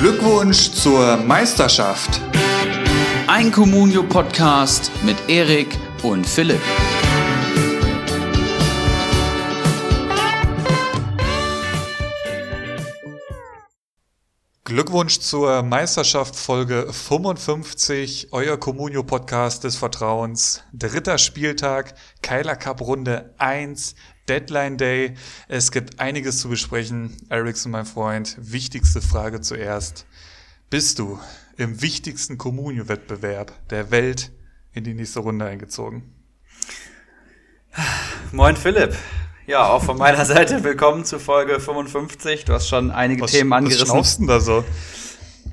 Glückwunsch zur Meisterschaft. Ein Communio-Podcast mit Erik und Philipp. Glückwunsch zur Meisterschaft Folge 55, euer Communio Podcast des Vertrauens. Dritter Spieltag, Keiler Cup Runde 1, Deadline Day. Es gibt einiges zu besprechen. Ericsson, mein Freund, wichtigste Frage zuerst. Bist du im wichtigsten Communio-Wettbewerb der Welt in die nächste Runde eingezogen? Moin Philipp. Ja, auch von meiner Seite willkommen zu Folge 55. Du hast schon einige was, Themen angerissen. Was denn da so?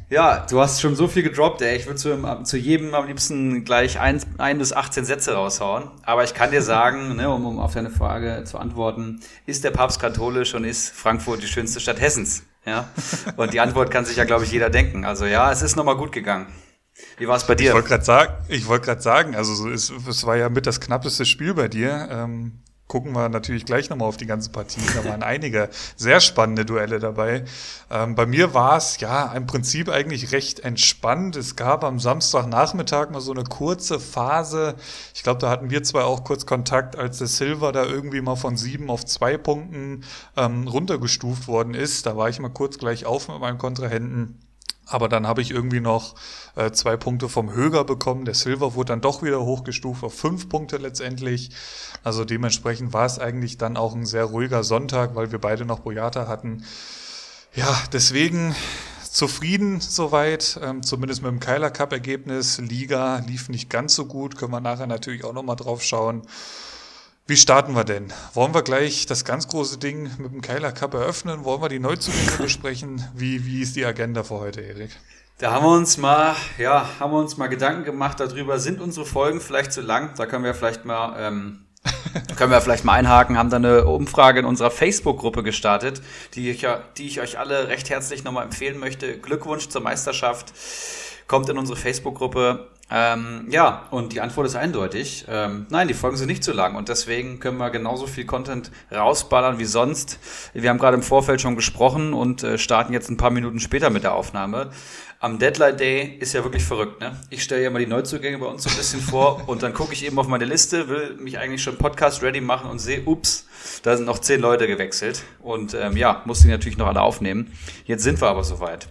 Ja, du hast schon so viel gedroppt, ey. Ich würde zu, zu jedem am liebsten gleich ein, ein bis 18 Sätze raushauen. Aber ich kann dir sagen, ne, um, um auf deine Frage zu antworten, ist der Papst katholisch und ist Frankfurt die schönste Stadt Hessens? Ja. Und die Antwort kann sich ja, glaube ich, jeder denken. Also ja, es ist nochmal gut gegangen. Wie war es bei dir? Ich wollte gerade sagen, ich wollte gerade sagen, also es, es war ja mit das knappeste Spiel bei dir. Ähm, gucken wir natürlich gleich nochmal auf die ganze Partie. Da waren einige sehr spannende Duelle dabei. Ähm, bei mir war es ja im Prinzip eigentlich recht entspannt. Es gab am Samstagnachmittag mal so eine kurze Phase. Ich glaube, da hatten wir zwei auch kurz Kontakt, als der Silver da irgendwie mal von sieben auf zwei Punkten ähm, runtergestuft worden ist. Da war ich mal kurz gleich auf mit meinem Kontrahenten. Aber dann habe ich irgendwie noch äh, zwei Punkte vom Höger bekommen. Der Silver wurde dann doch wieder hochgestuft auf fünf Punkte letztendlich. Also dementsprechend war es eigentlich dann auch ein sehr ruhiger Sonntag, weil wir beide noch Boyata hatten. Ja, deswegen zufrieden soweit, ähm, zumindest mit dem Keiler Cup Ergebnis. Liga lief nicht ganz so gut, können wir nachher natürlich auch nochmal drauf schauen. Wie starten wir denn? Wollen wir gleich das ganz große Ding mit dem Keiler Cup eröffnen? Wollen wir die Neuzugänge besprechen? Wie, wie ist die Agenda für heute, Erik? Da haben wir uns mal, ja, haben wir uns mal Gedanken gemacht darüber, sind unsere Folgen vielleicht zu lang? Da können wir vielleicht mal, ähm, können wir vielleicht mal einhaken, haben da eine Umfrage in unserer Facebook-Gruppe gestartet, die ich, die ich euch alle recht herzlich nochmal empfehlen möchte. Glückwunsch zur Meisterschaft. Kommt in unsere Facebook-Gruppe ähm, ja, und die Antwort ist eindeutig. Ähm, nein, die Folgen sind nicht zu lang und deswegen können wir genauso viel Content rausballern wie sonst. Wir haben gerade im Vorfeld schon gesprochen und äh, starten jetzt ein paar Minuten später mit der Aufnahme. Am Deadline Day ist ja wirklich verrückt, ne? Ich stelle ja mal die Neuzugänge bei uns so ein bisschen vor und dann gucke ich eben auf meine Liste, will mich eigentlich schon Podcast ready machen und sehe, ups, da sind noch zehn Leute gewechselt und ähm, ja, muss die natürlich noch alle aufnehmen. Jetzt sind wir aber soweit.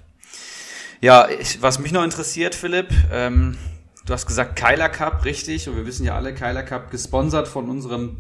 Ja, ich, was mich noch interessiert, Philipp, ähm, Du hast gesagt Kyler Cup, richtig. Und wir wissen ja alle, Kyler Cup gesponsert von unserem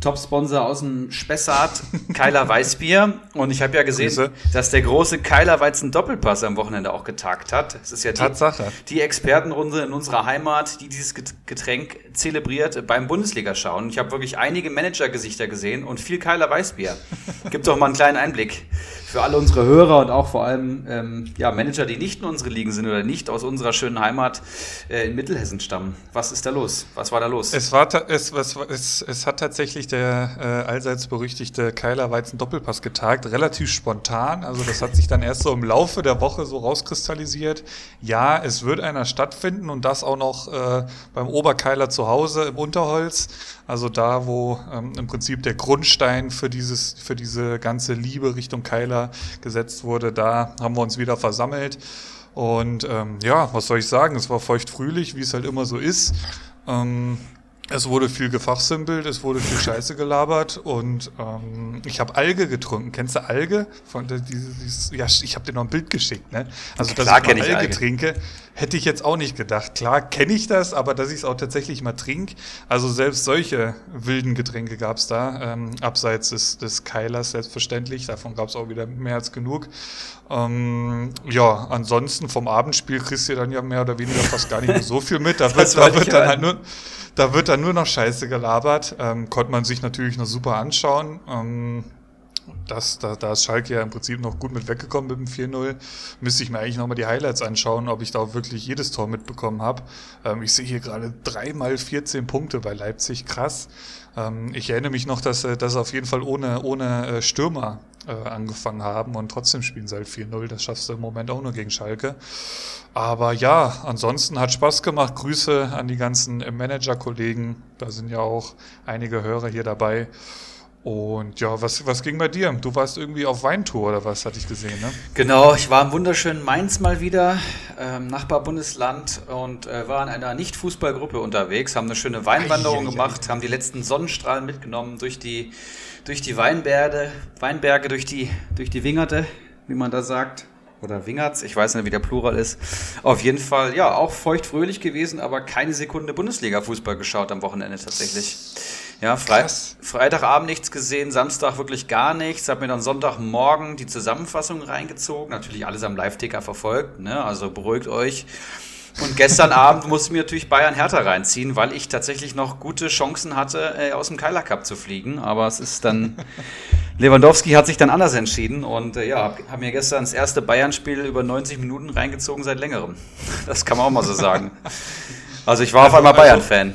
Top-Sponsor aus dem Spessart, Keiler Weißbier. Und ich habe ja gesehen, Grüße. dass der große Keiler Weizen Doppelpass am Wochenende auch getagt hat. Es ist ja die, Tatsache. die Expertenrunde in unserer Heimat, die dieses Getränk zelebriert beim Bundesliga-Schauen. Ich habe wirklich einige Manager-Gesichter gesehen und viel Keiler Weißbier. Gib doch mal einen kleinen Einblick für alle unsere Hörer und auch vor allem ähm, ja, Manager, die nicht in unsere Ligen sind oder nicht aus unserer schönen Heimat äh, in Mittelhessen stammen. Was ist da los? Was war da los? Es, war es, es, es, es hat tatsächlich der äh, allseits berüchtigte Keiler Weizen Doppelpass getagt, relativ spontan. Also das hat sich dann erst so im Laufe der Woche so rauskristallisiert. Ja, es wird einer stattfinden und das auch noch äh, beim Oberkeiler zu Hause im Unterholz. Also da, wo ähm, im Prinzip der Grundstein für dieses, für diese ganze Liebe Richtung Keiler gesetzt wurde, da haben wir uns wieder versammelt. Und ähm, ja, was soll ich sagen? Es war feuchtfrühlich, wie es halt immer so ist. Ähm, es wurde viel gefachsimpelt, es wurde viel Scheiße gelabert und ähm, ich habe Alge getrunken. Kennst du Alge? Von dieses, dieses, ja, ich habe dir noch ein Bild geschickt. Ne? Also dass Klar ich Alge, Alge trinke, hätte ich jetzt auch nicht gedacht. Klar kenne ich das, aber dass ich es auch tatsächlich mal trinke. Also selbst solche wilden Getränke gab es da, ähm, abseits des, des Keilers selbstverständlich. Davon gab es auch wieder mehr als genug. Ähm, ja, ansonsten vom Abendspiel kriegst du dann ja mehr oder weniger fast gar nicht mehr so viel mit. Da wird, da wird dann halt nur da wird dann nur noch Scheiße gelabert. Ähm, konnte man sich natürlich noch super anschauen. Ähm, das, da, da ist Schalke ja im Prinzip noch gut mit weggekommen mit dem 4-0. Müsste ich mir eigentlich nochmal die Highlights anschauen, ob ich da auch wirklich jedes Tor mitbekommen habe. Ähm, ich sehe hier gerade dreimal 14 Punkte bei Leipzig, krass. Ähm, ich erinnere mich noch, dass, äh, dass auf jeden Fall ohne, ohne äh, Stürmer äh, angefangen haben und trotzdem spielen sie halt 4-0. Das schaffst du im Moment auch nur gegen Schalke. Aber ja, ansonsten hat Spaß gemacht. Grüße an die ganzen Manager-Kollegen. Da sind ja auch einige Hörer hier dabei. Und ja, was, was ging bei dir? Du warst irgendwie auf Weintour oder was, hatte ich gesehen, ne? Genau, ich war im wunderschönen Mainz mal wieder, ähm, Nachbarbundesland und äh, war in einer Nicht-Fußballgruppe unterwegs, haben eine schöne Weinwanderung gemacht, haben die letzten Sonnenstrahlen mitgenommen durch die, durch die Weinberge, Weinberge, durch die, durch die Wingerte, wie man da sagt. Oder Wingertz, ich weiß nicht, wie der Plural ist. Auf jeden Fall, ja, auch feucht-fröhlich gewesen, aber keine Sekunde Bundesliga-Fußball geschaut am Wochenende tatsächlich. Ja, Fre Freitagabend nichts gesehen, Samstag wirklich gar nichts. Hab mir dann Sonntagmorgen die Zusammenfassung reingezogen. Natürlich alles am Live-Ticker verfolgt, ne? also beruhigt euch. Und gestern Abend musste ich mir natürlich Bayern Hertha reinziehen, weil ich tatsächlich noch gute Chancen hatte, äh, aus dem Keiler Cup zu fliegen. Aber es ist dann. Lewandowski hat sich dann anders entschieden und äh, ja, habe hab mir gestern das erste Bayern-Spiel über 90 Minuten reingezogen seit längerem. Das kann man auch mal so sagen. Also ich war auf einmal Bayern-Fan.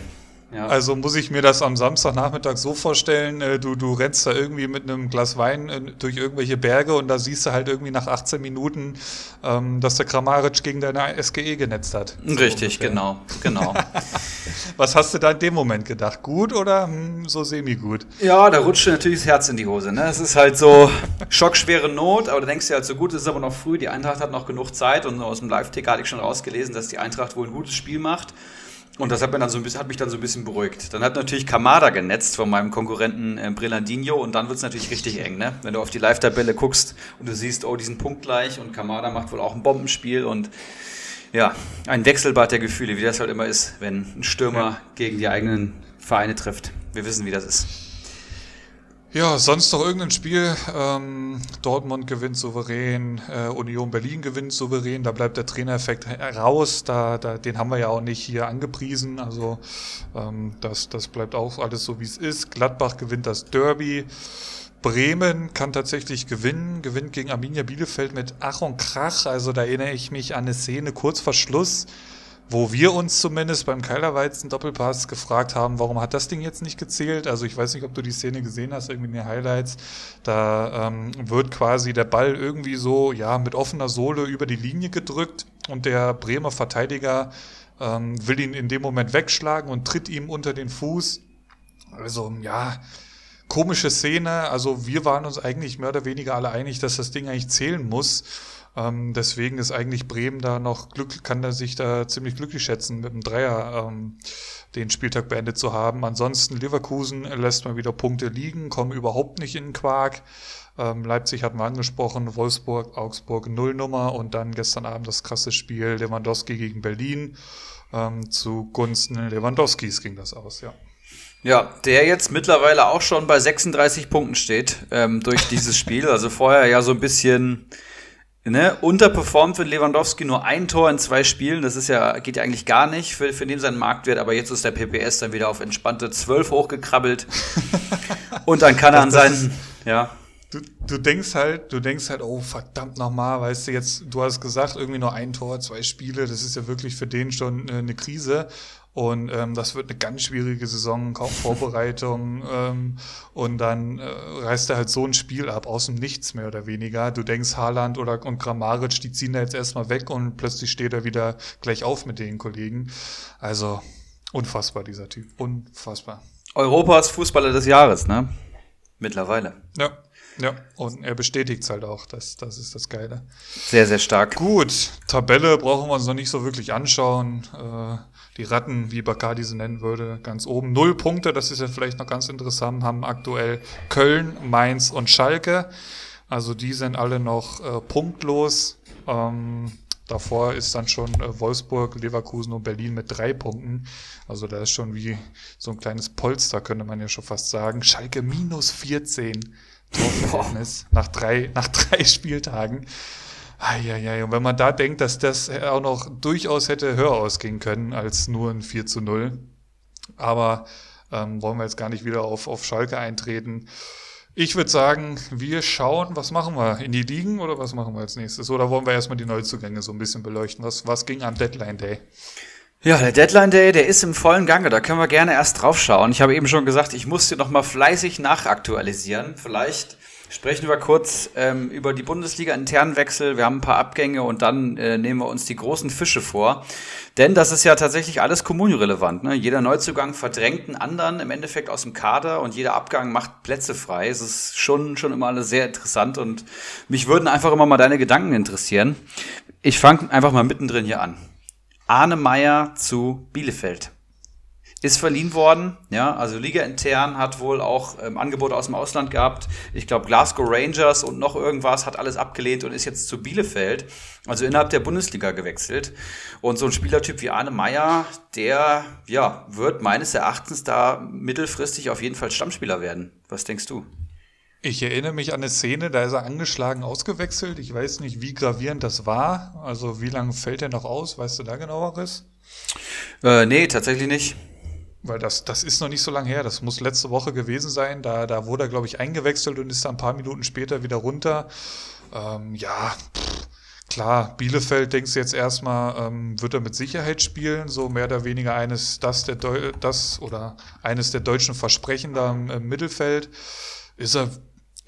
Ja. Also muss ich mir das am Samstagnachmittag so vorstellen, äh, du, du rennst da irgendwie mit einem Glas Wein äh, durch irgendwelche Berge und da siehst du halt irgendwie nach 18 Minuten, ähm, dass der Kramaric gegen deine SGE genetzt hat. So Richtig, ungefähr. genau, genau. Was hast du da in dem Moment gedacht? Gut oder hm, so semi-gut? Ja, da rutscht dir natürlich das Herz in die Hose. Ne? Es ist halt so schockschwere Not, aber du denkst dir halt so gut, es ist aber noch früh, die Eintracht hat noch genug Zeit und aus dem Live-Ticker hatte ich schon rausgelesen, dass die Eintracht wohl ein gutes Spiel macht. Und das hat, mir dann so ein bisschen, hat mich dann so ein bisschen beruhigt. Dann hat natürlich Kamada genetzt von meinem Konkurrenten äh, Brillandino und dann wird es natürlich richtig eng, ne? Wenn du auf die Live-Tabelle guckst und du siehst, oh, die sind punktgleich und Kamada macht wohl auch ein Bombenspiel und ja, ein Wechselbad der Gefühle, wie das halt immer ist, wenn ein Stürmer ja. gegen die eigenen Vereine trifft. Wir wissen, wie das ist. Ja, sonst noch irgendein Spiel. Ähm, Dortmund gewinnt souverän, äh, Union Berlin gewinnt souverän, da bleibt der Trainereffekt raus, da, da, den haben wir ja auch nicht hier angepriesen, also ähm, das, das bleibt auch alles so, wie es ist. Gladbach gewinnt das Derby. Bremen kann tatsächlich gewinnen, gewinnt gegen Arminia Bielefeld mit Ach und Krach, also da erinnere ich mich an eine Szene kurz vor Schluss, wo wir uns zumindest beim Keilerweizen Doppelpass gefragt haben, warum hat das Ding jetzt nicht gezählt? Also ich weiß nicht, ob du die Szene gesehen hast, irgendwie in den Highlights. Da ähm, wird quasi der Ball irgendwie so, ja, mit offener Sohle über die Linie gedrückt und der Bremer Verteidiger ähm, will ihn in dem Moment wegschlagen und tritt ihm unter den Fuß. Also, ja, komische Szene. Also wir waren uns eigentlich mehr oder weniger alle einig, dass das Ding eigentlich zählen muss. Ähm, deswegen ist eigentlich Bremen da noch Glück, kann er sich da ziemlich glücklich schätzen, mit einem Dreier ähm, den Spieltag beendet zu haben. Ansonsten Leverkusen lässt mal wieder Punkte liegen, kommen überhaupt nicht in den Quark. Ähm, Leipzig hatten wir angesprochen, Wolfsburg, Augsburg Nullnummer und dann gestern Abend das krasse Spiel Lewandowski gegen Berlin. Ähm, zugunsten Lewandowskis ging das aus, ja. Ja, der jetzt mittlerweile auch schon bei 36 Punkten steht ähm, durch dieses Spiel. Also vorher ja so ein bisschen ne, unterperformt für Lewandowski nur ein Tor in zwei Spielen. Das ist ja, geht ja eigentlich gar nicht für, für den seinen Marktwert, aber jetzt ist der PPS dann wieder auf entspannte 12 hochgekrabbelt. und dann kann er an seinen, ja. Du, du denkst halt, du denkst halt, oh verdammt nochmal, weißt du jetzt, du hast gesagt, irgendwie nur ein Tor, zwei Spiele, das ist ja wirklich für den schon äh, eine Krise. Und ähm, das wird eine ganz schwierige Saison, kaum Vorbereitung. ähm, und dann äh, reißt er halt so ein Spiel ab, aus dem Nichts mehr oder weniger. Du denkst, Haaland oder und Grammaric, die ziehen da jetzt erstmal weg und plötzlich steht er wieder gleich auf mit den Kollegen. Also unfassbar, dieser Typ. Unfassbar. Europas Fußballer des Jahres, ne? Mittlerweile. Ja. Ja, und er bestätigt es halt auch. Das, das ist das Geile. Sehr, sehr stark. Gut, Tabelle brauchen wir uns noch nicht so wirklich anschauen. Äh, die Ratten, wie Bacardi sie nennen würde, ganz oben. Null Punkte, das ist ja vielleicht noch ganz interessant, haben aktuell Köln, Mainz und Schalke. Also die sind alle noch äh, punktlos. Ähm, davor ist dann schon äh, Wolfsburg, Leverkusen und Berlin mit drei Punkten. Also da ist schon wie so ein kleines Polster, könnte man ja schon fast sagen. Schalke minus 14 Torverhältnis nach drei, nach drei Spieltagen. Eieiei, und wenn man da denkt, dass das auch noch durchaus hätte höher ausgehen können als nur ein 4 zu 0. Aber ähm, wollen wir jetzt gar nicht wieder auf, auf Schalke eintreten. Ich würde sagen, wir schauen, was machen wir? In die Ligen oder was machen wir als nächstes? Oder wollen wir erstmal die Neuzugänge so ein bisschen beleuchten? Was, was ging am Deadline Day? Ja, der Deadline Day, der ist im vollen Gange. Da können wir gerne erst drauf schauen. Ich habe eben schon gesagt, ich musste noch mal fleißig nachaktualisieren. Vielleicht sprechen wir kurz ähm, über die Bundesliga internen Wechsel. Wir haben ein paar Abgänge und dann äh, nehmen wir uns die großen Fische vor. Denn das ist ja tatsächlich alles kommunirelevant. Ne? Jeder Neuzugang verdrängt einen anderen im Endeffekt aus dem Kader und jeder Abgang macht Plätze frei. Es ist schon, schon immer alles sehr interessant und mich würden einfach immer mal deine Gedanken interessieren. Ich fange einfach mal mittendrin hier an. Arne Meyer zu Bielefeld. Ist verliehen worden, ja, also Liga intern hat wohl auch ähm, Angebote aus dem Ausland gehabt. Ich glaube, Glasgow Rangers und noch irgendwas hat alles abgelehnt und ist jetzt zu Bielefeld, also innerhalb der Bundesliga gewechselt. Und so ein Spielertyp wie Arne Meyer, der, ja, wird meines Erachtens da mittelfristig auf jeden Fall Stammspieler werden. Was denkst du? Ich erinnere mich an eine Szene, da ist er angeschlagen ausgewechselt. Ich weiß nicht, wie gravierend das war. Also wie lange fällt er noch aus? Weißt du da genaueres? Äh, nee, tatsächlich nicht. Weil das, das ist noch nicht so lange her. Das muss letzte Woche gewesen sein. Da, da wurde er, glaube ich, eingewechselt und ist dann ein paar Minuten später wieder runter. Ähm, ja, pff, klar, Bielefeld denkst du jetzt erstmal, ähm, wird er mit Sicherheit spielen. So mehr oder weniger eines, das, der Deu das oder eines der deutschen Versprechen da im, im Mittelfeld. Ist er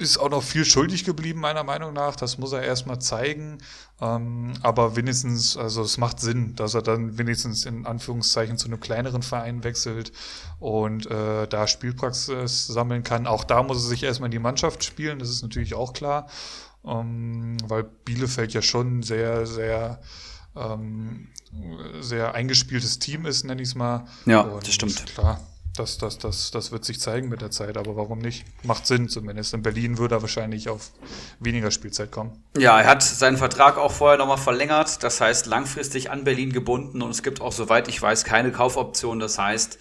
ist auch noch viel schuldig geblieben, meiner Meinung nach. Das muss er erstmal zeigen. Ähm, aber wenigstens, also es macht Sinn, dass er dann wenigstens in Anführungszeichen zu einem kleineren Verein wechselt und äh, da Spielpraxis sammeln kann. Auch da muss er sich erstmal in die Mannschaft spielen, das ist natürlich auch klar. Ähm, weil Bielefeld ja schon sehr, sehr ähm, sehr eingespieltes Team ist, nenne ich es mal. Ja, und das stimmt. Klar, das, das, das, das wird sich zeigen mit der Zeit, aber warum nicht? Macht Sinn zumindest. In Berlin würde er wahrscheinlich auf weniger Spielzeit kommen. Ja, er hat seinen Vertrag auch vorher nochmal verlängert, das heißt langfristig an Berlin gebunden und es gibt auch, soweit ich weiß, keine Kaufoption. Das heißt,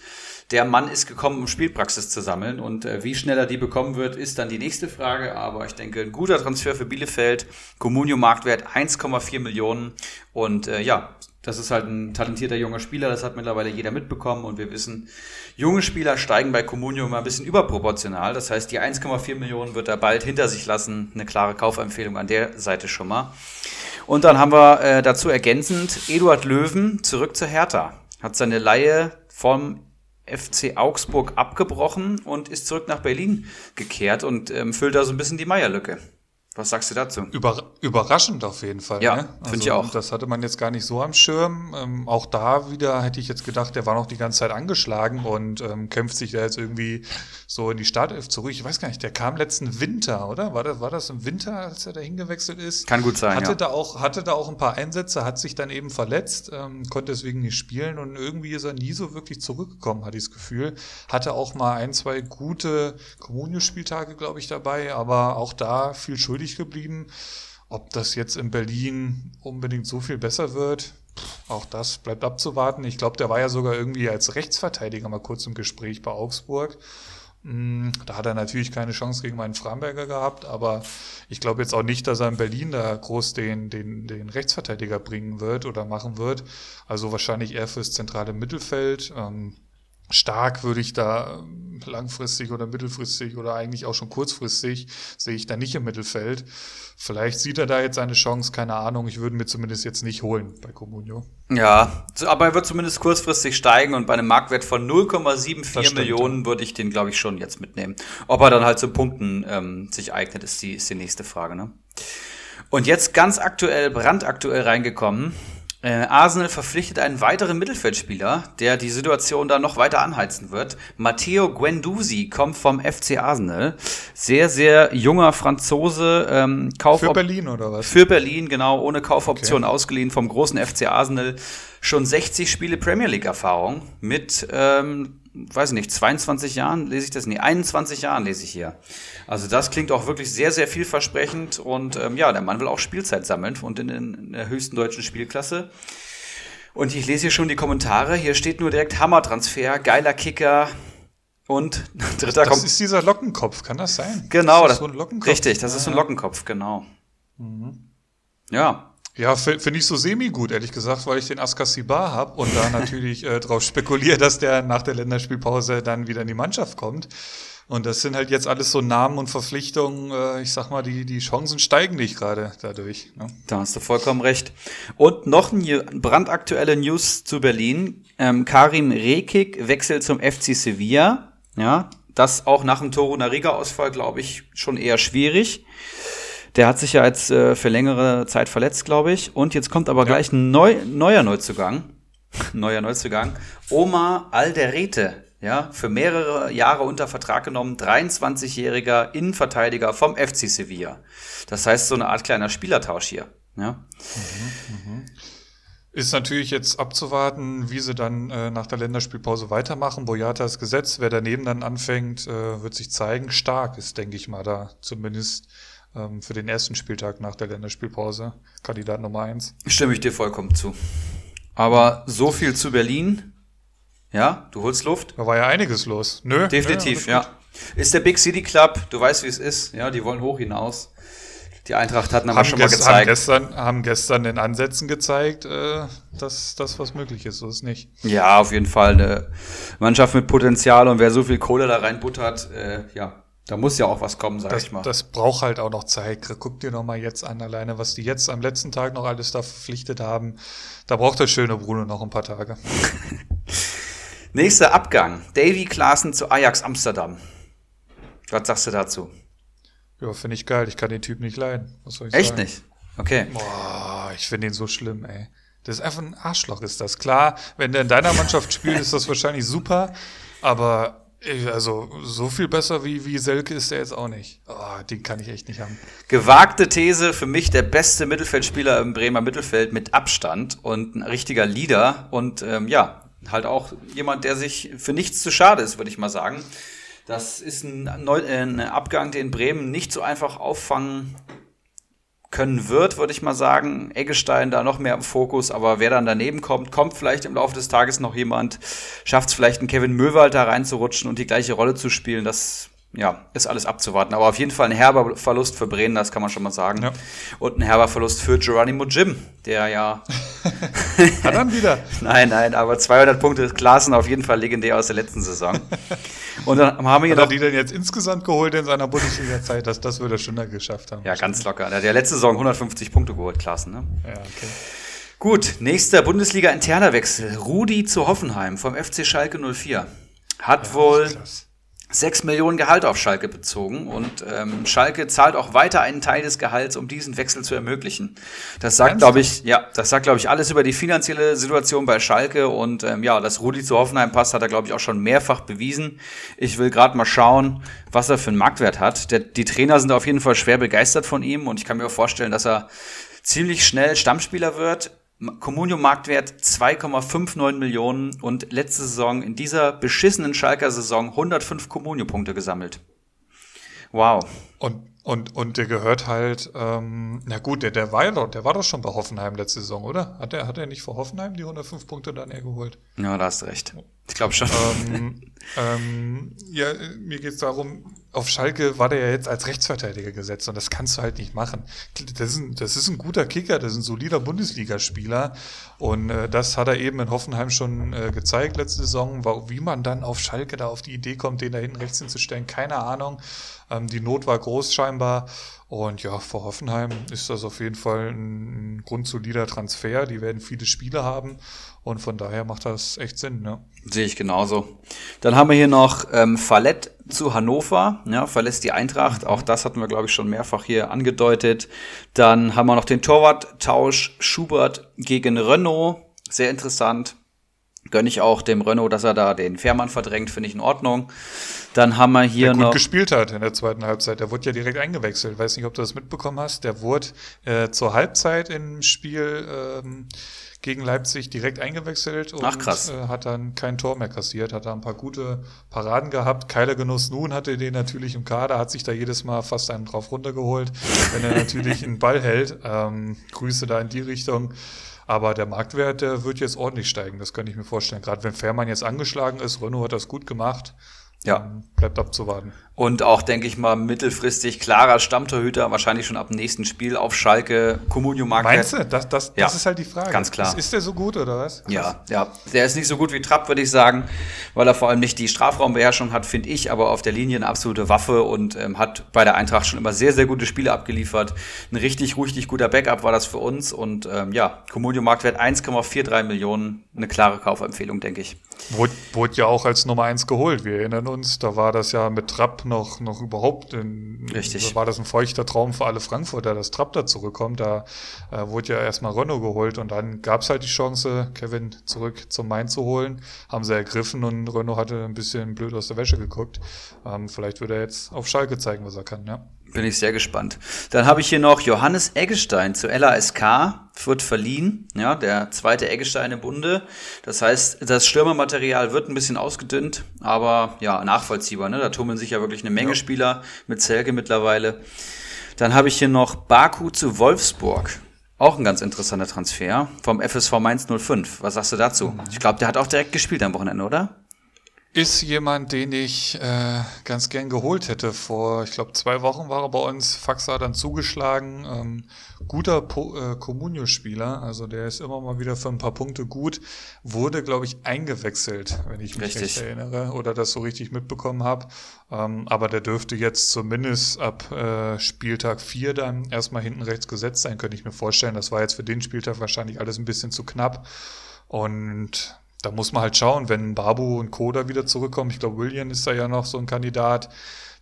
der Mann ist gekommen, um Spielpraxis zu sammeln und äh, wie schnell er die bekommen wird, ist dann die nächste Frage. Aber ich denke, ein guter Transfer für Bielefeld. Comunio Marktwert 1,4 Millionen und äh, ja, das ist halt ein talentierter junger Spieler, das hat mittlerweile jeder mitbekommen und wir wissen, junge Spieler steigen bei Comunio immer ein bisschen überproportional. Das heißt, die 1,4 Millionen wird er bald hinter sich lassen. Eine klare Kaufempfehlung an der Seite schon mal. Und dann haben wir äh, dazu ergänzend Eduard Löwen zurück zur Hertha. Hat seine Laie vom FC Augsburg abgebrochen und ist zurück nach Berlin gekehrt und ähm, füllt da so ein bisschen die Meierlücke. Was sagst du dazu? Über, überraschend auf jeden Fall. Ja, ne? finde also, ich auch. Das hatte man jetzt gar nicht so am Schirm. Ähm, auch da wieder hätte ich jetzt gedacht, der war noch die ganze Zeit angeschlagen und ähm, kämpft sich da jetzt irgendwie so in die Startelf zurück. Ich weiß gar nicht, der kam letzten Winter, oder? War das, war das im Winter, als er da hingewechselt ist? Kann gut sein. Hatte, ja. da auch, hatte da auch ein paar Einsätze, hat sich dann eben verletzt, ähm, konnte deswegen nicht spielen und irgendwie ist er nie so wirklich zurückgekommen, hatte ich das Gefühl. Hatte auch mal ein, zwei gute Kommunio-Spieltage, glaube ich, dabei, aber auch da viel schuldig geblieben. Ob das jetzt in Berlin unbedingt so viel besser wird, auch das bleibt abzuwarten. Ich glaube, der war ja sogar irgendwie als Rechtsverteidiger mal kurz im Gespräch bei Augsburg. Hm, Da hat er natürlich keine Chance gegen meinen Framberger gehabt, aber ich glaube jetzt auch nicht, dass er in Berlin da groß den, den, den Rechtsverteidiger bringen wird oder machen wird. Also wahrscheinlich eher fürs zentrale Mittelfeld. Ähm, stark würde ich da ähm, langfristig oder mittelfristig oder eigentlich auch schon kurzfristig sehe ich da nicht im Mittelfeld. Vielleicht sieht er da jetzt eine Chance, keine Ahnung. Ich würde mir zumindest jetzt nicht holen bei Comunio. Ja, aber er wird zumindest kurzfristig steigen und bei einem Marktwert von 0,74 stimmt, Millionen würde ich den, glaube ich, schon jetzt mitnehmen. Ob er dann halt zum Punkten ähm, sich eignet, ist die, ist die nächste Frage. Ne? Und jetzt ganz aktuell, brandaktuell reingekommen. Äh, Arsenal verpflichtet einen weiteren Mittelfeldspieler, der die Situation da noch weiter anheizen wird. Matteo Guendouzi kommt vom FC Arsenal. Sehr, sehr junger Franzose. Ähm, Kauf Für Berlin oder was? für Berlin, genau, ohne Kaufoption ausgeliehen vom großen FC Arsenal. Schon 60 Spiele Premier League Erfahrung mit, ähm, weiß ich nicht, 22 Jahren lese ich das? Nee, 21 Jahren lese ich hier. Also das klingt auch wirklich sehr, sehr vielversprechend und ähm, ja, der Mann will auch Spielzeit sammeln und in, in der höchsten deutschen Spielklasse. Und ich lese hier schon die Kommentare. Hier steht nur direkt Hammer-Transfer, geiler Kicker und dritter Das ist dieser Lockenkopf, kann das sein? Genau, das ist so ein Lockenkopf. richtig, das ist so ein Ja. Lockenkopf, genau. Ja, Ja, fi- finde ich so semi-gut, ehrlich gesagt, weil ich den Askasibar habe und da natürlich äh, drauf spekuliere, dass der nach der Länderspielpause dann wieder in die Mannschaft kommt. Und das sind halt jetzt alles so Namen und Verpflichtungen. Äh, ich sag mal, die, die Chancen steigen nicht gerade dadurch. Ne? Da hast du vollkommen recht. Und noch eine brandaktuelle News zu Berlin. Ähm, Karim Rekik wechselt zum FC Sevilla. Ja, das auch nach dem Toro Nariga-Ausfall, glaube ich, schon eher schwierig. Der hat sich ja jetzt äh, für längere Zeit verletzt, glaube ich. Und jetzt kommt aber ja. gleich ein neu, neuer Neuzugang. neuer Neuzugang. Omar Alderete. Ja, für mehrere Jahre unter Vertrag genommen. 23-jähriger Innenverteidiger vom FC Sevilla. Das heißt, so eine Art kleiner Spielertausch hier. Ja. Mhm, mh. Ist natürlich jetzt abzuwarten, wie sie dann äh, nach der Länderspielpause weitermachen. Boyatas Gesetz, wer daneben dann anfängt, äh, wird sich zeigen. Stark ist, denke ich mal, da zumindest ähm, für den ersten Spieltag nach der Länderspielpause. Kandidat Nummer eins. Stimme ich dir vollkommen zu. Aber so viel zu Berlin. Ja, du holst Luft. Da war ja einiges los. Nö. Definitiv, ja. Ist der Big City Club, du weißt, wie es ist. Ja, die wollen hoch hinaus. Die Eintracht hat aber schon mal gezeigt. Haben gestern, haben gestern in Ansätzen gezeigt, äh, dass das was möglich ist, so ist nicht. Ja, auf jeden Fall eine Mannschaft mit Potenzial und wer so viel Kohle da reinbuttert, äh, ja, da muss ja auch was kommen, sag das, ich mal. Das braucht halt auch noch Zeit. Guck dir noch mal jetzt an, alleine, was die jetzt am letzten Tag noch alles da verpflichtet haben. Da braucht der schöne Bruno noch ein paar Tage. Nächster Abgang. Davy Klaassen zu Ajax Amsterdam. Was sagst du dazu? Ja, finde ich geil. Ich kann den Typ nicht leiden. Was soll ich Echt sagen? nicht? Okay. Boah, ich finde ihn so schlimm, ey. Das ist einfach ein Arschloch, ist das. Klar, wenn der in deiner Mannschaft spielt, ist das wahrscheinlich super. Aber also so viel besser wie, wie Selke ist er jetzt auch nicht. Oh, den kann ich echt nicht haben. Gewagte These, für mich der beste Mittelfeldspieler im Bremer Mittelfeld mit Abstand und ein richtiger Leader und ähm, ja, halt auch jemand, der sich für nichts zu schade ist, würde ich mal sagen. Das ist ein, ein Abgang, den Bremen nicht so einfach auffangen können wird, würde ich mal sagen. Eggestein da noch mehr im Fokus, aber wer dann daneben kommt, kommt vielleicht im Laufe des Tages noch jemand, schafft es vielleicht einen Kevin Möwald da reinzurutschen und die gleiche Rolle zu spielen. Das ja, ist alles abzuwarten. Aber auf jeden Fall ein herber Verlust für Bremen, das kann man schon mal sagen. Ja. Und ein herber Verlust für Geronimo Jim, der ja. Hat er wieder? nein, nein, aber 200 Punkte Klassen auf jeden Fall legendär aus der letzten Saison. Und dann haben wir Hat er die denn jetzt insgesamt geholt in seiner Bundesliga-Zeit? Das, das würde er schon geschafft haben. Ja, ganz locker. Der hat ja letzte Saison 150 Punkte geholt, Klassen, ne? Ja, okay. Gut, nächster Bundesliga-interner Wechsel. Rudi zu Hoffenheim vom FC Schalke 04. Hat ja, wohl. Krass 6 Millionen Gehalt auf Schalke bezogen und ähm, Schalke zahlt auch weiter einen Teil des Gehalts, um diesen Wechsel zu ermöglichen. Das sagt, glaube ich, ja, das sagt, glaube ich, alles über die finanzielle Situation bei Schalke und ähm, ja, dass Rudi zu Hoffenheim passt, hat er, glaube ich, auch schon mehrfach bewiesen. Ich will gerade mal schauen, was er für einen Marktwert hat. Der, die Trainer sind auf jeden Fall schwer begeistert von ihm und ich kann mir auch vorstellen, dass er ziemlich schnell Stammspieler wird. Comunio Marktwert 2,59 Millionen und letzte Saison in dieser beschissenen Schalker Saison 105 Comunio Punkte gesammelt. Wow. Und und, und der gehört halt, ähm, na gut, der, der doch, der war doch schon bei Hoffenheim letzte Saison, oder? Hat er, hat er nicht vor Hoffenheim die 105 Punkte dann eher geholt? Ja, da hast du recht. Ich glaube schon. Ähm, ähm, ja, mir geht's darum, auf Schalke war der ja jetzt als Rechtsverteidiger gesetzt und das kannst du halt nicht machen. Das ist ein, das ist ein guter Kicker, das ist ein solider Bundesligaspieler und äh, das hat er eben in Hoffenheim schon äh, gezeigt letzte Saison. Wie man dann auf Schalke da auf die Idee kommt, den da hinten rechts hinzustellen, keine Ahnung. Ähm, die Not war groß scheinbar. Und ja, vor Hoffenheim ist das auf jeden Fall ein grundsolider Transfer. Die werden viele Spiele haben. Und von daher macht das echt Sinn. Ne? Sehe ich genauso. Dann haben wir hier noch ähm, Fallett zu Hannover. Ja, verlässt die Eintracht. Auch das hatten wir, glaube ich, schon mehrfach hier angedeutet. Dann haben wir noch den Torwart-Tausch Schubert gegen Renault. Sehr interessant. Gönne ich auch dem Renault, dass er da den Fährmann verdrängt, finde ich in Ordnung. Dann haben wir hier der gut noch. gespielt hat in der zweiten Halbzeit. Der wurde ja direkt eingewechselt. Weiß nicht, ob du das mitbekommen hast. Der wurde äh, zur Halbzeit im Spiel ähm, gegen Leipzig direkt eingewechselt und Ach, krass. Äh, hat dann kein Tor mehr kassiert. Hat da ein paar gute Paraden gehabt. Keiler Genuss nun hatte den natürlich im Kader, hat sich da jedes Mal fast einen drauf runtergeholt, wenn er natürlich einen Ball hält. Ähm, Grüße da in die Richtung. Aber der Marktwert, der wird jetzt ordentlich steigen, das kann ich mir vorstellen. Gerade wenn Fährmann jetzt angeschlagen ist, Renault hat das gut gemacht. Ja. Bleibt abzuwarten. Und auch, denke ich mal, mittelfristig klarer Stammtorhüter, wahrscheinlich schon ab dem nächsten Spiel auf Schalke, Comunio Marquardt. Meinst du? Das, das, Ja. das ist halt die Frage. Ganz klar. Ist, ist der so gut oder was? Ja, ja. Der ist nicht so gut wie Trapp, würde ich sagen, weil er vor allem nicht die Strafraumbeherrschung hat, finde ich, aber auf der Linie eine absolute Waffe und ähm, hat bei der Eintracht schon immer sehr, sehr gute Spiele abgeliefert. Ein richtig, richtig guter Backup war das für uns und ähm, ja, Comunio Marktwert 1,43 Millionen, eine klare Kaufempfehlung, denke ich. Wurde, wurde ja auch als Nummer eins geholt. Wir erinnern uns, da war das ja mit Trapp noch, noch überhaupt in, Richtig. War das ein feuchter Traum für alle Frankfurter, dass Trapp da zurückkommt. Da äh, wurde ja erstmal Renault geholt und dann gab es halt die Chance, Kevin zurück zum Main zu holen. Haben sie ergriffen und Renault hatte ein bisschen blöd aus der Wäsche geguckt. Ähm, vielleicht wird er jetzt auf Schalke zeigen, was er kann, ja. Bin ich sehr gespannt. Dann habe ich hier noch Johannes Eggestein zu LASK, wird verliehen, ja, der zweite Eggestein im Bunde. Das heißt, das Stürmermaterial wird ein bisschen ausgedünnt, aber ja, nachvollziehbar. Ne? Da tummeln sich ja wirklich eine Menge Ja. Spieler mit Zelke mittlerweile. Dann habe ich hier noch Baku zu Wolfsburg. Auch ein ganz interessanter Transfer vom FSV Mainz 05. Was sagst du dazu? Ich glaube, der hat auch direkt gespielt am Wochenende, oder? Ist jemand, den ich äh, ganz gern geholt hätte. Vor, ich glaube, zwei Wochen war er bei uns. Faxa hat dann zugeschlagen. Ähm, guter po äh, Comunio-Spieler. Also der ist immer mal wieder für ein paar Punkte gut. Wurde, glaube ich, eingewechselt, wenn ich mich Richtig. recht erinnere oder das so richtig mitbekommen habe. Ähm, aber der dürfte jetzt zumindest ab äh, Spieltag 4 dann erstmal hinten rechts gesetzt sein, könnte ich mir vorstellen. Das war jetzt für den Spieltag wahrscheinlich alles ein bisschen zu knapp. Und da muss man halt schauen, wenn Babu und Koda wieder zurückkommen. Ich glaube, William ist da ja noch so ein Kandidat.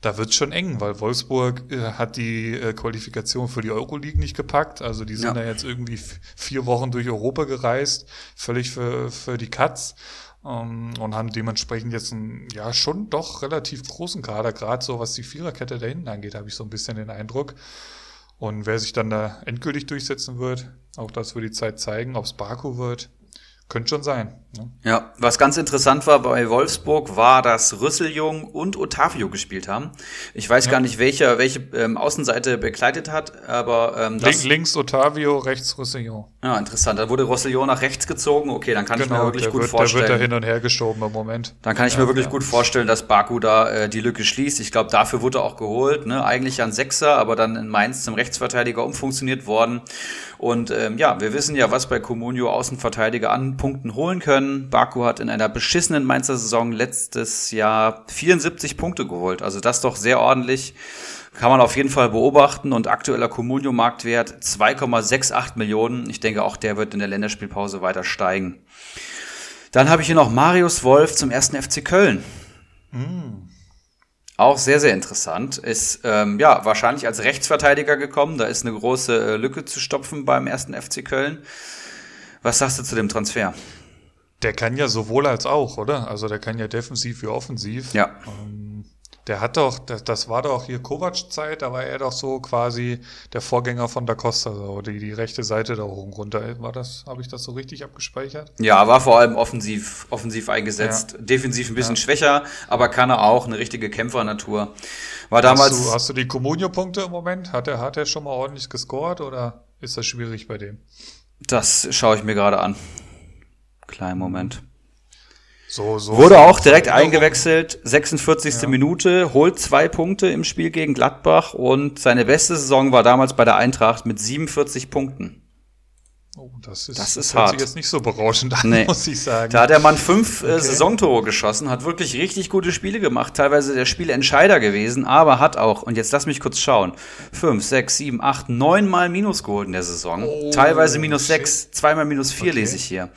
Da wird's schon eng, weil Wolfsburg äh, hat die äh, Qualifikation für die Euroleague nicht gepackt. Also die sind Ja. da jetzt irgendwie vier Wochen durch Europa gereist, völlig für, für die Katz. Ähm, und haben dementsprechend jetzt einen, ja, schon doch relativ großen Kader, gerade so was die Viererkette da hinten angeht, habe ich so ein bisschen den Eindruck. Und wer sich dann da endgültig durchsetzen wird, auch das wird die Zeit zeigen, ob es Baku wird, könnte schon sein. Ne? Ja, was ganz interessant war bei Wolfsburg, war, dass Rüsseljung und Otavio gespielt haben. Ich weiß Ja. gar nicht, welcher welche ähm, Außenseite begleitet hat, aber ähm, das, Link, links Otavio, rechts Roussillon. ja, interessant. Da wurde Rüsseljong nach rechts gezogen. Okay, dann kann ich mir wirklich der, gut wird, der vorstellen. wird da hin und her geschoben im Moment. Dann kann ich Ja, mir wirklich ja. gut vorstellen, dass Baku da äh, die Lücke schließt. Ich glaube, dafür wurde er auch geholt. Ne? Eigentlich an Sechser, aber dann in Mainz zum Rechtsverteidiger umfunktioniert worden. Und ähm, ja, wir wissen ja, was bei Comunio Außenverteidiger an Punkten holen können. Baku hat in einer beschissenen Mainzer Saison letztes Jahr 74 Punkte geholt. Also das doch sehr ordentlich. Kann man auf jeden Fall beobachten und aktueller Comunio-Marktwert 2,68 Millionen. Ich denke, auch der wird in der Länderspielpause weiter steigen. Dann habe ich hier noch Marius Wolf zum ersten FC Köln. Auch sehr, sehr interessant. Ist ähm, ja wahrscheinlich als Rechtsverteidiger gekommen. Da ist eine große äh, Lücke zu stopfen beim ersten FC Köln. Was sagst du zu dem Transfer? Der kann ja sowohl als auch, oder? Also der kann ja defensiv wie offensiv. Ja. Ähm, der hat doch, das, das war doch hier Kovac-Zeit, da war er doch so quasi der Vorgänger von Da Costa, so die, die rechte Seite da hoch und runter. War das, habe ich das so richtig abgespeichert? Ja, war vor allem offensiv, offensiv eingesetzt. Defensiv ein bisschen schwächer, aber kann er auch. Eine richtige Kämpfernatur. War damals. hast, du, hast du die Comunio-Punkte im Moment? Hat er, hat er schon mal ordentlich gescored oder ist das schwierig bei dem? Das schaue ich mir gerade an. Kleinen Moment. So, so. Wurde auch direkt so- eingewechselt, 46. Minute, holt zwei Punkte im Spiel gegen Gladbach und seine beste Saison war damals bei der Eintracht mit 47 Punkten. Oh, das ist, Das ist hart. sich jetzt nicht so berauschend an, Nee. muss ich sagen. Da hat der Mann fünf äh, Saisontore geschossen, hat wirklich richtig gute Spiele gemacht, teilweise der Spielentscheider gewesen, aber hat auch, und jetzt lass mich kurz schauen, fünf, sechs, sieben, acht, neun Mal Minus geholt in der Saison. Oh, teilweise minus shit. sechs, zweimal minus vier Okay. lese ich hier.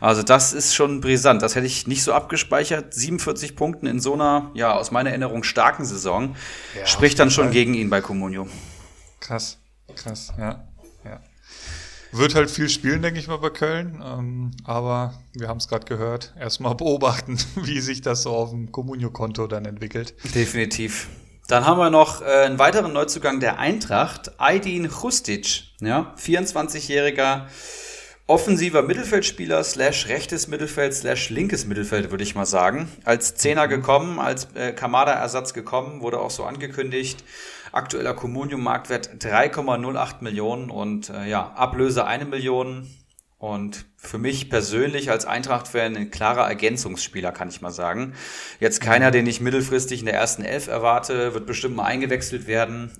Also das ist schon brisant. Das hätte ich nicht so abgespeichert. 47 Punkten in so einer, ja, aus meiner Erinnerung starken Saison. Ja, Spricht dann schon gegen ihn bei Comunio. Krass, krass, ja. Wird halt viel spielen, denke ich mal, bei Köln. Ähm, aber wir haben es gerade gehört. Erstmal beobachten, wie sich das so auf dem Communio-Konto dann entwickelt. Definitiv. Dann haben wir noch äh, einen weiteren Neuzugang der Eintracht, Aydin Chustic, ja, 24-jähriger offensiver Mittelfeldspieler slash rechtes Mittelfeld slash linkes Mittelfeld, würde ich mal sagen. Als Zehner gekommen, als äh, Kamada-Ersatz gekommen, wurde auch so angekündigt. Aktueller Communium-Marktwert 3,08 Millionen und äh, ja, Ablöse eine Million. Und für mich persönlich als Eintracht-Fan ein klarer Ergänzungsspieler, kann ich mal sagen. Jetzt keiner, den ich mittelfristig in der ersten Elf erwarte, wird bestimmt mal eingewechselt werden.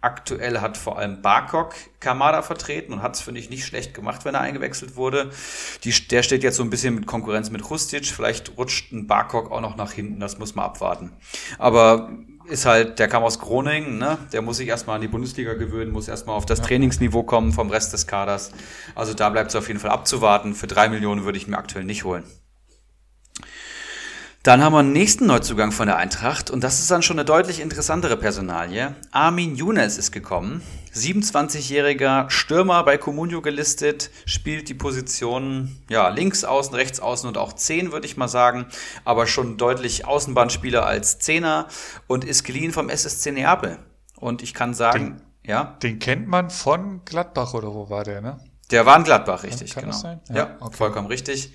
Aktuell hat vor allem Barkok Kamada vertreten und hat es, finde ich, nicht schlecht gemacht, wenn er eingewechselt wurde. Die, der steht jetzt so ein bisschen mit Konkurrenz mit Rustic. Vielleicht rutscht ein Barkok auch noch nach hinten, das muss man abwarten. Aber ist halt, der kam aus Groningen, ne? Der muss sich erstmal an die Bundesliga gewöhnen, muss erstmal auf das ja. Trainingsniveau kommen vom Rest des Kaders. Also da bleibt es auf jeden Fall abzuwarten. Für drei Millionen würde ich mir aktuell nicht holen. Dann haben wir einen nächsten Neuzugang von der Eintracht und das ist dann schon eine deutlich interessantere Personalie. Armin Younes ist gekommen. 27-jähriger Stürmer bei Comunio gelistet, spielt die Position ja, links außen, rechts außen und auch 10, würde ich mal sagen, aber schon deutlich Außenbahnspieler als Zehner und ist geliehen vom SSC Neapel. Und ich kann sagen, den, ja. Den kennt man von Gladbach oder wo war der, ne? Der war in Gladbach, richtig, ja, genau. Ja, ja okay. vollkommen richtig.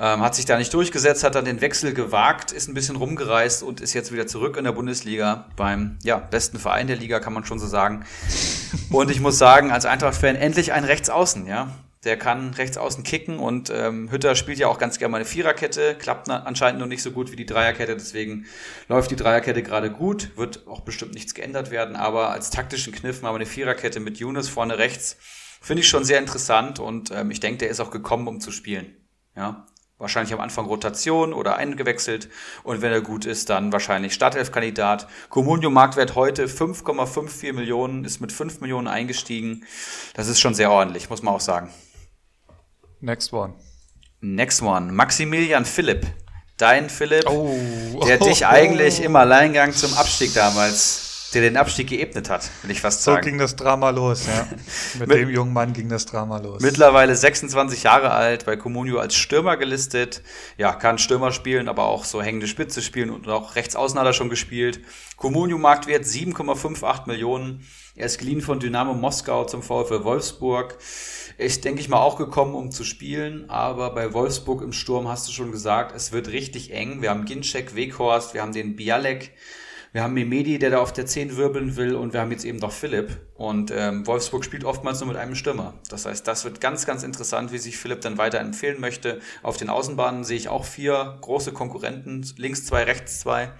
Ähm, hat sich da nicht durchgesetzt, hat dann den Wechsel gewagt, ist ein bisschen rumgereist und ist jetzt wieder zurück in der Bundesliga beim ja, besten Verein der Liga, kann man schon so sagen. Und ich muss sagen, als Eintracht-Fan endlich ein Rechtsaußen, ja. Der kann rechtsaußen kicken und ähm, Hütter spielt ja auch ganz gerne mal eine Viererkette, klappt anscheinend noch nicht so gut wie die Dreierkette, deswegen läuft die Dreierkette gerade gut, wird auch bestimmt nichts geändert werden, aber als taktischen Kniff mal eine Viererkette mit Younes vorne rechts finde ich schon sehr interessant und ähm, ich denke, der ist auch gekommen, um zu spielen. Ja, Wahrscheinlich am Anfang Rotation oder eingewechselt. Und wenn er gut ist, dann wahrscheinlich Startelf-Kandidat. Comunio Marktwert heute 5,54 Millionen, ist mit 5 Millionen eingestiegen. Das ist schon sehr ordentlich, muss man auch sagen. Next one. Next one. Maximilian Philipp. Dein Philipp, oh. der dich eigentlich im Alleingang zum Abstieg damals der den Abstieg geebnet hat, will ich fast sagen. So ging das Drama los, ja. Mit, Mit dem jungen Mann ging das Drama los. Mittlerweile 26 Jahre alt, bei Comunio als Stürmer gelistet. Ja, kann Stürmer spielen, aber auch so hängende Spitze spielen und auch rechts außen hat er schon gespielt. Comunio Marktwert 7,58 Millionen. Er ist geliehen von Dynamo Moskau zum VfL Wolfsburg. Ist, denke ich mal, auch gekommen, um zu spielen. Aber bei Wolfsburg im Sturm hast du schon gesagt, es wird richtig eng. Wir haben Ginczek, Weghorst, wir haben den Bialek. Wir haben Mimedi, der da auf der 10 wirbeln will und wir haben jetzt eben noch Philipp. Und ähm, Wolfsburg spielt oftmals nur mit einem Stürmer. Das heißt, das wird ganz, ganz interessant, wie sich Philipp dann weiter empfehlen möchte. Auf den Außenbahnen sehe ich auch vier große Konkurrenten, links zwei, rechts zwei.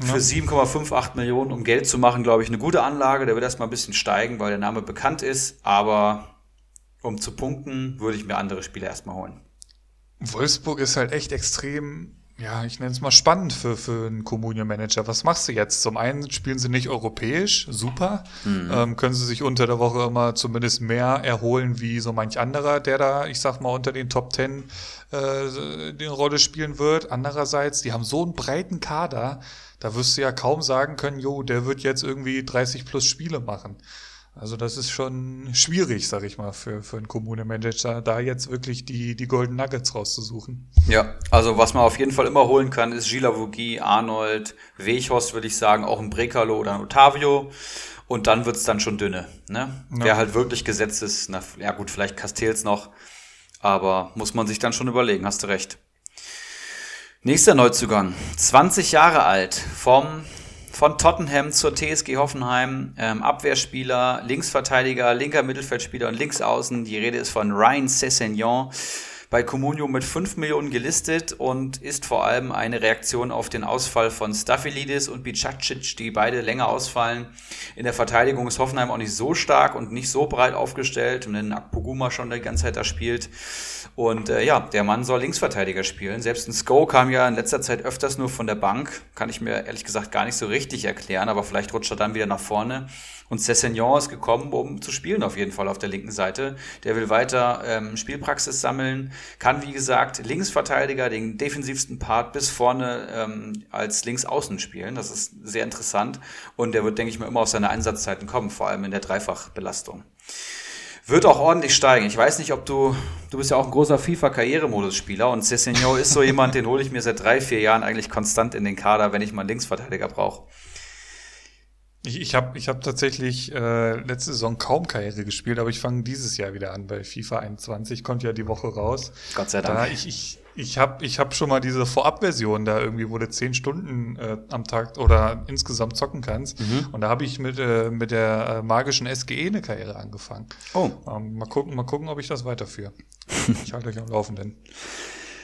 Für 7,58 Millionen, um Geld zu machen, glaube ich, eine gute Anlage. Der wird erstmal ein bisschen steigen, weil der Name bekannt ist. Aber um zu punkten, würde ich mir andere Spieler erstmal holen. Wolfsburg ist halt echt extrem ja, ich nenne es mal spannend für, für einen Communion-Manager. Was machst du jetzt? Zum einen spielen sie nicht europäisch, super. Mhm. Ähm, können sie sich unter der Woche immer zumindest mehr erholen wie so manch anderer, der da, ich sag mal, unter den Top Ten äh, die Rolle spielen wird. Andererseits, die haben so einen breiten Kader, da wirst du ja kaum sagen können, jo, der wird jetzt irgendwie 30 plus Spiele machen. Also das ist schon schwierig, sag ich mal, für, für einen Kommune-Manager, da jetzt wirklich die, die Golden Nuggets rauszusuchen. Ja, also was man auf jeden Fall immer holen kann, ist Gila Vogie, Arnold, Weghorst, würde ich sagen, auch ein Brekalo oder ein Otavio. Und dann wird's dann schon dünne. Ne? Ja. Wer halt wirklich gesetzt ist, na, ja gut, vielleicht Castells noch, aber muss man sich dann schon überlegen, hast du recht. Nächster Neuzugang, 20 Jahre alt, vom von Tottenham zur TSG Hoffenheim, ähm, Abwehrspieler, Linksverteidiger, linker Mittelfeldspieler und Linksaußen. Die Rede ist von Ryan Sessegnon bei Comunio mit 5 Millionen gelistet und ist vor allem eine Reaktion auf den Ausfall von Staphylidis und Bicacic, die beide länger ausfallen. In der Verteidigung ist Hoffenheim auch nicht so stark und nicht so breit aufgestellt, wenn Akpoguma schon die ganze Zeit da spielt. Und äh, ja, der Mann soll Linksverteidiger spielen. Selbst ein Sko kam ja in letzter Zeit öfters nur von der Bank. Kann ich mir ehrlich gesagt gar nicht so richtig erklären, aber vielleicht rutscht er dann wieder nach vorne. Und Cessignon ist gekommen, um zu spielen auf jeden Fall auf der linken Seite. Der will weiter ähm, Spielpraxis sammeln, kann wie gesagt Linksverteidiger, den defensivsten Part bis vorne ähm, als Linksaußen spielen. Das ist sehr interessant und der wird, denke ich mal, immer auf seine Einsatzzeiten kommen, vor allem in der Dreifachbelastung. Wird auch ordentlich steigen. Ich weiß nicht, ob du, du bist ja auch ein großer FIFA-Karrieremodus-Spieler und Cessignon ist so jemand, den hole ich mir seit drei, vier Jahren eigentlich konstant in den Kader, wenn ich mal einen Linksverteidiger brauche. Ich, ich habe ich hab tatsächlich äh, letzte Saison kaum Karriere gespielt, aber ich fange dieses Jahr wieder an bei FIFA 21, kommt ja die Woche raus. Gott sei Dank. Da ich, ich, Ich habe ich hab schon mal diese Vorabversion da irgendwie, wo du zehn Stunden äh, am Tag oder insgesamt zocken kannst. Mhm. Und da habe ich mit, äh, mit der äh, magischen SGE eine Karriere angefangen. Oh. Ähm, mal gucken, mal gucken, ob ich das weiterführe. ich halte euch am Laufenden.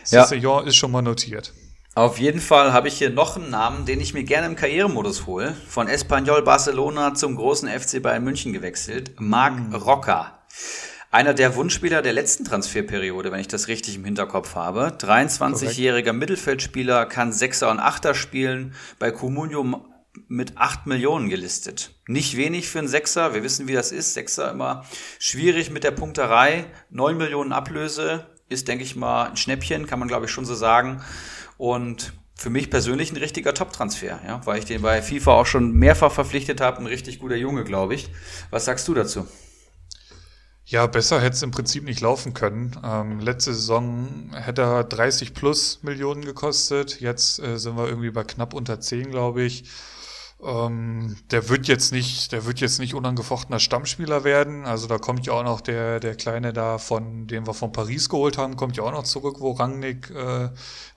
Ja. Saison ist schon mal notiert. Auf jeden Fall habe ich hier noch einen Namen, den ich mir gerne im Karrieremodus hole. Von Espanyol Barcelona zum großen FC Bayern München gewechselt. Marc mhm. Rocker. Einer der Wunschspieler der letzten Transferperiode, wenn ich das richtig im Hinterkopf habe. 23-jähriger Mittelfeldspieler, kann Sechser und Achter spielen, bei Comunio mit 8 Millionen gelistet. Nicht wenig für einen Sechser, wir wissen, wie das ist. Sechser immer schwierig mit der Punkterei. 9 Millionen Ablöse ist, denke ich mal, ein Schnäppchen, kann man glaube ich schon so sagen. Und für mich persönlich ein richtiger Top-Transfer, ja, weil ich den bei FIFA auch schon mehrfach verpflichtet habe. Ein richtig guter Junge, glaube ich. Was sagst du dazu? Ja, besser hätte es im Prinzip nicht laufen können. Ähm, letzte Saison hätte er 30 plus Millionen gekostet. Jetzt äh, sind wir irgendwie bei knapp unter 10, glaube ich. Ähm, der wird jetzt nicht, der wird jetzt nicht unangefochtener Stammspieler werden. Also da kommt ja auch noch der, der Kleine da von, den wir von Paris geholt haben, kommt ja auch noch zurück, wo Rangnick äh,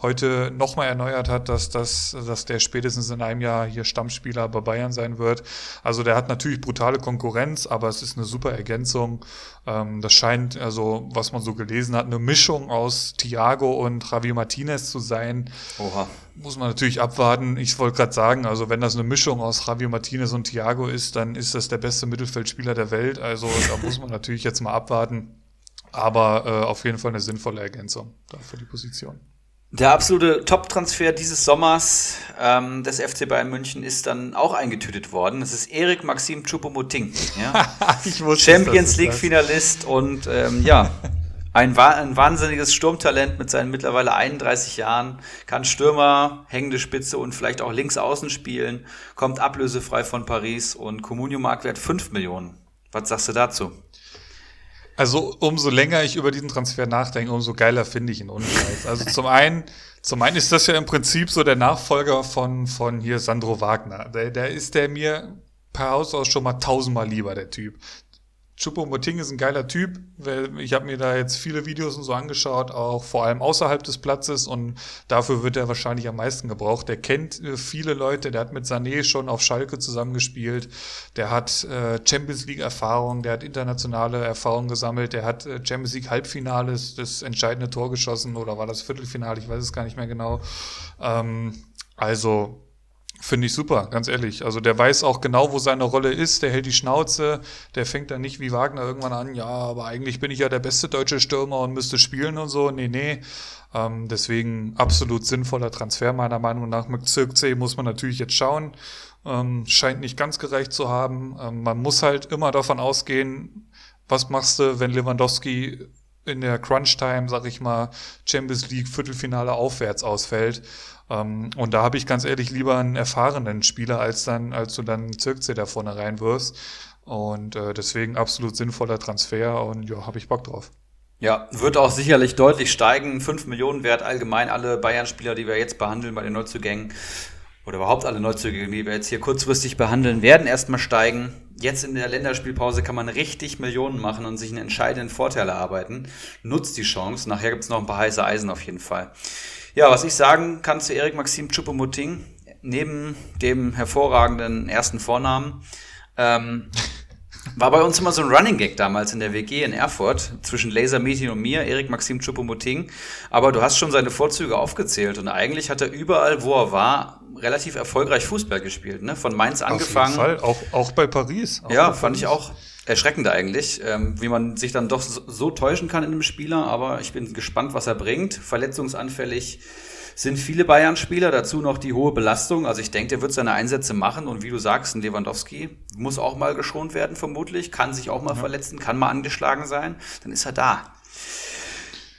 heute nochmal erneuert hat, dass, das, dass der spätestens in einem Jahr hier Stammspieler bei Bayern sein wird. Also der hat natürlich brutale Konkurrenz, aber es ist eine super Ergänzung. Ähm, das scheint, also was man so gelesen hat, eine Mischung aus Thiago und Javi Martinez zu sein. Oha. Muss man natürlich abwarten. Ich wollte gerade sagen, also wenn das eine Mischung aus Javi Martinez und Thiago ist, dann ist das der beste Mittelfeldspieler der Welt. Also da muss man natürlich jetzt mal abwarten. Aber äh, auf jeden Fall eine sinnvolle Ergänzung für die Position. Der absolute Top-Transfer dieses Sommers ähm, des FC Bayern München ist dann auch eingetütet worden. Das ist Erik Maxim Choupo-Moting. Ja? Champions League-Finalist und ähm, ja, ein, ein, wahnsinniges Sturmtalent mit seinen mittlerweile 31 Jahren, kann Stürmer, hängende Spitze und vielleicht auch links außen spielen, kommt ablösefrei von Paris und Comunio-Marktwert 5 Millionen. Was sagst du dazu? Also umso länger ich über diesen Transfer nachdenke, umso geiler finde ich ihn ohne Scheiß. Also zum einen, zum einen ist das ja im Prinzip so der Nachfolger von, von hier Sandro Wagner. Der, der ist der mir per Haus aus schon mal tausendmal lieber, der Typ. Choupo-Moting ist ein geiler Typ. Ich habe mir da jetzt viele Videos und so angeschaut, auch vor allem außerhalb des Platzes. Und dafür wird er wahrscheinlich am meisten gebraucht. Der kennt äh, viele Leute, der hat mit Sané schon auf Schalke zusammengespielt, der hat äh, Champions League Erfahrung, der hat internationale Erfahrung gesammelt, der hat äh, Champions League Halbfinales das entscheidende Tor geschossen. Oder war das Viertelfinale, ich weiß es gar nicht mehr genau. Ähm, also Finde ich super, ganz ehrlich. Also der weiß auch genau, wo seine Rolle ist, der hält die Schnauze, der fängt dann nicht wie Wagner irgendwann an, ja, aber eigentlich bin ich ja der beste deutsche Stürmer und müsste spielen und so. Nee, nee. Ähm, deswegen absolut sinnvoller Transfer meiner Meinung nach. Mit Zirkzee muss man natürlich jetzt schauen. Ähm, scheint nicht ganz gereicht zu haben. Ähm, man muss halt immer davon ausgehen, was machst du, wenn Lewandowski in der Crunch-Time, sag ich mal, Champions League Viertelfinale aufwärts ausfällt. Ähm, und da habe ich ganz ehrlich lieber einen erfahrenen Spieler, als dann, als du dann Zirkzee da vorne reinwirfst. Und äh, deswegen absolut sinnvoller Transfer und ja, habe ich Bock drauf. Ja, wird auch sicherlich deutlich steigen. 5 Millionen wert allgemein alle Bayern-Spieler, die wir jetzt behandeln bei den Neuzugängen oder überhaupt alle Neuzugänge, die wir jetzt hier kurzfristig behandeln, werden erstmal steigen. Jetzt in der Länderspielpause kann man richtig Millionen machen und sich einen entscheidenden Vorteil erarbeiten. Nutzt die Chance. Nachher gibt's noch ein paar heiße Eisen auf jeden Fall. Ja, was ich sagen kann zu Erik Maxim Choupo-Moting, neben dem hervorragenden ersten Vornamen, ähm, war bei uns immer so ein Running Gag damals in der WG in Erfurt zwischen Laser Meeting und mir, Erik Maxim Choupo-Moting. Aber du hast schon seine Vorzüge aufgezählt und eigentlich hat er überall, wo er war, relativ erfolgreich Fußball gespielt. Ne? Von Mainz angefangen. Auf jeden Fall, auch, auch bei Paris. Auch ja, bei fand Paris. ich auch erschreckend eigentlich, ähm, wie man sich dann doch so, so täuschen kann in einem Spieler. Aber ich bin gespannt, was er bringt. Verletzungsanfällig sind viele Bayern-Spieler, dazu noch die hohe Belastung. Also ich denke, der wird seine Einsätze machen und wie du sagst, ein Lewandowski muss auch mal geschont werden, vermutlich, kann sich auch mal ja. verletzen, kann mal angeschlagen sein, dann ist er da.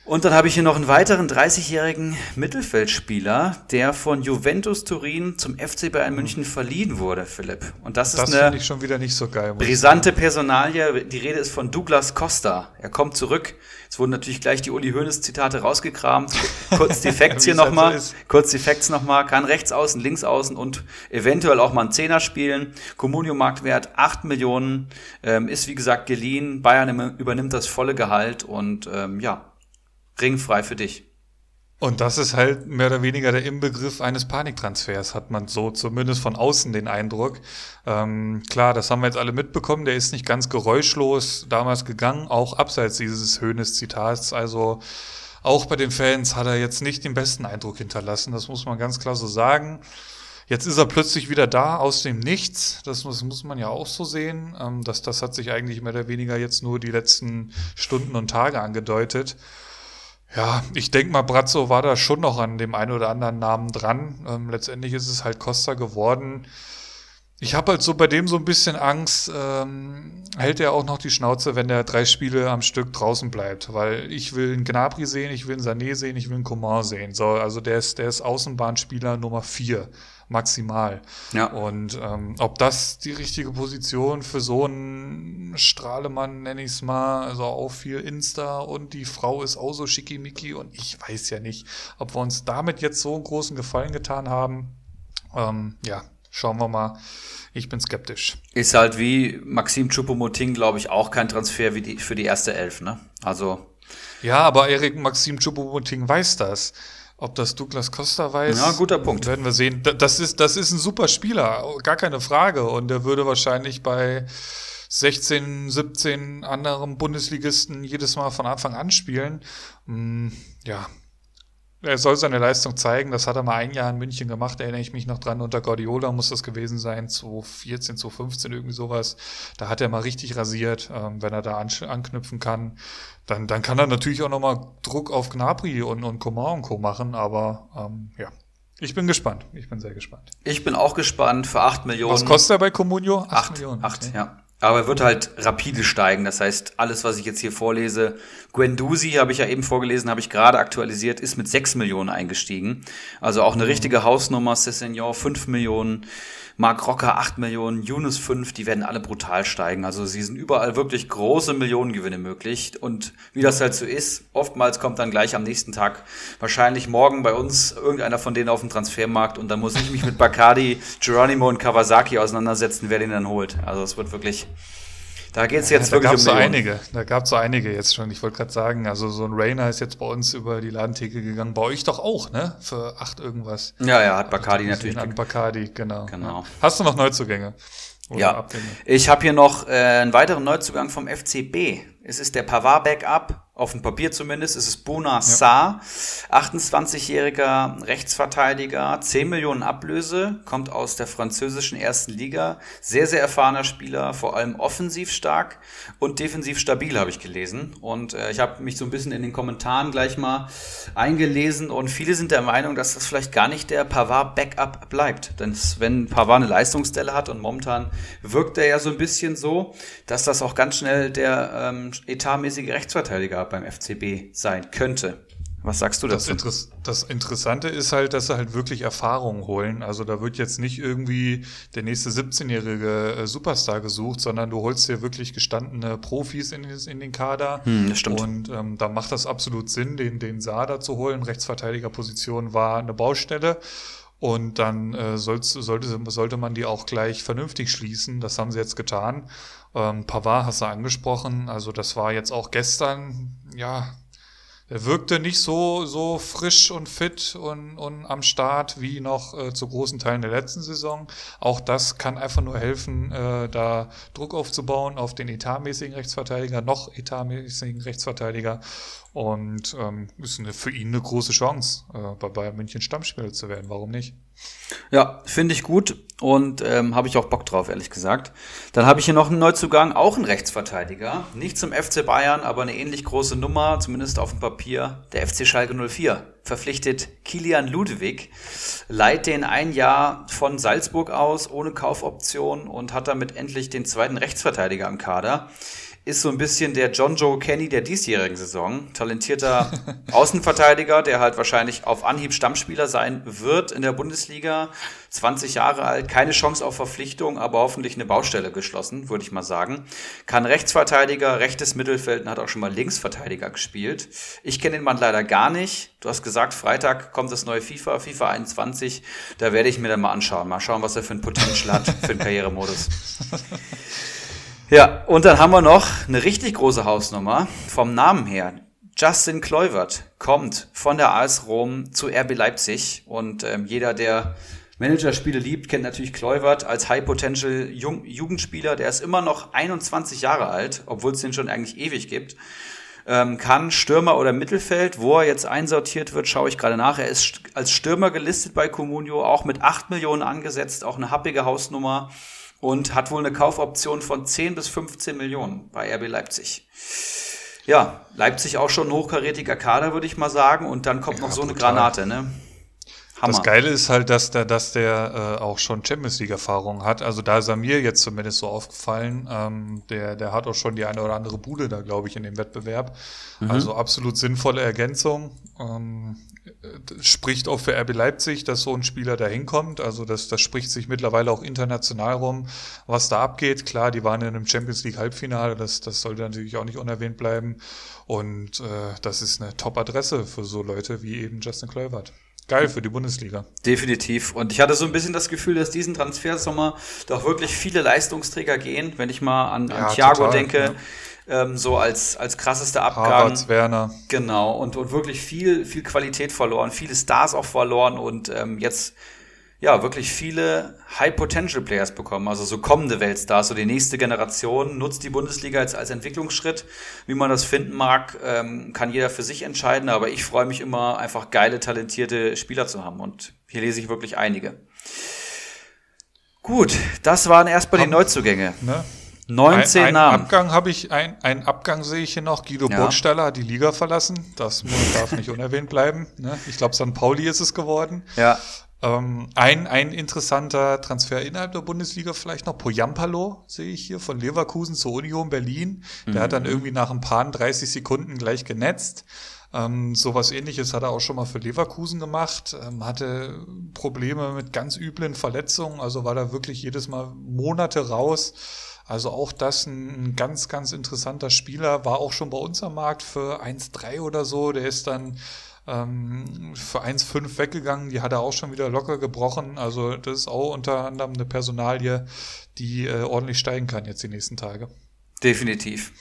Und dann habe ich hier noch einen weiteren 30-jährigen Mittelfeldspieler, der von Juventus Turin zum FC Bayern München verliehen wurde, Philipp. Und das ist das eine ich schon wieder nicht so geil, brisante Personalie. Die Rede ist von Douglas Costa. Er kommt zurück. Es wurden natürlich gleich die Uli Hoeneß Zitate rausgekramt. Kurz die Facts hier nochmal. Halt so Kurz die Facts nochmal. Kann rechts außen, links außen und eventuell auch mal einen Zehner spielen. Comunio Marktwert 8 Millionen. Ähm, ist wie gesagt geliehen. Bayern übernimmt das volle Gehalt und ähm, ja, ringfrei für dich. Und das ist halt mehr oder weniger der Inbegriff eines Paniktransfers, hat man so zumindest von außen den Eindruck. Ähm, klar, das haben wir jetzt alle mitbekommen. Der ist nicht ganz geräuschlos damals gegangen, auch abseits dieses Höhnes-Zitats. Also auch bei den Fans hat er jetzt nicht den besten Eindruck hinterlassen. Das muss man ganz klar so sagen. Jetzt ist er plötzlich wieder da aus dem Nichts. Das muss, muss man ja auch so sehen. Ähm, das, das hat sich eigentlich mehr oder weniger jetzt nur die letzten Stunden und Tage angedeutet. Ja, ich denke mal, Brazzo war da schon noch an dem einen oder anderen Namen dran. Ähm, letztendlich ist es halt Costa geworden. Ich habe halt so bei dem so ein bisschen Angst, ähm, hält er auch noch die Schnauze, wenn der drei Spiele am Stück draußen bleibt. Weil ich will einen Gnabry sehen, ich will einen Sané sehen, ich will einen Coman sehen. So, also der ist, der ist Außenbahnspieler Nummer vier maximal. Ja. Und ähm, ob das die richtige Position für so einen Strahlemann, nenne ich es mal, also auch viel Insta und die Frau ist auch so schickimicki und ich weiß ja nicht, ob wir uns damit jetzt so einen großen Gefallen getan haben. Ähm, ja, schauen wir mal. Ich bin skeptisch. Ist halt wie Maxim Choupo-Moting, glaube ich, auch kein Transfer wie die, für die erste Elf, ne? Also. Ja, aber Erik Maxim Choupo-Moting weiß das. Ob das Douglas Costa weiß, ja, guter Punkt. werden wir sehen. Das ist, das ist ein super Spieler, gar keine Frage. Und der würde wahrscheinlich bei 16, 17 anderen Bundesligisten jedes Mal von Anfang an spielen. Hm, ja, er soll seine Leistung zeigen. Das hat er mal ein Jahr in München gemacht, erinnere ich mich noch dran. Unter Guardiola muss das gewesen sein, 2014, 2015, irgendwie sowas. Da hat er mal richtig rasiert. Ähm, wenn er da anknüpfen kann, dann, dann kann er natürlich auch nochmal Druck auf Gnabry und, und Coman und Co. machen. Aber ähm, ja, ich bin gespannt. Ich bin sehr gespannt. Ich bin auch gespannt für 8 Millionen. Was kostet er bei Comunio? 8 Millionen. 8, okay. ja. Aber er wird halt rapide steigen. Das heißt, alles, was ich jetzt hier vorlese, Guendouzi habe ich ja eben vorgelesen, habe ich gerade aktualisiert, ist mit 6 Millionen eingestiegen. Also auch eine mhm. richtige Hausnummer, Cessignon 5 Millionen. Mark Rocker 8 Millionen, Yunus 5, die werden alle brutal steigen. Also sie sind überall wirklich große Millionengewinne möglich. Und wie das halt so ist, oftmals kommt dann gleich am nächsten Tag wahrscheinlich morgen bei uns irgendeiner von denen auf dem Transfermarkt und dann muss ich mich mit Bacardi, Geronimo und Kawasaki auseinandersetzen, wer den dann holt. Also es wird wirklich da geht's jetzt ja, wirklich da gab's um so einige. Da gab es so einige jetzt schon. Ich wollte gerade sagen, also so ein Rainer ist jetzt bei uns über die Ladentheke gegangen. Bei euch doch auch, ne? Für acht irgendwas. Ja, ja, hat Bacardi also, natürlich. Hat Bacardi, genau. genau. Hast du noch Neuzugänge? Oder ja, Abgänge? ich habe hier noch äh, einen weiteren Neuzugang vom FCB. Es ist der Pavard-Backup auf dem Papier zumindest, ist es Bona Sa, 28-jähriger Rechtsverteidiger, 10 Millionen Ablöse, kommt aus der französischen ersten Liga, sehr, sehr erfahrener Spieler, vor allem offensiv stark und defensiv stabil, habe ich gelesen. Und äh, ich habe mich so ein bisschen in den Kommentaren gleich mal eingelesen und viele sind der Meinung, dass das vielleicht gar nicht der Pavard-Backup bleibt. Denn wenn Pavard eine Leistungsstelle hat und momentan wirkt er ja so ein bisschen so, dass das auch ganz schnell der ähm, etatmäßige Rechtsverteidiger beim FCB sein könnte. Was sagst du dazu? Das, das, Interessante ist halt, dass sie halt wirklich Erfahrungen holen. Also da wird jetzt nicht irgendwie der nächste 17-jährige äh, Superstar gesucht, sondern du holst dir wirklich gestandene Profis in, in den Kader. Hm, das stimmt. Und ähm, da macht das absolut Sinn, den, den Sada zu holen. Rechtsverteidigerposition war eine Baustelle. Und dann äh, sollte, sollte man die auch gleich vernünftig schließen. Das haben sie jetzt getan. Ähm, Pavard hast du angesprochen. Also das war jetzt auch gestern, ja, er wirkte nicht so, so frisch und fit und, und am Start wie noch äh, zu großen Teilen der letzten Saison. Auch das kann einfach nur helfen, äh, da Druck aufzubauen auf den etatmäßigen Rechtsverteidiger, noch etatmäßigen Rechtsverteidiger. Und ähm, ist eine, für ihn eine große Chance, äh, bei Bayern München Stammspieler zu werden. Warum nicht? Ja, finde ich gut und ähm, habe ich auch Bock drauf, ehrlich gesagt. Dann habe ich hier noch einen Neuzugang, auch einen Rechtsverteidiger. Nicht zum FC Bayern, aber eine ähnlich große Nummer, zumindest auf dem Papier. Der FC Schalke 04 verpflichtet Kilian Ludwig, leiht den ein Jahr von Salzburg aus ohne Kaufoption und hat damit endlich den zweiten Rechtsverteidiger im Kader ist so ein bisschen der John Joe Kenny der diesjährigen Saison. Talentierter Außenverteidiger, der halt wahrscheinlich auf Anhieb Stammspieler sein wird in der Bundesliga. 20 Jahre alt, keine Chance auf Verpflichtung, aber hoffentlich eine Baustelle geschlossen, würde ich mal sagen. Kann Rechtsverteidiger, rechtes Mittelfeld und hat auch schon mal Linksverteidiger gespielt. Ich kenne den Mann leider gar nicht. Du hast gesagt, Freitag kommt das neue FIFA, FIFA 21. Da werde ich mir dann mal anschauen. Mal schauen, was er für ein Potential hat für den Karrieremodus. Ja, und dann haben wir noch eine richtig große Hausnummer vom Namen her. Justin Kluivert kommt von der AS Rom zu RB Leipzig und ähm, jeder, der Managerspiele liebt, kennt natürlich Kluivert als High Potential Jung Jugendspieler. Der ist immer noch 21 Jahre alt, obwohl es den schon eigentlich ewig gibt. Ähm, kann Stürmer oder Mittelfeld, wo er jetzt einsortiert wird, schaue ich gerade nach. Er ist als Stürmer gelistet bei Comunio, auch mit 8 Millionen angesetzt, auch eine happige Hausnummer und hat wohl eine Kaufoption von 10 bis 15 Millionen bei RB Leipzig. Ja, Leipzig auch schon ein hochkarätiger Kader, würde ich mal sagen. Und dann kommt ja, noch so brutal. eine Granate, ne? Hammer. Das Geile ist halt, dass der, dass der äh, auch schon Champions League-Erfahrung hat. Also da ist er mir jetzt zumindest so aufgefallen. Ähm, der, der hat auch schon die eine oder andere Bude da, glaube ich, in dem Wettbewerb. Mhm. Also absolut sinnvolle Ergänzung. Ähm, spricht auch für RB Leipzig, dass so ein Spieler da hinkommt. Also das, das spricht sich mittlerweile auch international rum, was da abgeht. Klar, die waren in einem Champions League Halbfinale, das, das sollte natürlich auch nicht unerwähnt bleiben. Und äh, das ist eine Top-Adresse für so Leute wie eben Justin Kluivert. Geil für die Bundesliga. Definitiv. Und ich hatte so ein bisschen das Gefühl, dass diesen Transfersommer doch wirklich viele Leistungsträger gehen. Wenn ich mal an, ja, an Thiago total, denke, ja. ähm, so als, als krassester Abgang. Harvards, Werner. Genau. Und, und wirklich viel, viel Qualität verloren, viele Stars auch verloren und ähm, jetzt ja, wirklich viele High-Potential-Players bekommen, also so kommende Weltstars, so die nächste Generation nutzt die Bundesliga jetzt als Entwicklungsschritt. Wie man das finden mag, ähm, kann jeder für sich entscheiden, aber ich freue mich immer, einfach geile, talentierte Spieler zu haben und hier lese ich wirklich einige. Gut, das waren erstmal die Neuzugänge. Ne? 19 ein, ein Namen. Abgang habe ich, ein, einen Abgang sehe ich hier noch. Guido ja. Burgstaller hat die Liga verlassen. Das darf nicht unerwähnt bleiben. Ne? Ich glaube, St. Pauli ist es geworden. Ja. Ähm, ein, ein interessanter Transfer innerhalb der Bundesliga vielleicht noch, Poyampalo sehe ich hier, von Leverkusen zur Union Berlin. Der mhm. hat dann mhm. irgendwie nach ein paar 30 Sekunden gleich genetzt. Ähm, sowas ähnliches hat er auch schon mal für Leverkusen gemacht, ähm, hatte Probleme mit ganz üblen Verletzungen, also war da wirklich jedes Mal Monate raus. Also auch das ein, ein ganz, ganz interessanter Spieler, war auch schon bei uns am Markt für 1,3 oder so. Der ist dann ähm, für 1,5 weggegangen. Die hat er auch schon wieder locker gebrochen. Also das ist auch unter anderem eine Personalie, die äh, ordentlich steigen kann jetzt die nächsten Tage. Definitiv.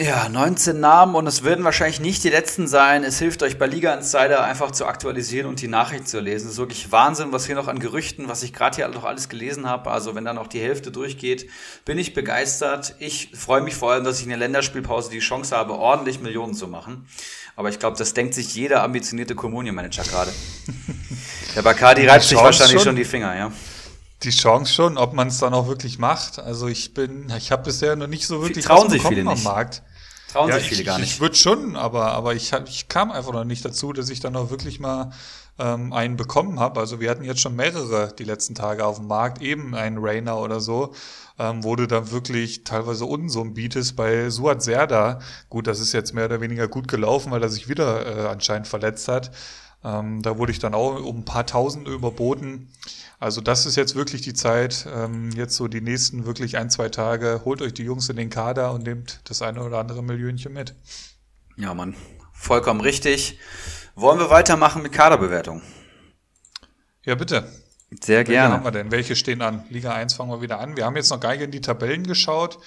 Ja, 19 Namen und es werden wahrscheinlich nicht die letzten sein. Es hilft euch bei Liga Insider einfach zu aktualisieren und die Nachricht zu lesen. Es ist wirklich Wahnsinn, was hier noch an Gerüchten, was ich gerade hier noch alles gelesen habe. Also wenn dann noch die Hälfte durchgeht, bin ich begeistert. Ich freue mich vor allem, dass ich in der Länderspielpause die Chance habe, ordentlich Millionen zu machen. Aber ich glaube, das denkt sich jeder ambitionierte Communion-Manager gerade. Der Bacardi reibt sich wahrscheinlich schon. schon die Finger, ja die Chance schon, ob man es dann auch wirklich macht. Also ich bin, ich habe bisher noch nicht so wirklich trauen sich viele nicht. Markt. Trauen ja, sich viele ich, gar nicht. Ich würde schon, aber aber ich, ich kam einfach noch nicht dazu, dass ich dann auch wirklich mal ähm, einen bekommen habe. Also wir hatten jetzt schon mehrere die letzten Tage auf dem Markt, eben einen Rainer oder so, ähm, wo du dann wirklich teilweise Unsummen bietest. Bei Suat Serda, gut, das ist jetzt mehr oder weniger gut gelaufen, weil er sich wieder äh, anscheinend verletzt hat. Ähm, da wurde ich dann auch um ein paar Tausend überboten. Also das ist jetzt wirklich die Zeit, ähm, jetzt so die nächsten wirklich ein, zwei Tage, holt euch die Jungs in den Kader und nehmt das eine oder andere Millionchen mit. Ja, Mann, vollkommen richtig. Wollen wir weitermachen mit Kaderbewertung? Ja, bitte. Sehr gerne. Welche haben wir denn? Welche stehen an? Liga 1 fangen wir wieder an. Wir haben jetzt noch gar nicht in die Tabellen geschaut.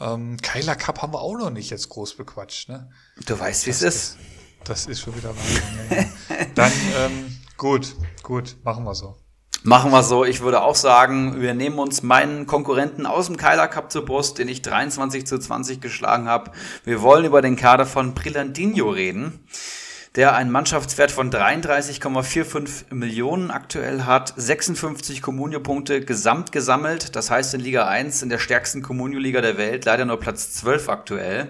Ähm, Keiler Cup haben wir auch noch nicht jetzt groß bequatscht. Ne? Du weißt, wie es ist. Das ist schon wieder Wahnsinn. ja, ja. Dann ähm, gut, gut, machen wir so. Machen wir so. Ich würde auch sagen, wir nehmen uns meinen Konkurrenten aus dem Keiler Cup zur Brust, den ich 23 zu 20 geschlagen habe. Wir wollen über den Kader von Brillandinho reden der einen Mannschaftswert von 33,45 Millionen aktuell hat, 56 Comunio-Punkte gesamt gesammelt, das heißt in Liga 1 in der stärksten Comunio-Liga der Welt, leider nur Platz 12 aktuell.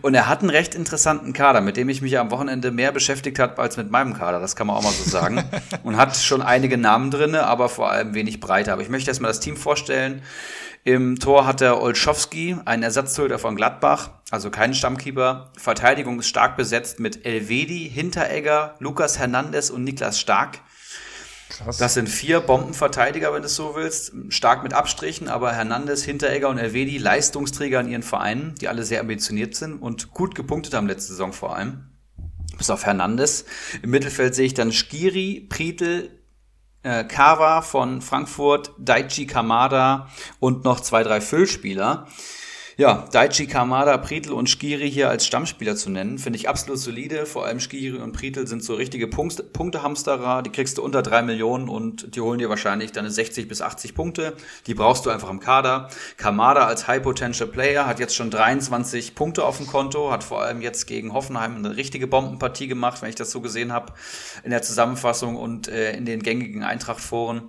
Und er hat einen recht interessanten Kader, mit dem ich mich am Wochenende mehr beschäftigt habe als mit meinem Kader, das kann man auch mal so sagen. Und hat schon einige Namen drinne, aber vor allem wenig breiter. Aber ich möchte erstmal das Team vorstellen. Im Tor hat der Olschowski, einen Ersatztorhüter von Gladbach, also kein Stammkeeper. Verteidigung ist stark besetzt mit Elvedi, Hinteregger, Lukas Hernandez und Niklas Stark. Krass. Das sind vier Bombenverteidiger, wenn du es so willst. Stark mit Abstrichen, aber Hernandez, Hinteregger und Elvedi Leistungsträger in ihren Vereinen, die alle sehr ambitioniert sind und gut gepunktet haben letzte Saison vor allem. Bis auf Hernandez. Im Mittelfeld sehe ich dann Skiri, Prietl, äh, Kawa von Frankfurt, Daichi Kamada und noch zwei, drei Füllspieler. Ja, Daichi Kamada, Prietl und Skiri hier als Stammspieler zu nennen, finde ich absolut solide. Vor allem Skiri und Prietl sind so richtige Punkt Punktehamsterer. Die kriegst du unter drei Millionen und die holen dir wahrscheinlich deine 60 bis 80 Punkte. Die brauchst du einfach im Kader. Kamada als High Potential Player hat jetzt schon 23 Punkte auf dem Konto, hat vor allem jetzt gegen Hoffenheim eine richtige Bombenpartie gemacht, wenn ich das so gesehen habe in der Zusammenfassung und äh, in den gängigen Eintracht-Foren.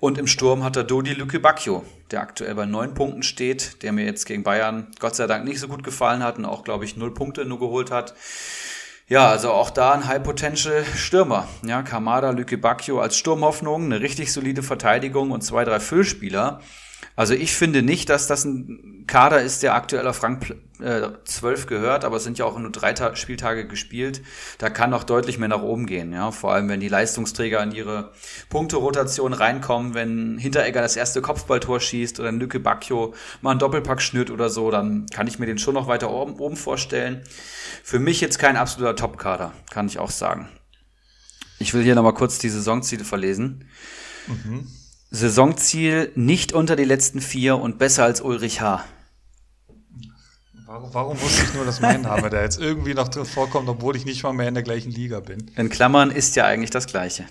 Und im Sturm hat er Dodi Lücke Bacchio, der aktuell bei neun Punkten steht, der mir jetzt gegen Bayern Gott sei Dank nicht so gut gefallen hat und auch, glaube ich, null Punkte nur geholt hat. Ja, also auch da ein High Potential Stürmer. Ja, Kamada, Lücke Bacchio als Sturmhoffnung, eine richtig solide Verteidigung und zwei, drei Füllspieler. Also ich finde nicht, dass das ein Kader ist, der aktuell auf Rang äh, 12 gehört, aber es sind ja auch nur drei Ta Spieltage gespielt. Da kann noch deutlich mehr nach oben gehen. Ja? Vor allem, wenn die Leistungsträger in ihre Punkterotation reinkommen, wenn Hinteregger das erste Kopfballtor schießt oder Lücke Bacchio mal einen Doppelpack schnürt oder so, dann kann ich mir den schon noch weiter oben, oben vorstellen. Für mich jetzt kein absoluter Top-Kader, kann ich auch sagen. Ich will hier nochmal kurz die Saisonziele verlesen. Mhm. Saisonziel nicht unter die letzten vier und besser als Ulrich H. Warum, warum wusste ich nur, dass mein Name da jetzt irgendwie noch drin vorkommt, obwohl ich nicht mal mehr in der gleichen Liga bin? In Klammern ist ja eigentlich das Gleiche.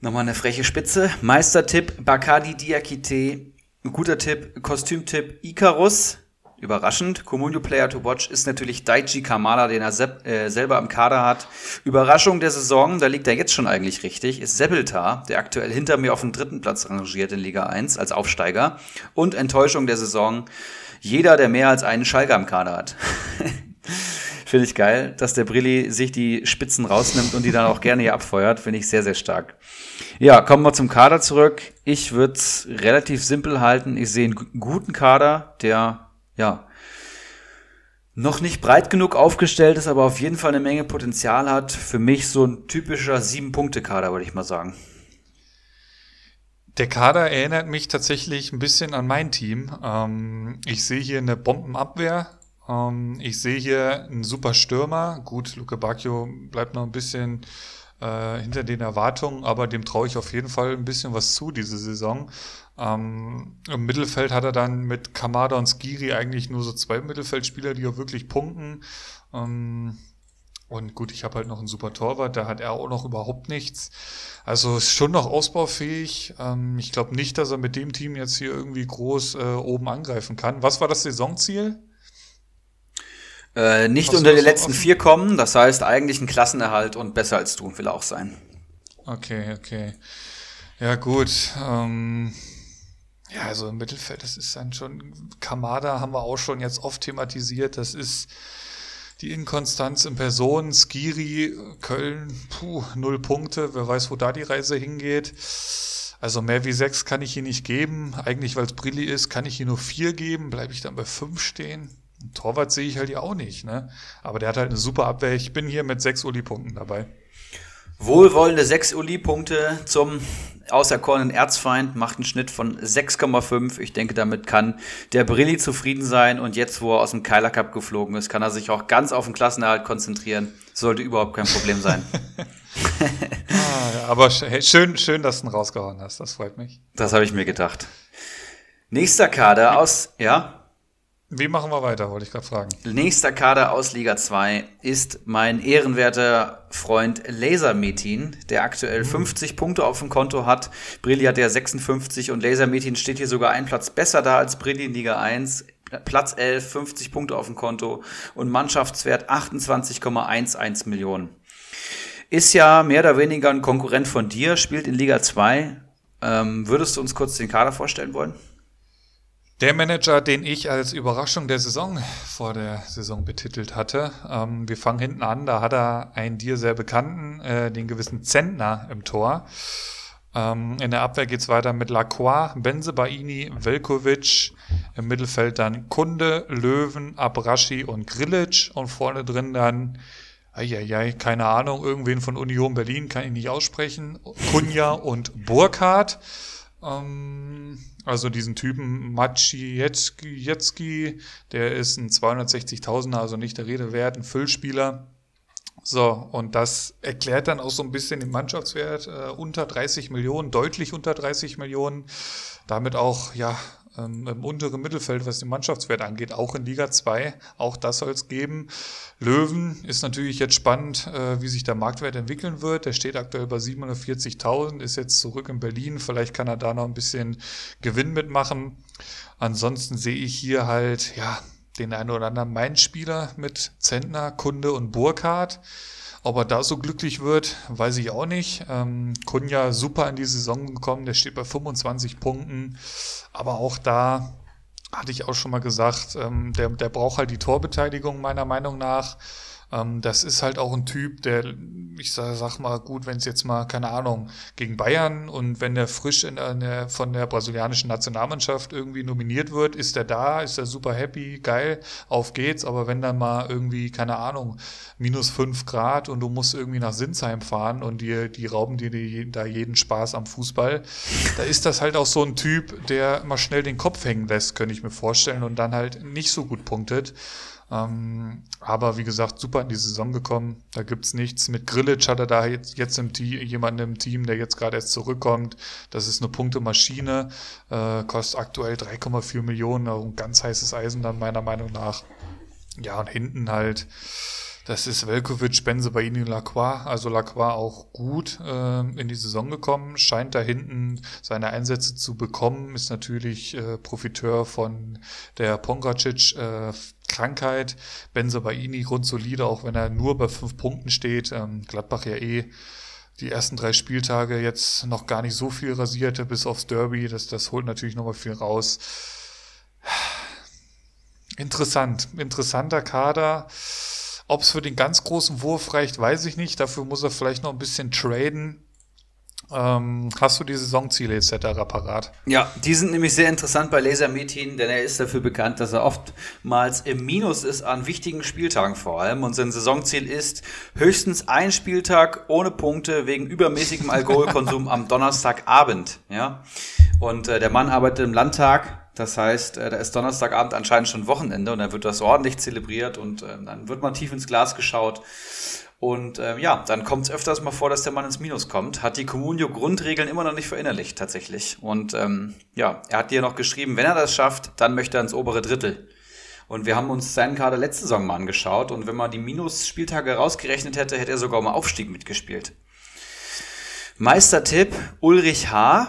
Nochmal eine freche Spitze. Meistertipp Bacardi Diakite. Guter Tipp, Kostümtipp Icarus. Überraschend. Comunio Player to Watch ist natürlich Daichi Kamada, den er se äh, selber im Kader hat. Überraschung der Saison, da liegt er jetzt schon eigentlich richtig, ist Sebeltar, der aktuell hinter mir auf dem dritten Platz rangiert in Liga 1 als Aufsteiger. Und Enttäuschung der Saison, jeder, der mehr als einen Schalker im Kader hat. Finde ich geil, dass der Brilli sich die Spitzen rausnimmt und die dann auch gerne hier abfeuert. Finde ich sehr, sehr stark. Ja, kommen wir zum Kader zurück. Ich würde es relativ simpel halten. Ich sehe einen guten Kader, der ja, noch nicht breit genug aufgestellt ist, aber auf jeden Fall eine Menge Potenzial hat. Für mich so ein typischer Sieben-Punkte-Kader, würde ich mal sagen. Der Kader erinnert mich tatsächlich ein bisschen an mein Team. Ähm, ich sehe hier eine Bombenabwehr. Ähm, ich sehe hier einen super Stürmer. Gut, Luke Bacchio bleibt noch ein bisschen äh, hinter den Erwartungen, aber dem traue ich auf jeden Fall ein bisschen was zu diese Saison. Ähm, Im Mittelfeld hat er dann mit Kamada und Skiri eigentlich nur so zwei Mittelfeldspieler, die auch wirklich punkten. Ähm, und gut, ich habe halt noch einen super Torwart, da hat er auch noch überhaupt nichts. Also ist schon noch ausbaufähig. Ähm, ich glaube nicht, dass er mit dem Team jetzt hier irgendwie groß äh, oben angreifen kann. Was war das Saisonziel? Äh, nicht Hast unter die letzten offen? vier kommen, das heißt eigentlich ein Klassenerhalt und besser als du will er auch sein. Okay, okay. Ja, gut. Ähm, ja, also im Mittelfeld, das ist dann schon, Kamada haben wir auch schon jetzt oft thematisiert, das ist die Inkonstanz in Person, Skiri, Köln, puh, null Punkte, wer weiß, wo da die Reise hingeht. Also mehr wie sechs kann ich hier nicht geben. Eigentlich, weil es Brilli ist, kann ich hier nur vier geben. Bleibe ich dann bei fünf stehen? Ein Torwart sehe ich halt ja auch nicht, ne? Aber der hat halt eine super Abwehr. Ich bin hier mit sechs Uli-Punkten dabei. Wohlwollende sechs Uli-Punkte zum auserkorenen Erzfeind, macht einen Schnitt von 6,5. Ich denke, damit kann der Brilli zufrieden sein. Und jetzt, wo er aus dem Keiler Cup geflogen ist, kann er sich auch ganz auf den Klassenerhalt konzentrieren. Sollte überhaupt kein Problem sein. ah, aber schön, schön, dass du ihn rausgehauen hast. Das freut mich. Das habe ich mir gedacht. Nächster Kader aus, ja? Wie machen wir weiter, wollte ich gerade fragen. Nächster Kader aus Liga 2 ist mein ehrenwerter Freund Laser Metin, der aktuell 50 hm. Punkte auf dem Konto hat. Brilli hat ja 56 und Laser Metin steht hier sogar einen Platz besser da als Brilli in Liga 1. Platz 11, 50 Punkte auf dem Konto und Mannschaftswert 28,11 Millionen. Ist ja mehr oder weniger ein Konkurrent von dir, spielt in Liga 2. Ähm, würdest du uns kurz den Kader vorstellen wollen? Der Manager, den ich als Überraschung der Saison vor der Saison betitelt hatte, ähm, wir fangen hinten an, da hat er einen dir sehr bekannten, äh, den gewissen Zentner im Tor. Ähm, in der Abwehr geht's weiter mit Lacroix, Benzebaini, Velkovic, im Mittelfeld dann Kunde, Löwen, Abraschi und Grilic und vorne drin dann Eieiei, keine Ahnung, irgendwen von Union Berlin kann ich nicht aussprechen. Kunja und Burkhardt. Ähm, also diesen Typen Maciejewski, der ist ein 260.000er, also nicht der Rede wert, ein Füllspieler. So, und das erklärt dann auch so ein bisschen den Mannschaftswert äh, unter 30 Millionen, deutlich unter 30 Millionen. Damit auch, ja, ähm, im unteren Mittelfeld, was den Mannschaftswert angeht, auch in Liga 2. Auch das soll es geben. Löwen ist natürlich jetzt spannend, äh, wie sich der Marktwert entwickeln wird. Der steht aktuell bei 740.000, ist jetzt zurück in Berlin. Vielleicht kann er da noch ein bisschen Gewinn mitmachen. Ansonsten sehe ich hier halt, ja, den einen oder anderen Main-Spieler mit Zentner, Kunde und Burkhardt. Ob er da so glücklich wird, weiß ich auch nicht. Ähm, Kunja super in die Saison gekommen, der steht bei 25 Punkten. Aber auch da hatte ich auch schon mal gesagt, ähm, der, der braucht halt die Torbeteiligung meiner Meinung nach. Ähm, das ist halt auch ein Typ, der, ich sag, sag mal, gut, wenn es jetzt mal, keine Ahnung, gegen Bayern und wenn der frisch in der, von der brasilianischen Nationalmannschaft irgendwie nominiert wird, ist er da, ist er super happy, geil, auf geht's. Aber wenn dann mal irgendwie, keine Ahnung, minus fünf Grad und du musst irgendwie nach Sinsheim fahren und dir, die rauben dir die, da jeden Spaß am Fußball, da ist das halt auch so ein Typ, der mal schnell den Kopf hängen lässt, könnte ich mir vorstellen, und dann halt nicht so gut punktet. Ähm, aber wie gesagt, super in die Saison gekommen. Da gibt's nichts. Mit Grillitsch hat er da jetzt, jetzt im Team, jemanden im Team, der jetzt gerade erst zurückkommt. Das ist eine Punktemaschine. Äh, kostet aktuell 3,4 Millionen. Also ein ganz heißes Eisen dann meiner Meinung nach. Ja, und hinten halt. Das ist Velkovic, Benze, Baini, Lacroix. Also Lacroix auch gut äh, in die Saison gekommen, scheint da hinten seine Einsätze zu bekommen, ist natürlich äh, Profiteur von der Pongracic äh, Krankheit. Benze Baini grundsolide, auch wenn er nur bei fünf Punkten steht. Ähm, Gladbach ja eh die ersten drei Spieltage jetzt noch gar nicht so viel rasierte, bis aufs Derby. Das, das holt natürlich nochmal viel raus. Interessant, interessanter Kader. Ob es für den ganz großen Wurf reicht, weiß ich nicht. Dafür muss er vielleicht noch ein bisschen traden. Ähm, hast du die Saisonziele etc. parat? Ja, die sind nämlich sehr interessant bei Laser Metin, denn er ist dafür bekannt, dass er oftmals im Minus ist an wichtigen Spieltagen vor allem. Und sein Saisonziel ist höchstens ein Spieltag ohne Punkte wegen übermäßigem Alkoholkonsum am Donnerstagabend. Ja, und äh, der Mann arbeitet im Landtag. Das heißt, äh, da ist Donnerstagabend anscheinend schon Wochenende und dann wird das ordentlich zelebriert und äh, dann wird mal tief ins Glas geschaut. Und äh, ja, dann kommt es öfters mal vor, dass der Mann ins Minus kommt. Hat die Communio-Grundregeln immer noch nicht verinnerlicht, tatsächlich. Und ähm, ja, er hat dir noch geschrieben, wenn er das schafft, dann möchte er ins obere Drittel. Und wir haben uns seinen Kader letzte Saison mal angeschaut und wenn man die Minus-Spieltage rausgerechnet hätte, hätte er sogar um Aufstieg mitgespielt. Meistertipp Ulrich H.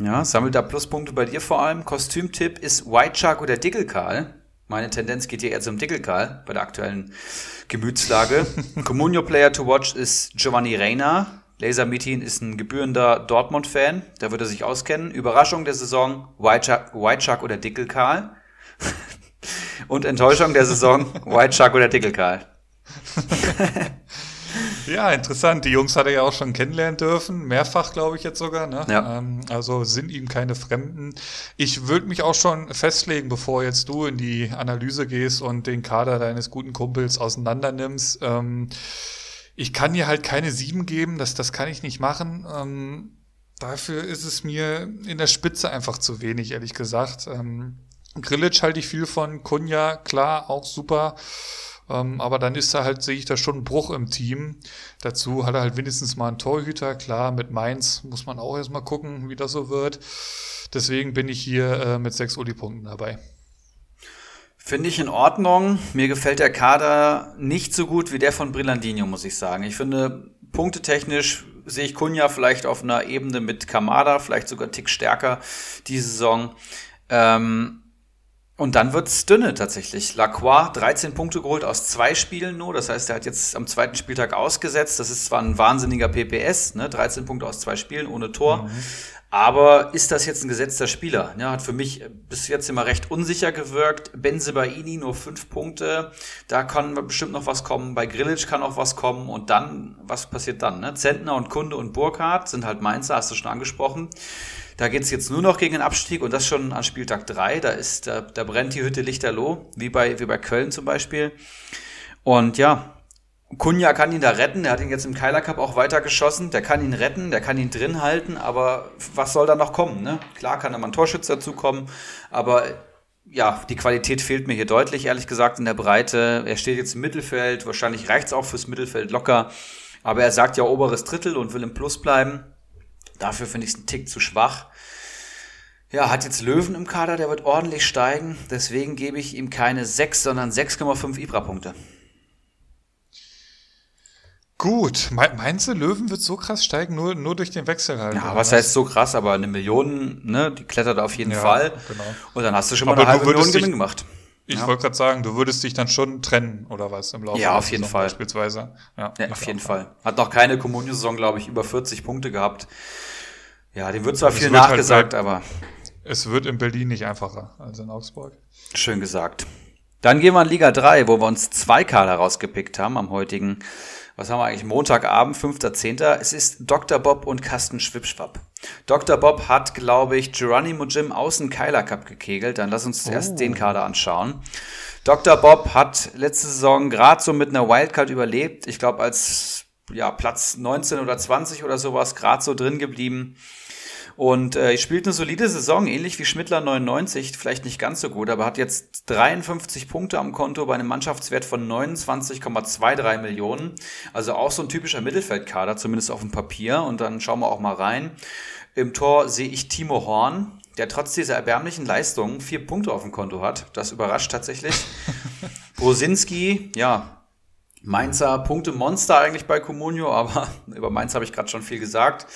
Ja, sammelt da Pluspunkte bei dir vor allem. Kostümtipp ist White Shark oder Dickelkarl. Meine Tendenz geht hier eher zum Dickelkarl bei der aktuellen Gemütslage. Comunio Player to Watch ist Giovanni Reina. Laser Metin ist ein gebührender Dortmund-Fan. Da würde er sich auskennen. Überraschung der Saison White Shark, White Shark oder Dickelkarl. Und Enttäuschung der Saison White Shark oder Dickelkarl. Ja, interessant. Die Jungs hat er ja auch schon kennenlernen dürfen, mehrfach, glaube ich jetzt sogar. Ne? Ja. Ähm, also sind ihm keine Fremden. Ich würde mich auch schon festlegen, bevor jetzt du in die Analyse gehst und den Kader deines guten Kumpels auseinander nimmst. Ähm, ich kann dir halt keine sieben geben, das, das kann ich nicht machen. Ähm, dafür ist es mir in der Spitze einfach zu wenig, ehrlich gesagt. Ähm, Grillitsch halte ich viel von, Kunja, klar, auch super. Ähm, aber dann ist da halt, sehe ich da schon einen Bruch im Team. Dazu hat er halt wenigstens mal einen Torhüter. Klar, mit Mainz muss man auch erstmal gucken, wie das so wird. Deswegen bin ich hier äh, mit sechs Uli-Punkten dabei. Finde ich in Ordnung. Mir gefällt der Kader nicht so gut wie der von Brillandino, muss ich sagen. Ich finde, punktetechnisch sehe ich Kunja vielleicht auf einer Ebene mit Kamada, vielleicht sogar einen Tick stärker diese Saison. Ähm, und dann wird's dünne tatsächlich. Lacroix 13 Punkte geholt aus zwei Spielen nur. Das heißt, er hat jetzt am zweiten Spieltag ausgesetzt. Das ist zwar ein wahnsinniger PPS, ne? 13 Punkte aus zwei Spielen ohne Tor. Mhm. Aber ist das jetzt ein gesetzter Spieler? Ja, hat für mich bis jetzt immer recht unsicher gewirkt. Benzebaini nur fünf Punkte. Da kann bestimmt noch was kommen. Bei Grillitsch kann auch was kommen. Und dann, was passiert dann? Ne? Zentner und Kunde und Burkhardt sind halt Mainzer, hast du schon angesprochen. Da geht es jetzt nur noch gegen den Abstieg und das schon an Spieltag 3. Da ist, da, da brennt die Hütte lichterloh, wie bei, wie bei Köln zum Beispiel. Und ja, Kunja kann ihn da retten. Er hat ihn jetzt im Keiler Cup auch weiter geschossen. Der kann ihn retten, der kann ihn drin halten, aber was soll da noch kommen? Ne? Klar kann da mal ein Torschütze dazukommen, aber ja, die Qualität fehlt mir hier deutlich, ehrlich gesagt, in der Breite. Er steht jetzt im Mittelfeld, wahrscheinlich reicht's auch fürs Mittelfeld locker. Aber er sagt ja oberes Drittel und will im Plus bleiben. Dafür finde ich es einen Tick zu schwach. Ja, hat jetzt Löwen im Kader, der wird ordentlich steigen. Deswegen gebe ich ihm keine 6, sondern 6,5 Ibra-Punkte. Gut, meinst du, Löwen wird so krass steigen, nur, nur durch den Wechsel halt? Ja, was heißt so krass, aber eine Million, ne, die klettert auf jeden ja, Fall. Genau. Und dann hast du schon mal aber eine halbe Million Gewinn gemacht. Ich ja. wollte gerade sagen, du würdest dich dann schon trennen oder was im Laufe Ja, auf jeden Fall. Beispielsweise. Ja, ja auf jeden Fall. Hat noch keine Kommunio-Saison, glaube ich, über 40 Punkte gehabt. Ja, dem wird zwar viel halt nachgesagt, halt, aber es wird in Berlin nicht einfacher als in Augsburg. Schön gesagt. Dann gehen wir in Liga 3, wo wir uns zwei Kader rausgepickt haben am heutigen, was haben wir eigentlich, Montagabend, 5.10. Es ist Dr. Bob und Carsten Schwipschwapp. Dr. Bob hat, glaube ich, Geronimo Jim außen Keiler Cup gekegelt. Dann lass uns oh. erst den Kader anschauen. Dr. Bob hat letzte Saison gerade so mit einer Wildcard überlebt. Ich glaube, als ja, Platz 19 oder 20 oder sowas, gerade so drin geblieben. Und äh, spielt eine solide Saison, ähnlich wie Schmittler 99, vielleicht nicht ganz so gut, aber hat jetzt 53 Punkte am Konto bei einem Mannschaftswert von 29,23 Millionen. Also auch so ein typischer Mittelfeldkader, zumindest auf dem Papier. Und dann schauen wir auch mal rein. Im Tor sehe ich Timo Horn, der trotz dieser erbärmlichen Leistung vier Punkte auf dem Konto hat. Das überrascht tatsächlich. Brosinski, ja, Mainzer Punkte-Monster eigentlich bei Comunio, aber über Mainz habe ich gerade schon viel gesagt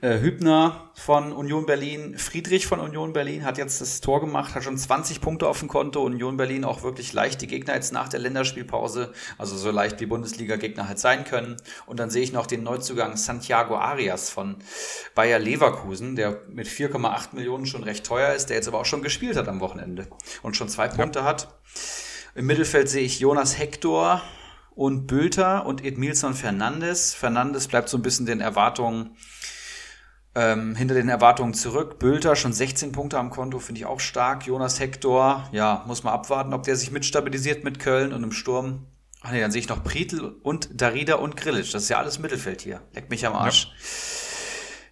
Hübner von Union Berlin, Friedrich von Union Berlin hat jetzt das Tor gemacht, hat schon 20 Punkte auf dem Konto. Union Berlin auch wirklich leicht die Gegner jetzt nach der Länderspielpause, also so leicht wie Bundesliga-Gegner halt sein können. Und dann sehe ich noch den Neuzugang Santiago Arias von Bayer Leverkusen, der mit 4,8 Millionen schon recht teuer ist, der jetzt aber auch schon gespielt hat am Wochenende und schon zwei Punkte ja. hat. Im Mittelfeld sehe ich Jonas Hector und Bülter und Edmilson Fernandes. Fernandes bleibt so ein bisschen den Erwartungen ähm, hinter den Erwartungen zurück. Bülter schon 16 Punkte am Konto, finde ich auch stark. Jonas Hector, ja, muss man abwarten, ob der sich mitstabilisiert mit Köln und im Sturm. Ach nee, dann sehe ich noch Prietl und Darida und Grillic. Das ist ja alles Mittelfeld hier. Leck mich am Arsch.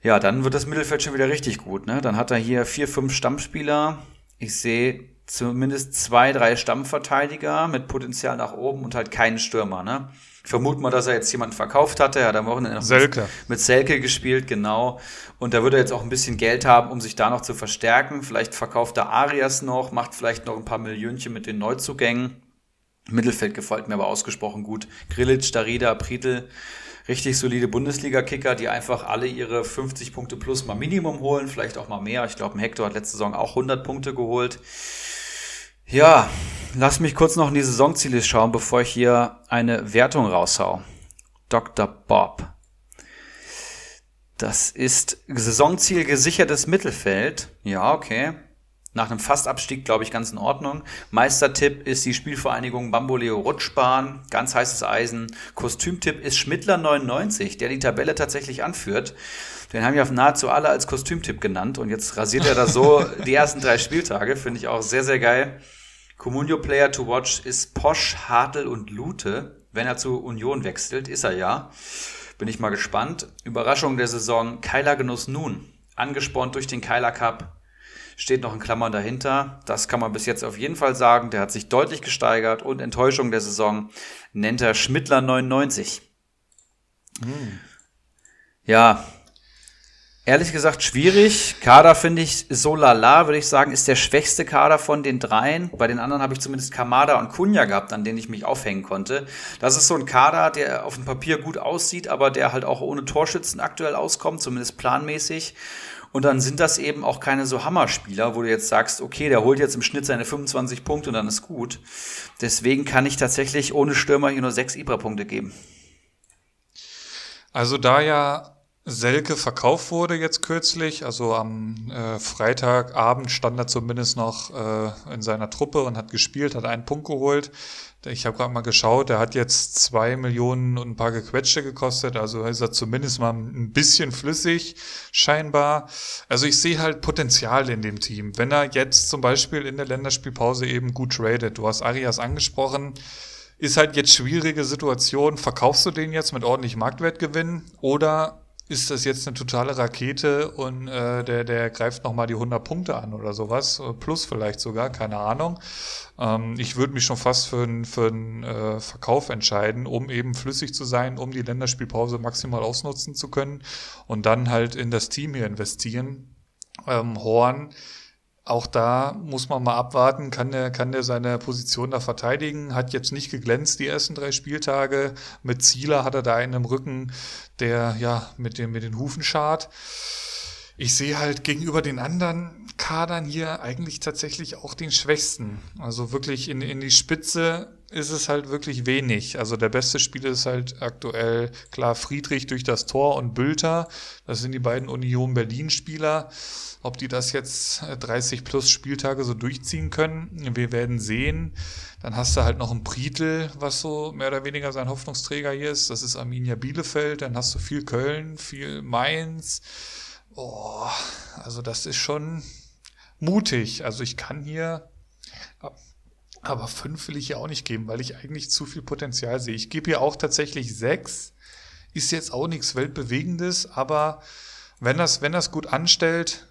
Ja. ja, dann wird das Mittelfeld schon wieder richtig gut. Ne? Dann hat er hier vier, fünf Stammspieler. Ich sehe zumindest zwei, drei Stammverteidiger mit Potenzial nach oben und halt keinen Stürmer. Ne? Ich vermute mal, dass er jetzt jemanden verkauft hatte. Er hat am Wochenende noch Selke. mit Selke gespielt, genau. Und da würde er jetzt auch ein bisschen Geld haben, um sich da noch zu verstärken. Vielleicht verkauft er Arias noch, macht vielleicht noch ein paar Millionchen mit den Neuzugängen. Mittelfeld gefällt mir aber ausgesprochen gut. Grilic, Darida, Prietl, richtig solide Bundesliga-Kicker, die einfach alle ihre 50 Punkte plus mal Minimum holen, vielleicht auch mal mehr. Ich glaube, ein Hector hat letzte Saison auch 100 Punkte geholt. Ja, lass mich kurz noch in die Saisonziele schauen, bevor ich hier eine Wertung raushau. Dr. Bob. Das ist Saisonziel gesichertes Mittelfeld. Ja, okay. Nach einem Fastabstieg, glaube ich, ganz in Ordnung. Meistertipp ist die Spielvereinigung Bamboleo Rutschbahn. Ganz heißes Eisen. Kostümtipp ist Schmittler 99, der die Tabelle tatsächlich anführt. Den haben ja nahezu alle als Kostümtipp genannt. Und jetzt rasiert er da so die ersten drei Spieltage. Finde ich auch sehr, sehr geil. Comunio Player to Watch ist Posch, Hartl und Lute. Wenn er zu Union wechselt, ist er ja. Bin ich mal gespannt. Überraschung der Saison, Keiler Genuss nun. Angespornt durch den Keiler Cup. Steht noch in Klammern dahinter. Das kann man bis jetzt auf jeden Fall sagen. Der hat sich deutlich gesteigert und Enttäuschung der Saison nennt er Schmittler 99. Hm. Ja, Ehrlich gesagt schwierig. Kader finde ich so lala, würde ich sagen, ist der schwächste Kader von den dreien. Bei den anderen habe ich zumindest Kamada und Kunja gehabt, an denen ich mich aufhängen konnte. Das ist so ein Kader, der auf dem Papier gut aussieht, aber der halt auch ohne Torschützen aktuell auskommt, zumindest planmäßig. Und dann sind das eben auch keine so Hammerspieler, wo du jetzt sagst, okay, der holt jetzt im Schnitt seine 25 Punkte und dann ist gut. Deswegen kann ich tatsächlich ohne Stürmer hier nur sechs Ibra-Punkte geben. Also da ja Selke verkauft wurde jetzt kürzlich. Also am äh, Freitagabend stand er zumindest noch äh, in seiner Truppe und hat gespielt, hat einen Punkt geholt. Ich habe gerade mal geschaut, er hat jetzt zwei Millionen und ein paar gequetschte gekostet, also ist er zumindest mal ein bisschen flüssig, scheinbar. Also ich sehe halt Potenzial in dem Team. Wenn er jetzt zum Beispiel in der Länderspielpause eben gut tradet, du hast Arias angesprochen, ist halt jetzt schwierige Situation. Verkaufst du den jetzt mit ordentlich Marktwertgewinn oder ist das jetzt eine totale Rakete und äh, der, der greift nochmal die 100 Punkte an oder sowas, plus vielleicht sogar, keine Ahnung. Ähm, ich würde mich schon fast für einen für äh, Verkauf entscheiden, um eben flüssig zu sein, um die Länderspielpause maximal ausnutzen zu können und dann halt in das Team hier investieren. Ähm, Horn, auch da muss man mal abwarten, kann der, kann der seine Position da verteidigen, hat jetzt nicht geglänzt die ersten drei Spieltage. Mit Zieler hat er da einen im Rücken, der ja mit, dem, mit den Hufen schart. Ich sehe halt gegenüber den anderen Kadern hier eigentlich tatsächlich auch den schwächsten. Also wirklich in, in die Spitze ist es halt wirklich wenig. Also der beste Spieler ist halt aktuell klar Friedrich durch das Tor und Bülter. Das sind die beiden Union Berlin Spieler. Ob die das jetzt 30 plus Spieltage so durchziehen können, wir werden sehen. Dann hast du halt noch einen Prietl, was so mehr oder weniger sein Hoffnungsträger hier ist. Das ist Arminia Bielefeld. Dann hast du viel Köln, viel Mainz. Oh, also das ist schon mutig. Also ich kann hier, aber fünf will ich ja auch nicht geben, weil ich eigentlich zu viel Potenzial sehe. Ich gebe hier auch tatsächlich sechs. Ist jetzt auch nichts Weltbewegendes, aber wenn das, wenn das gut anstellt,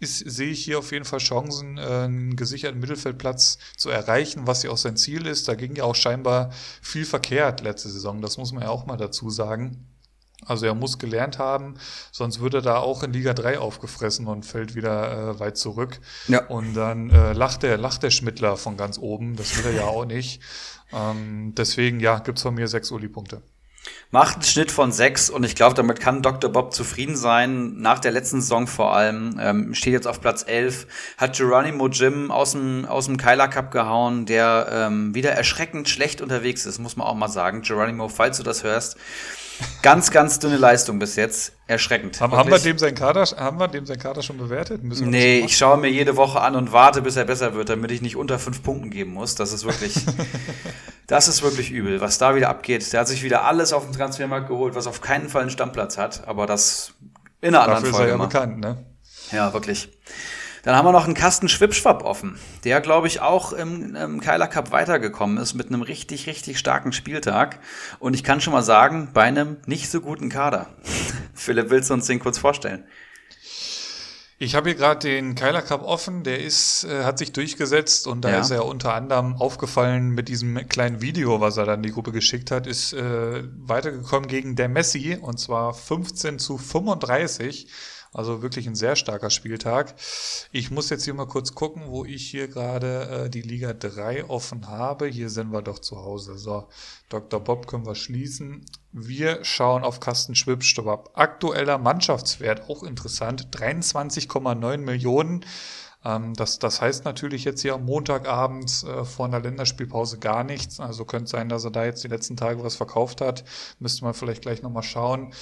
ist, sehe ich hier auf jeden Fall Chancen, äh, einen gesicherten Mittelfeldplatz zu erreichen, was ja auch sein Ziel ist. Da ging ja auch scheinbar viel verkehrt letzte Saison, das muss man ja auch mal dazu sagen. Also er muss gelernt haben, sonst würde er da auch in Liga 3 aufgefressen und fällt wieder äh, weit zurück. Ja. Und dann äh, lacht, der, lacht der Schmittler von ganz oben. Das will er ja auch nicht. Ähm, deswegen, ja, gibt's von mir sechs Uli-Punkte. Macht einen Schnitt von sechs und ich glaube, damit kann Dr. Bob zufrieden sein. Nach der letzten Saison vor allem. Ähm, steht jetzt auf Platz elf. Hat Geronimo Jim aus dem, aus dem Kyler Cup gehauen, der ähm, wieder erschreckend schlecht unterwegs ist, muss man auch mal sagen. Geronimo, falls du das hörst. Ganz, ganz dünne Leistung bis jetzt. Erschreckend. Haben, haben, wir dem sein Kader, haben wir dem sein Kader schon bewertet? Müssen nee, ich schaue mir jede Woche an und warte, bis er besser wird, damit ich nicht unter fünf Punkten geben muss. Das ist wirklich, das ist wirklich übel, was da wieder abgeht. Der hat sich wieder alles auf dem Transfermarkt geholt, was auf keinen Fall einen Stammplatz hat, aber das in einer anderen Dafür Folge. Ist er ja bekannt, ne? Ja, wirklich. Dann haben wir noch einen Kasten Schwipschwapp offen, der, glaube ich, auch im, im Keiler Cup weitergekommen ist mit einem richtig, richtig starken Spieltag. Und ich kann schon mal sagen, bei einem nicht so guten Kader. Philipp, willst du uns den kurz vorstellen? Ich habe hier gerade den Keiler Cup offen, der ist, äh, hat sich durchgesetzt und da ja. ist er unter anderem aufgefallen mit diesem kleinen Video, was er dann die Gruppe geschickt hat, ist äh, weitergekommen gegen der Messi und zwar 15 zu 35. Also wirklich ein sehr starker Spieltag. Ich muss jetzt hier mal kurz gucken, wo ich hier gerade äh, die Liga 3 offen habe. Hier sind wir doch zu Hause. So, Dr. Bob können wir schließen. Wir schauen auf Kasten Schwibstopp. Aktueller Mannschaftswert, auch interessant, 23,9 Millionen. Ähm, das, das heißt natürlich jetzt hier am Montagabend äh, vor einer Länderspielpause gar nichts. Also könnte sein, dass er da jetzt die letzten Tage was verkauft hat. Müsste man vielleicht gleich nochmal schauen.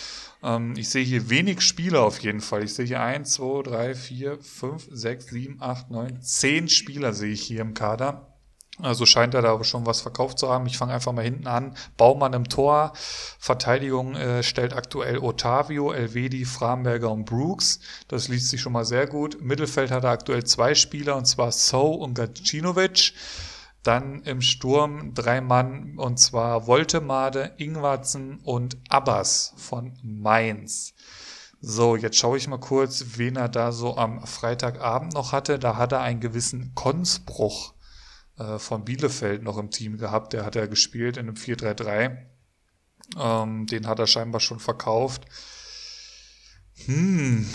Ähm, ich sehe hier wenig Spieler auf jeden Fall. Ich sehe hier 1, 2, 3, 4, 5, 6, 7, 8, 9, 10 Spieler sehe ich hier im Kader. Also scheint er da schon was verkauft zu haben. Ich fange einfach mal hinten an. Baumann im Tor. Verteidigung äh, stellt aktuell Otavio, Elvedi, Framberger und Brooks. Das liest sich schon mal sehr gut. Mittelfeld hat er aktuell zwei Spieler, und zwar So und Gacinovic. Dann im Sturm drei Mann, und zwar Woltemade, Ingwarzen und Abbas von Mainz. So, jetzt schaue ich mal kurz, wen er da so am Freitagabend noch hatte. Da hat er einen gewissen Konsbruch äh, von Bielefeld noch im Team gehabt. Der hat ja gespielt in einem 4-3-3. Ähm, den hat er scheinbar schon verkauft. Hm,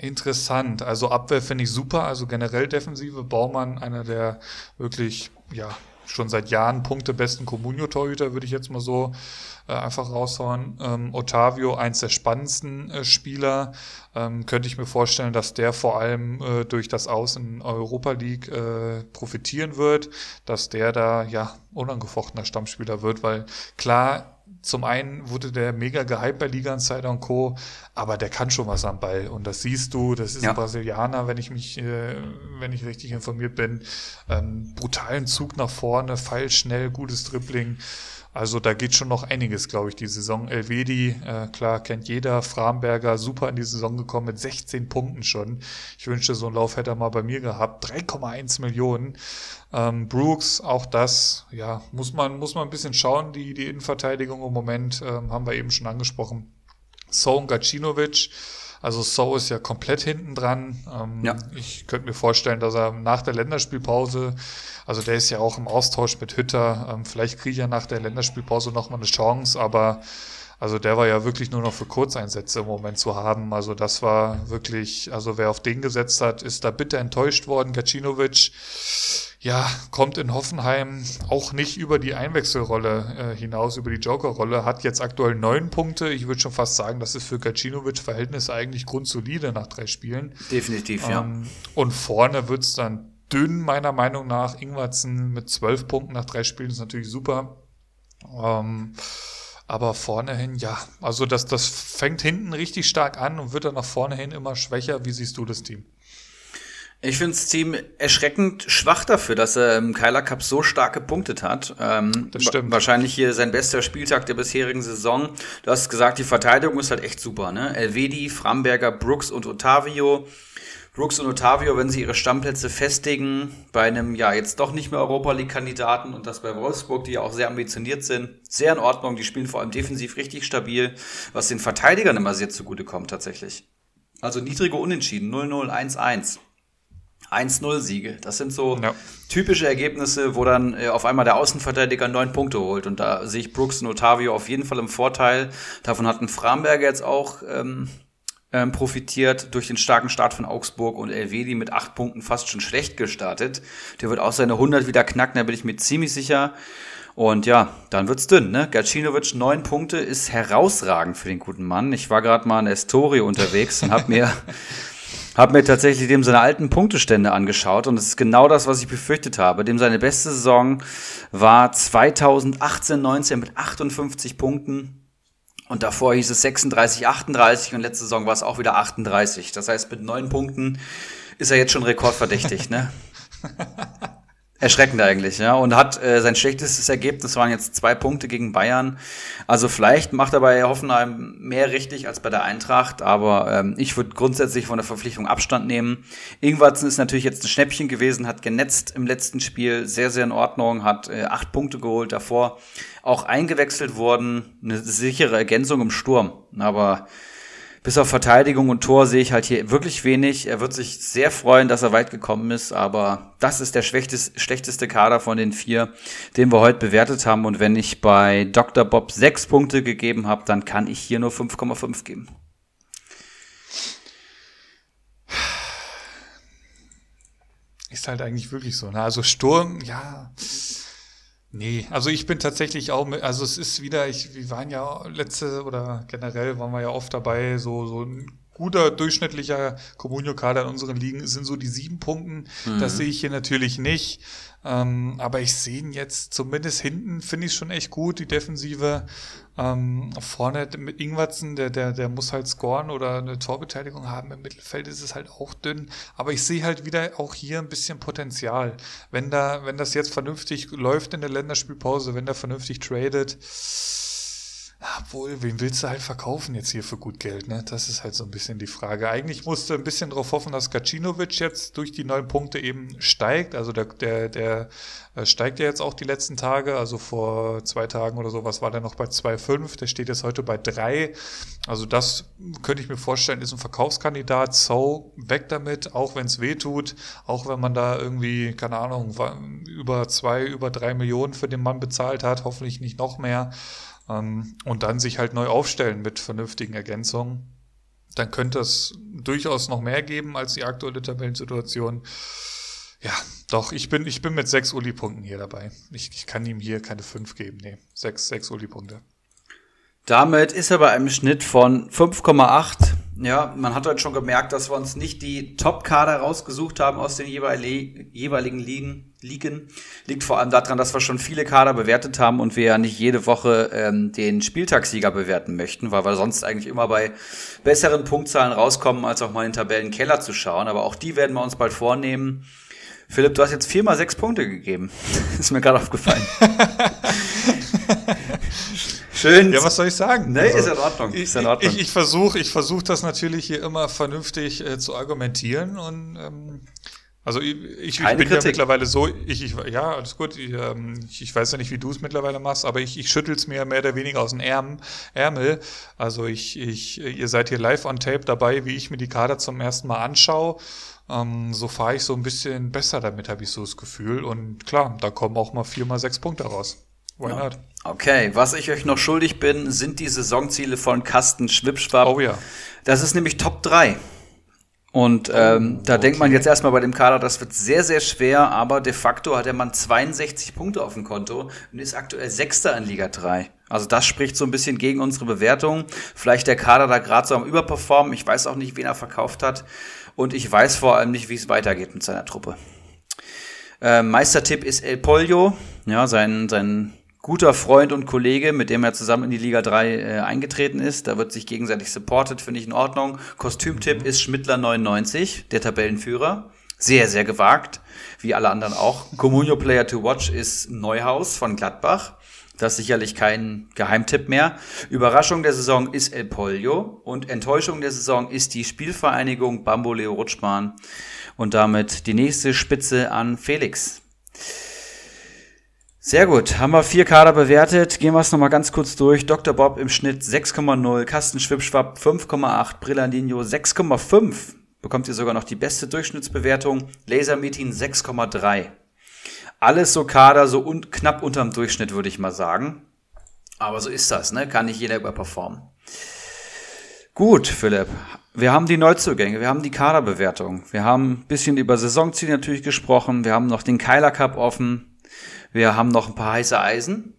interessant. Also Abwehr finde ich super. Also generell Defensive. Baumann, einer der wirklich, ja, schon seit Jahren Punkte besten Comunio-Torhüter, würde ich jetzt mal so äh, einfach raushauen. Ähm, Otavio, eins der spannendsten äh, Spieler, ähm, könnte ich mir vorstellen, dass der vor allem äh, durch das Aus in Europa League äh, profitieren wird, dass der da ja unangefochtener Stammspieler wird, weil klar, zum einen wurde der mega gehypt bei Liga Insider und Co., aber der kann schon was am Ball. Und das siehst du, das ist ja. ein Brasilianer, wenn ich mich, äh, wenn ich richtig informiert bin. Ähm, brutalen Zug nach vorne, feilschnell, gutes Dribbling. Also da geht schon noch einiges, glaube ich, die Saison. Elvedi, äh, klar, kennt jeder. Framberger, super in die Saison gekommen mit 16 Punkten schon. Ich wünschte, so einen Lauf hätte er mal bei mir gehabt. 3,1 Millionen. Ähm, Brooks, auch das, ja, muss man, muss man ein bisschen schauen. Die, die Innenverteidigung im Moment ähm, haben wir eben schon angesprochen. Son Gacinovic, also So ist ja komplett hinten dran. Ähm, ja. Ich könnte mir vorstellen, dass er nach der Länderspielpause, also der ist ja auch im Austausch mit Hütter, ähm, vielleicht kriege ich ja nach der Länderspielpause nochmal eine Chance, aber Also der war ja wirklich nur noch für Kurzeinsätze im Moment zu haben. Also das war wirklich, also wer auf den gesetzt hat, ist da bitter enttäuscht worden. Gacinovic, ja, kommt in Hoffenheim auch nicht über die Einwechselrolle äh, hinaus, über die Jokerrolle, hat jetzt aktuell neun Punkte. Ich würde schon fast sagen, das ist für Gacinovic-Verhältnisse eigentlich grundsolide nach drei Spielen. Definitiv, ähm, ja. Und vorne wird's dann dünn, meiner Meinung nach. Ingwertsen mit zwölf Punkten nach drei Spielen ist natürlich super. Ähm, aber vorne hin, ja, also das, das fängt hinten richtig stark an und wird dann nach vorne hin immer schwächer. Wie siehst du das Team? Ich finde das Team erschreckend schwach dafür, dass er im Keiler Cup so stark gepunktet hat. Ähm, das stimmt. Wahrscheinlich hier sein bester Spieltag der bisherigen Saison. Du hast gesagt, die Verteidigung ist halt echt super, ne? Elvedi, Framberger, Brooks und Otavio. Brooks und Otavio, wenn sie ihre Stammplätze festigen, bei einem ja jetzt doch nicht mehr Europa League-Kandidaten und das bei Wolfsburg, die ja auch sehr ambitioniert sind, sehr in Ordnung. Die spielen vor allem defensiv richtig stabil, was den Verteidigern immer sehr zugute kommt tatsächlich. Also niedrige Unentschieden, 0-0, 1-1. 1-0-Siege. Das sind so ja. typische Ergebnisse, wo dann äh, auf einmal der Außenverteidiger neun Punkte holt. Und da sehe ich Brooks und Otavio auf jeden Fall im Vorteil. Davon hatten Framberger jetzt auch ähm, ähm, profitiert durch den starken Start von Augsburg und Elvedi mit acht Punkten fast schon schlecht gestartet. Der wird auch seine 100 wieder knacken, da bin ich mir ziemlich sicher. Und ja, dann wird's dünn, ne? Gacinovic, neun Punkte, ist herausragend für den guten Mann. Ich war gerade mal in Astoria unterwegs und habe mir habe mir tatsächlich dem seine alten Punktestände angeschaut und es ist genau das, was ich befürchtet habe. Dem seine beste Saison war 2018-19 mit 58 Punkten. Und davor hieß es 36, 38 und letzte Saison war es auch wieder 38. Das heißt, mit neun Punkten ist er jetzt schon rekordverdächtig, ne? Erschreckend eigentlich, ja. Und hat äh, sein schlechtestes Ergebnis waren jetzt zwei Punkte gegen Bayern. Also vielleicht macht er bei Hoffenheim mehr richtig als bei der Eintracht, aber ähm, ich würde grundsätzlich von der Verpflichtung Abstand nehmen. Ingwarzen ist natürlich jetzt ein Schnäppchen gewesen, hat genetzt im letzten Spiel, sehr, sehr in Ordnung, hat äh, acht Punkte geholt davor, auch eingewechselt worden, eine sichere Ergänzung im Sturm. Aber bis auf Verteidigung und Tor sehe ich halt hier wirklich wenig. Er wird sich sehr freuen, dass er weit gekommen ist, aber das ist der schlechteste Kader von den vier, den wir heute bewertet haben. Und wenn ich bei Dr. Bob sechs Punkte gegeben habe, dann kann ich hier nur 5,5 geben. Ist halt eigentlich wirklich so. Ne? Also Sturm, ja. Nee, also ich bin tatsächlich auch mit, also es ist wieder, ich, wir waren ja letzte oder generell waren wir ja oft dabei, so, so ein guter durchschnittlicher Comunio-Kader in unseren Ligen sind so die sieben Punkten. Mhm. Das sehe ich hier natürlich nicht. Ähm, aber ich sehe ihn jetzt zumindest hinten, finde ich schon echt gut, die Defensive. Ähm, vorne mit Ingwertsen, der, der, der muss halt scoren oder eine Torbeteiligung haben. Im Mittelfeld ist es halt auch dünn. Aber ich sehe halt wieder auch hier ein bisschen Potenzial. Wenn da, wenn das jetzt vernünftig läuft in der Länderspielpause, wenn der vernünftig tradet, obwohl, wen willst du halt verkaufen jetzt hier für gut Geld, ne? Das ist halt so ein bisschen die Frage. Eigentlich musste ein bisschen darauf hoffen, dass Gacinovic jetzt durch die neun Punkte eben steigt. Also der, der, der äh, steigt ja jetzt auch die letzten Tage. Also vor zwei Tagen oder sowas war der noch bei 2,5. Der steht jetzt heute bei 3. Also das könnte ich mir vorstellen, ist ein Verkaufskandidat. So, weg damit, auch wenn es weh tut. Auch wenn man da irgendwie, keine Ahnung, über zwei, über drei Millionen für den Mann bezahlt hat. Hoffentlich nicht noch mehr ähm, und dann sich halt neu aufstellen mit vernünftigen Ergänzungen, dann könnte es durchaus noch mehr geben als die aktuelle Tabellensituation. Ja, doch, ich bin, ich bin mit sechs Uli-Punkten hier dabei. Ich, ich kann ihm hier keine fünf geben. Nee, sechs, sechs Uli-Punkte. Damit ist er bei einem Schnitt von 5,8 ja, man hat halt schon gemerkt, dass wir uns nicht die Top-Kader rausgesucht haben aus den jeweiligen Ligen. Ligen. Liegt vor allem daran, dass wir schon viele Kader bewertet haben und wir ja nicht jede Woche ähm, den Spieltagssieger bewerten möchten, weil wir sonst eigentlich immer bei besseren Punktzahlen rauskommen, als auch mal in den Tabellenkeller zu schauen. Aber auch die werden wir uns bald vornehmen. Philipp, du hast jetzt viermal sechs Punkte gegeben. ist mir gerade aufgefallen. Schön. Ja, was soll ich sagen? Nee, also, ist in Ordnung. Ist in Ordnung. Ich, ich, ich versuche ich versuch das natürlich hier immer vernünftig äh, zu argumentieren und ähm, also ich, ich, ich bin Kritik. ja mittlerweile so, ich, ich ja, alles gut, ich, ähm, ich, weiß ja nicht, wie du es mittlerweile machst, aber ich, ich schüttel es mir mehr oder weniger aus dem Ärmel. Ärmel. Also ich, ich, ihr seid hier live on tape dabei, wie ich mir die Kader zum ersten Mal anschaue. Ähm, so fahre ich so ein bisschen besser damit, habe ich so das Gefühl. Und klar, da kommen auch mal vier mal sechs Punkte raus. Why not? Okay, was ich euch noch schuldig bin, sind die Saisonziele von Kasten Schwipschwab. Oh ja. Das ist nämlich Top 3. Und ähm, oh, da okay. denkt man jetzt erstmal bei dem Kader, das wird sehr, sehr schwer, aber de facto hat der Mann 62 Punkte auf dem Konto und ist aktuell Sechster in Liga 3. Also das spricht so ein bisschen gegen unsere Bewertung. Vielleicht der Kader da gerade so am Überperformen. Ich weiß auch nicht, wen er verkauft hat. Und ich weiß vor allem nicht, wie es weitergeht mit seiner Truppe. Äh, Meistertipp ist El Pollo, ja, sein, sein guter Freund und Kollege, mit dem er zusammen in die Liga 3 äh, eingetreten ist. Da wird sich gegenseitig supportet, finde ich in Ordnung. Kostümtipp mhm. ist Schmittler 99, der Tabellenführer. Sehr, sehr gewagt, wie alle anderen auch. Comunio Player to Watch ist Neuhaus von Gladbach. Das ist sicherlich kein Geheimtipp mehr. Überraschung der Saison ist El Pollo und Enttäuschung der Saison ist die Spielvereinigung Bamboleo Rutschbahn und damit die nächste Spitze an Felix. Sehr gut, haben wir vier Kader bewertet. Gehen wir es nochmal ganz kurz durch. Dr. Bob im Schnitt 6,0, Kasten Schwipschwapp 5,8, Brillandino 6,5. Bekommt ihr sogar noch die beste Durchschnittsbewertung. Laser Meeting 6,3. Alles so Kader, so un knapp unterm Durchschnitt, würde ich mal sagen. Aber so ist das, ne? Kann nicht jeder überperformen. Gut, Philipp. Wir haben die Neuzugänge, wir haben die Kaderbewertung, wir haben ein bisschen über Saisonziele natürlich gesprochen, wir haben noch den Keiler Cup offen, wir haben noch ein paar heiße Eisen.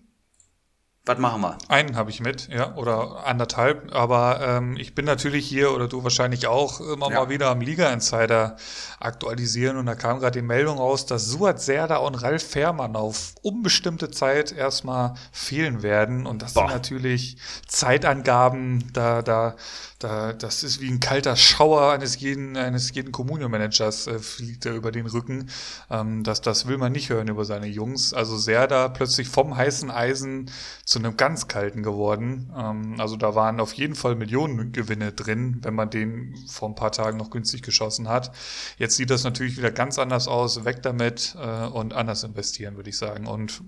Was machen wir? Einen habe ich mit, ja, oder anderthalb. Aber ähm, ich bin natürlich hier, oder du wahrscheinlich auch, immer ja. mal wieder am Liga-Insider aktualisieren. Und da kam gerade die Meldung raus, dass Suat Serda und Ralf Fährmann auf unbestimmte Zeit erstmal fehlen werden. Und das Boah. sind natürlich Zeitangaben, da, da da, das ist wie ein kalter Schauer eines jeden, eines jeden Communio-Managers äh, fliegt er über den Rücken. Ähm, das, das will man nicht hören über seine Jungs. Also sehr da plötzlich vom heißen Eisen zu einem ganz kalten geworden. Ähm, also da waren auf jeden Fall Millionengewinne drin, wenn man den vor ein paar Tagen noch günstig geschossen hat. Jetzt sieht das natürlich wieder ganz anders aus. Weg damit äh, und anders investieren, würde ich sagen. Und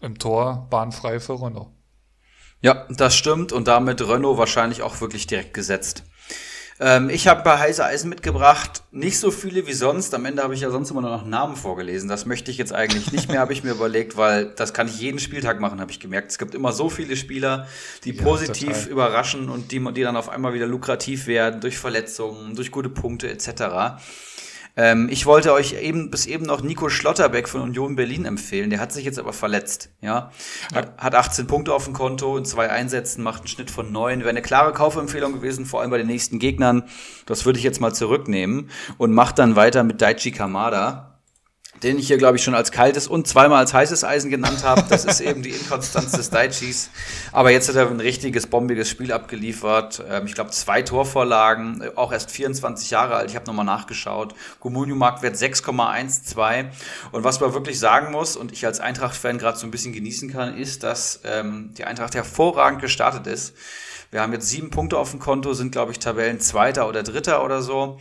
im Tor bahnfrei für Renault. Ja, das stimmt und damit Renault wahrscheinlich auch wirklich direkt gesetzt. Ähm, ich habe bei Heiße Eisen mitgebracht, nicht so viele wie sonst. Am Ende habe ich ja sonst immer nur noch Namen vorgelesen. Das möchte ich jetzt eigentlich nicht mehr, habe ich mir überlegt, weil das kann ich jeden Spieltag machen, habe ich gemerkt. Es gibt immer so viele Spieler, die ja, positiv total. überraschen und die, die dann auf einmal wieder lukrativ werden durch Verletzungen, durch gute Punkte etc. Ähm, ich wollte euch eben bis eben noch Nico Schlotterbeck von Union Berlin empfehlen. Der hat sich jetzt aber verletzt. Ja, hat, hat 18 Punkte auf dem Konto in zwei Einsätzen, macht einen Schnitt von neun. Wäre eine klare Kaufempfehlung gewesen, vor allem bei den nächsten Gegnern. Das würde ich jetzt mal zurücknehmen und macht dann weiter mit Daichi Kamada den ich hier, glaube ich, schon als kaltes und zweimal als heißes Eisen genannt habe. Das ist eben die Inkonstanz des Daichis. Aber jetzt hat er ein richtiges, bombiges Spiel abgeliefert. Ähm, ich glaube, zwei Torvorlagen, äh, auch erst 24 Jahre alt. Ich habe nochmal nachgeschaut. Gumunyu-Marktwert 6,12. Und was man wirklich sagen muss, und ich als Eintracht-Fan gerade so ein bisschen genießen kann, ist, dass ähm, die Eintracht hervorragend gestartet ist. Wir haben jetzt sieben Punkte auf dem Konto, sind, glaube ich, Tabellen Zweiter oder Dritter oder so.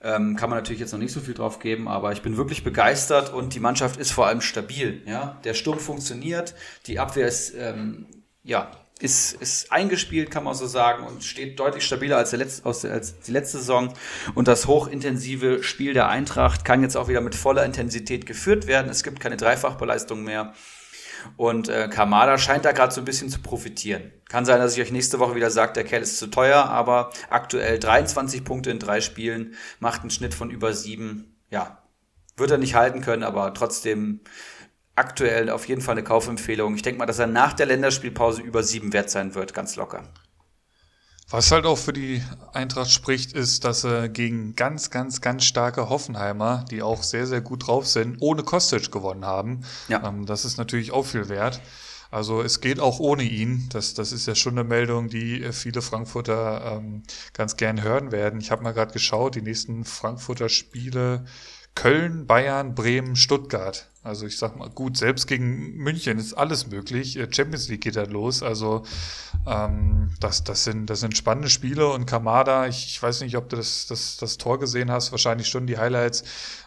Ähm, kann man natürlich jetzt noch nicht so viel drauf geben, aber ich bin wirklich begeistert und die Mannschaft ist vor allem stabil. Ja? Der Sturm funktioniert, die Abwehr ist, ähm, ja, ist, ist eingespielt, kann man so sagen, und steht deutlich stabiler als, der letzte, als, als die letzte Saison. Und das hochintensive Spiel der Eintracht kann jetzt auch wieder mit voller Intensität geführt werden. Es gibt keine Dreifachbeleistung mehr. Und äh, Kamada scheint da gerade so ein bisschen zu profitieren. Kann sein, dass ich euch nächste Woche wieder sage, der Kerl ist zu teuer, aber aktuell 23 Punkte in drei Spielen, macht einen Schnitt von über sieben. Ja, wird er nicht halten können, aber trotzdem aktuell auf jeden Fall eine Kaufempfehlung. Ich denke mal, dass er nach der Länderspielpause über sieben wert sein wird, ganz locker. Was halt auch für die Eintracht spricht, ist, dass sie gegen ganz, ganz, ganz starke Hoffenheimer, die auch sehr, sehr gut drauf sind, ohne Kostic gewonnen haben. Ja. Ähm, das ist natürlich auch viel wert. Also es geht auch ohne ihn. Das, das ist ja schon eine Meldung, die viele Frankfurter ähm, ganz gern hören werden. Ich habe mal gerade geschaut, die nächsten Frankfurter Spiele Köln, Bayern, Bremen, Stuttgart. Also ich sag mal, gut, selbst gegen München ist alles möglich. Äh, Champions League geht dann los. Also ähm, das, das, sind, das sind spannende Spiele und Kamada, ich, ich weiß nicht, ob du das, das, das Tor gesehen hast, wahrscheinlich schon die Highlights.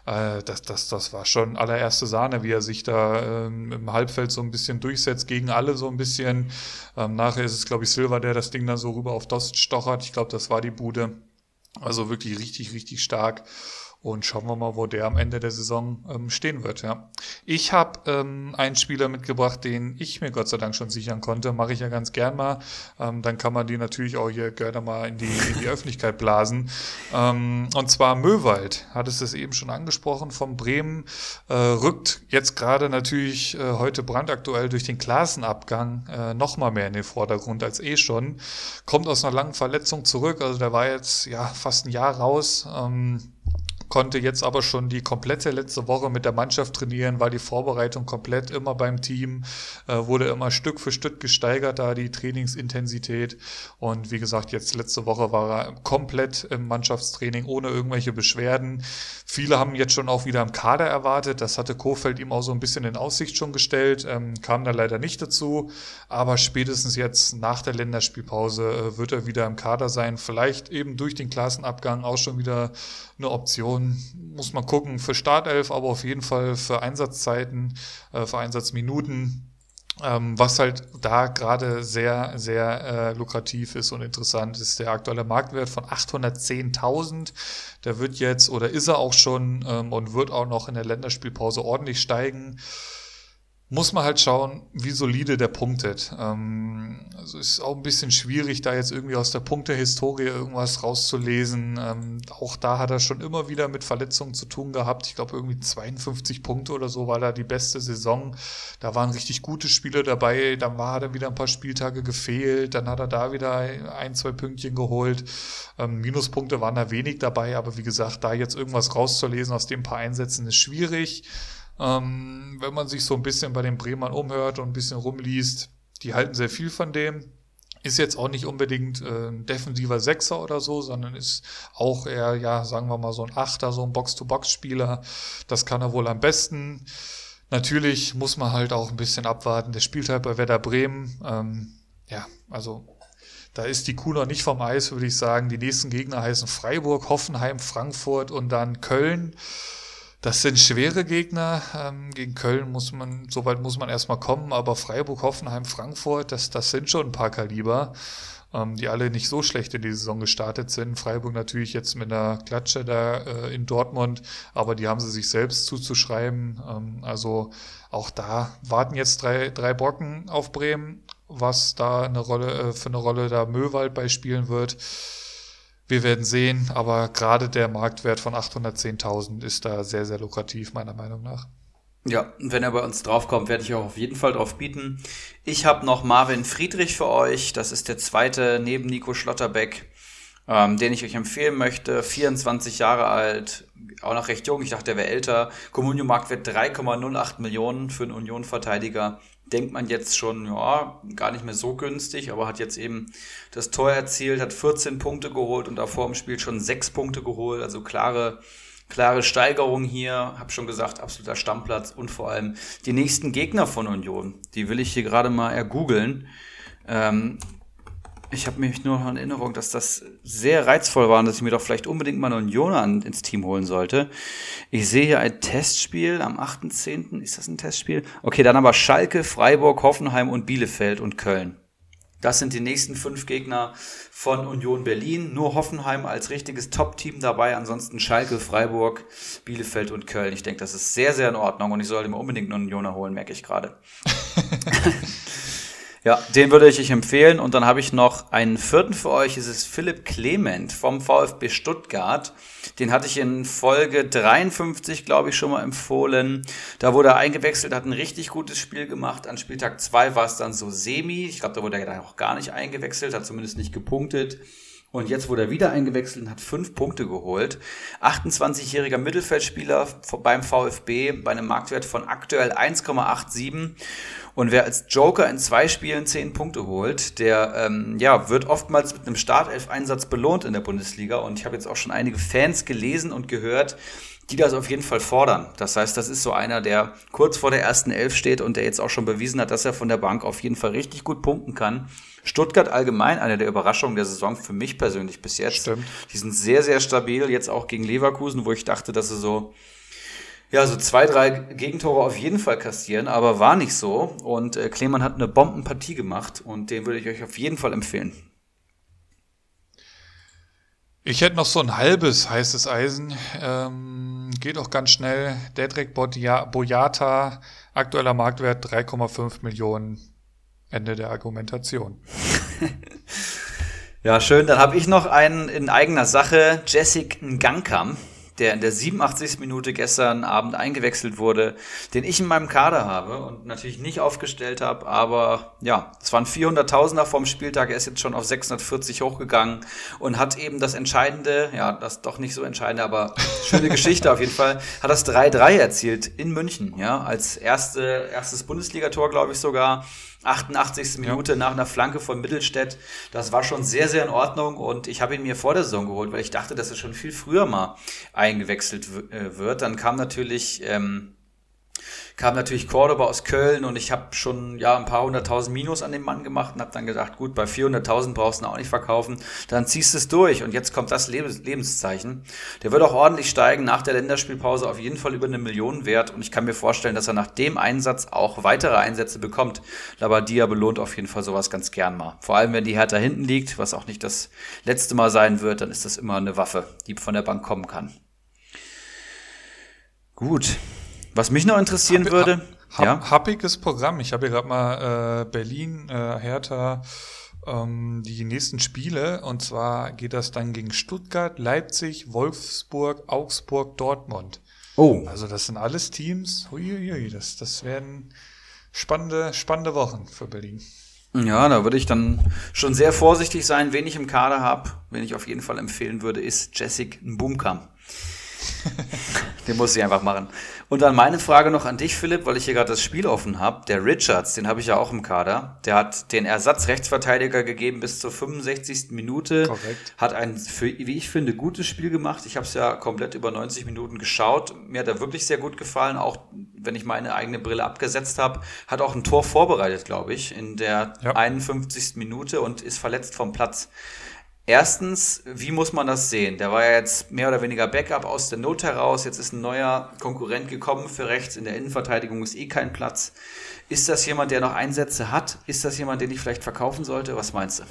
Äh, das, das, das war schon allererste Sahne, wie er sich da ähm, im Halbfeld so ein bisschen durchsetzt, gegen alle so ein bisschen. Ähm, nachher ist es, glaube ich, Silva, der das Ding dann so rüber auf Dost stochert. Ich glaube, das war die Bude. Also wirklich richtig, richtig stark. Und schauen wir mal, wo der am Ende der Saison ähm, stehen wird. Ja. Ich habe ähm, einen Spieler mitgebracht, den ich mir Gott sei Dank schon sichern konnte. Mache ich ja ganz gern mal. Ähm, dann kann man die natürlich auch hier gerne mal in die, in die Öffentlichkeit blasen. Ähm, und zwar Möwald, hat es eben schon angesprochen, vom Bremen, äh, rückt jetzt gerade natürlich äh, heute brandaktuell durch den Klassenabgang äh, noch mal mehr in den Vordergrund als eh schon. Kommt aus einer langen Verletzung zurück, also der war jetzt ja fast ein Jahr raus. Ähm, konnte jetzt aber schon die komplette letzte Woche mit der Mannschaft trainieren, war die Vorbereitung komplett immer beim Team, äh, wurde immer Stück für Stück gesteigert, da die Trainingsintensität. Und wie gesagt, jetzt letzte Woche war er komplett im Mannschaftstraining ohne irgendwelche Beschwerden. Viele haben jetzt schon auch wieder im Kader erwartet. Das hatte Kofeld ihm auch so ein bisschen in Aussicht schon gestellt, ähm, kam da leider nicht dazu. Aber spätestens jetzt nach der Länderspielpause äh, wird er wieder im Kader sein. Vielleicht eben durch den Klassenabgang auch schon wieder eine Option. Muss man gucken für Startelf, aber auf jeden Fall für Einsatzzeiten, äh, für Einsatzminuten. Ähm, was halt da gerade sehr, sehr äh, lukrativ ist und interessant, ist der aktuelle Marktwert von 810.000. Der wird jetzt oder ist er auch schon ähm, und wird auch noch in der Länderspielpause ordentlich steigen muss man halt schauen, wie solide der punktet. Ähm, also ist auch ein bisschen schwierig, da jetzt irgendwie aus der Punktehistorie irgendwas rauszulesen. Ähm, auch da hat er schon immer wieder mit Verletzungen zu tun gehabt. Ich glaube, irgendwie 52 Punkte oder so war da die beste Saison. Da waren richtig gute Spiele dabei. Dann war, er wieder ein paar Spieltage gefehlt. Dann hat er da wieder ein, zwei Pünktchen geholt. Ähm, Minuspunkte waren da wenig dabei. Aber wie gesagt, da jetzt irgendwas rauszulesen aus den paar Einsätzen ist schwierig. Ähm, wenn man sich so ein bisschen bei den Bremern umhört und ein bisschen rumliest, die halten sehr viel von dem. Ist jetzt auch nicht unbedingt äh, ein defensiver Sechser oder so, sondern ist auch eher, ja, sagen wir mal so ein Achter, so ein Box-to-Box-Spieler. Das kann er wohl am besten. Natürlich muss man halt auch ein bisschen abwarten. Der spielt halt bei Werder Bremen. Ähm, ja, also da ist die Kuh noch nicht vom Eis, würde ich sagen. Die nächsten Gegner heißen Freiburg, Hoffenheim, Frankfurt und dann Köln. Das sind schwere Gegner. Ähm, gegen Köln muss man, soweit muss man erstmal kommen, aber Freiburg, Hoffenheim, Frankfurt, das, das sind schon ein paar Kaliber, ähm, die alle nicht so schlecht in die Saison gestartet sind. Freiburg natürlich jetzt mit einer Klatsche da äh, in Dortmund, aber die haben sie sich selbst zuzuschreiben. Ähm, also auch da warten jetzt drei, drei Brocken auf Bremen, was da eine Rolle, äh, für eine Rolle da Möwald beispielen wird. Wir werden sehen, aber gerade der Marktwert von 810.000 ist da sehr, sehr lukrativ, meiner Meinung nach. Ja, wenn er bei uns draufkommt, werde ich auch auf jeden Fall drauf bieten. Ich habe noch Marvin Friedrich für euch. Das ist der zweite neben Nico Schlotterbeck, ähm, den ich euch empfehlen möchte. 24 Jahre alt, auch noch recht jung. Ich dachte, er wäre älter. Communio-Marktwert 3,08 Millionen für einen Union-Verteidiger denkt man jetzt schon, ja, gar nicht mehr so günstig, aber hat jetzt eben das Tor erzielt, hat 14 Punkte geholt und davor im Spiel schon 6 Punkte geholt, also klare, klare Steigerung hier, hab schon gesagt, absoluter Stammplatz und vor allem die nächsten Gegner von Union, die will ich hier gerade mal ergoogeln. Ähm, ich habe mich nur noch in Erinnerung, dass das sehr reizvoll war und dass ich mir doch vielleicht unbedingt mal einen Jona ins Team holen sollte. Ich sehe hier ein Testspiel am 8.10. Ist das ein Testspiel? Okay, dann aber Schalke, Freiburg, Hoffenheim und Bielefeld und Köln. Das sind die nächsten fünf Gegner von Union Berlin. Nur Hoffenheim als richtiges Top-Team dabei. Ansonsten Schalke, Freiburg, Bielefeld und Köln. Ich denke, das ist sehr, sehr in Ordnung und ich sollte mir unbedingt einen Unioner holen, merke ich gerade. Ja, den würde ich euch empfehlen. Und dann habe ich noch einen vierten für euch. Es ist Philipp Clement vom VfB Stuttgart. Den hatte ich in Folge 53, glaube ich, schon mal empfohlen. Da wurde er eingewechselt, hat ein richtig gutes Spiel gemacht. An Spieltag 2 war es dann so semi. Ich glaube, da wurde er dann auch gar nicht eingewechselt, hat zumindest nicht gepunktet. Und jetzt wurde er wieder eingewechselt und hat fünf Punkte geholt. 28-jähriger Mittelfeldspieler beim VfB bei einem Marktwert von aktuell 1,87. Und wer als Joker in zwei Spielen zehn Punkte holt, der ähm, ja, wird oftmals mit einem Startelf-Einsatz belohnt in der Bundesliga. Und ich habe jetzt auch schon einige Fans gelesen und gehört, die das auf jeden Fall fordern. Das heißt, das ist so einer, der kurz vor der ersten Elf steht und der jetzt auch schon bewiesen hat, dass er von der Bank auf jeden Fall richtig gut punkten kann. Stuttgart allgemein eine der Überraschungen der Saison für mich persönlich bis jetzt. Stimmt. Die sind sehr, sehr stabil, jetzt auch gegen Leverkusen, wo ich dachte, dass sie so ja, so zwei, drei Gegentore auf jeden Fall kassieren, aber war nicht so. Und äh, Klemann hat eine Bombenpartie gemacht und den würde ich euch auf jeden Fall empfehlen. Ich hätte noch so ein halbes heißes Eisen. Ähm, geht auch ganz schnell. Dedrick Boyata, aktueller Marktwert 3,5 Millionen. Ende der Argumentation. ja, schön. Dann habe ich noch einen in eigener Sache. Jessic Ngankam der in der 87. Minute gestern Abend eingewechselt wurde, den ich in meinem Kader habe und natürlich nicht aufgestellt habe, aber ja, es waren 400.000er vom Spieltag, er ist jetzt schon auf 640 hochgegangen und hat eben das Entscheidende, ja, das doch nicht so entscheidende, aber schöne Geschichte auf jeden Fall, hat das 3-3 erzielt in München, ja, als erste, erstes Bundesligator, glaube ich sogar. 88. Minute ja. nach einer Flanke von Mittelstädt. Das war schon sehr, sehr in Ordnung und ich habe ihn mir vor der Saison geholt, weil ich dachte, dass er schon viel früher mal eingewechselt äh, wird. Dann kam natürlich ähm, kam natürlich Cordoba aus Köln und ich habe schon ja ein paar hunderttausend Minus an dem Mann gemacht und habe dann gedacht, gut, bei 400.000 brauchst du ihn auch nicht verkaufen, dann ziehst du es durch und jetzt kommt das Lebens Lebenszeichen. Der wird auch ordentlich steigen, nach der Länderspielpause auf jeden Fall über eine Million wert und ich kann mir vorstellen, dass er nach dem Einsatz auch weitere Einsätze bekommt. Labadia belohnt auf jeden Fall sowas ganz gern mal. Vor allem, wenn die Hertha hinten liegt, was auch nicht das letzte Mal sein wird, dann ist das immer eine Waffe, die von der Bank kommen kann. Gut, was mich noch interessieren Hab, würde. Hab, ja? Happiges Programm. Ich habe hier gerade mal äh, Berlin, äh, Hertha, ähm, die nächsten Spiele. Und zwar geht das dann gegen Stuttgart, Leipzig, Wolfsburg, Augsburg, Dortmund. Oh. Also das sind alles Teams. Uiuiui, das, das werden spannende, spannende Wochen für Berlin. Ja, da würde ich dann schon sehr vorsichtig sein, wen ich im Kader habe. Wen ich auf jeden Fall empfehlen würde, ist Jessic Mbumkam. den muss ich einfach machen. Und dann meine Frage noch an dich, Philipp, weil ich hier gerade das Spiel offen habe. Der Richards, den habe ich ja auch im Kader. Der hat den Ersatzrechtsverteidiger gegeben bis zur 65. Minute. Korrekt. Hat ein, für, wie ich finde, gutes Spiel gemacht. Ich habe es ja komplett über 90 Minuten geschaut. Mir hat er wirklich sehr gut gefallen, auch wenn ich meine eigene Brille abgesetzt habe. Hat auch ein Tor vorbereitet, glaube ich, in der ja. 51. Minute und ist verletzt vom Platz. Erstens, wie muss man das sehen? Der war ja jetzt mehr oder weniger Backup aus der Not heraus. Jetzt ist ein neuer Konkurrent gekommen für rechts. In der Innenverteidigung ist eh kein Platz. Ist das jemand, der noch Einsätze hat? Ist das jemand, den ich vielleicht verkaufen sollte? Was meinst du?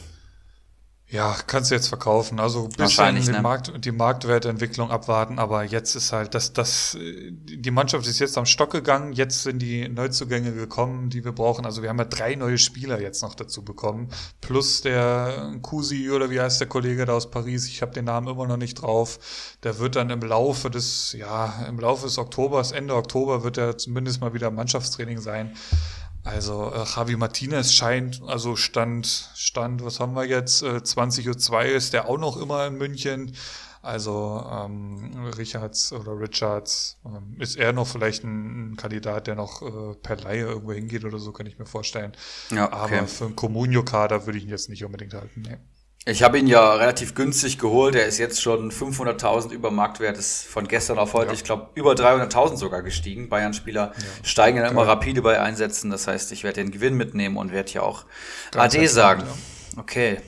Ja, kannst du jetzt verkaufen. Also ein bisschen den ne? Markt, die Marktwertentwicklung abwarten, aber jetzt ist halt, das, das, die Mannschaft ist jetzt am Stock gegangen, jetzt sind die Neuzugänge gekommen, die wir brauchen. Also wir haben ja drei neue Spieler jetzt noch dazu bekommen. Plus der Kusi oder wie heißt der Kollege da aus Paris, ich habe den Namen immer noch nicht drauf. Der wird dann im Laufe des, ja, im Laufe des Oktobers, Ende Oktober wird er zumindest mal wieder Mannschaftstraining sein. Also äh, Javi Martinez scheint, also Stand, Stand, was haben wir jetzt? Äh, 20.02 Uhr ist der auch noch immer in München. Also ähm, Richards oder Richards ähm, ist er noch vielleicht ein, ein Kandidat, der noch äh, per Laie irgendwo hingeht oder so, kann ich mir vorstellen. Ja, okay. Aber für einen Comunio-Kader würde ich ihn jetzt nicht unbedingt halten. Nee. Ich habe ihn ja relativ günstig geholt. Er ist jetzt schon 500.000 über Marktwert, ist von gestern auf heute, ja. ich glaube, über 300.000 sogar gestiegen. Bayern-Spieler ja. steigen dann immer rapide bei Einsätzen. Das heißt, ich werde den Gewinn mitnehmen und werde hier auch Ganz AD sagen. Ja. Okay.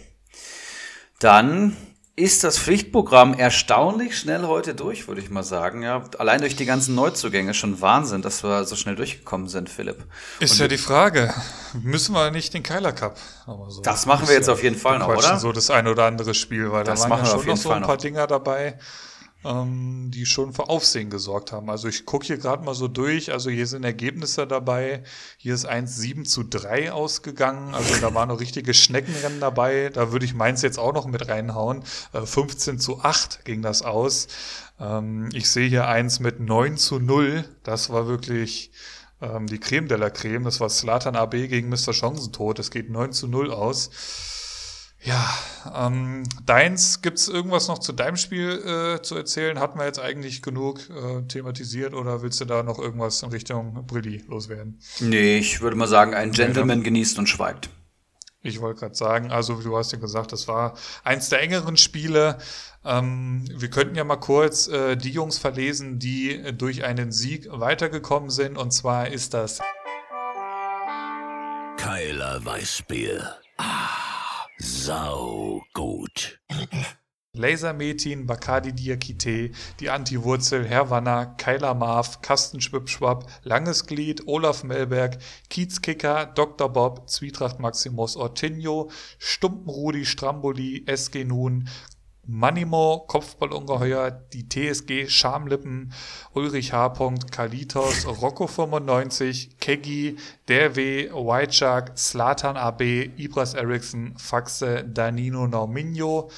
Dann ist das Pflichtprogramm erstaunlich schnell heute durch, würde ich mal sagen. Ja, allein durch die ganzen Neuzugänge schon Wahnsinn, dass wir so schnell durchgekommen sind, Philipp. Ist Und ja die Frage, müssen wir nicht den Keiler Cup? So das machen wir jetzt auf jeden Fall noch, oder? So das ein oder andere Spiel, weil das da waren ja schon noch so ein paar noch. Dinger dabei ähm, die schon für Aufsehen gesorgt haben. Also ich gucke hier gerade mal so durch, also hier sind Ergebnisse dabei. Hier ist 1-7 zu 3 ausgegangen, also da waren noch richtige Schneckenrennen dabei. Da würde ich meins jetzt auch noch mit reinhauen. Äh, 15 zu 8 ging das aus. Ähm, ich sehe hier eins mit 9 zu 0. Das war wirklich ähm, die Creme de la Creme. Das war Slatan AB gegen Mr. Chancentod. Es geht 9 zu 0 aus. Ja, ähm, deins, gibt's irgendwas noch zu deinem Spiel äh, zu erzählen? Hatten wir jetzt eigentlich genug äh, thematisiert oder willst du da noch irgendwas in Richtung Brilli loswerden? Nee, ich würde mal sagen, ein Gentleman ja. genießt und schweigt. Ich wollte gerade sagen, also du hast ja gesagt, das war eins der engeren Spiele. Ähm, wir könnten ja mal kurz äh, die Jungs verlesen, die äh, durch einen Sieg weitergekommen sind. Und zwar ist das Keiler Weißbier. Ah. Sau gut. Lasermetin, Bacardi Diakite, die Antiwurzel, Herwanna, Keiler Marv, Kastenschwipschwapp, Langes Glied, Olaf Melberg, Kiezkicker, Dr. Bob, Zwietracht Maximus Ortinho, Stumpenrudi, Stramboli, SG Nun, Manimo, Kopfballungeheuer, die TSG Schamlippen, Ulrich H. Kalitos, Rocco 95, Keggy, Derwe, White Shark, Slatan AB, Ibras Eriksson, Faxe, Danino Norminho,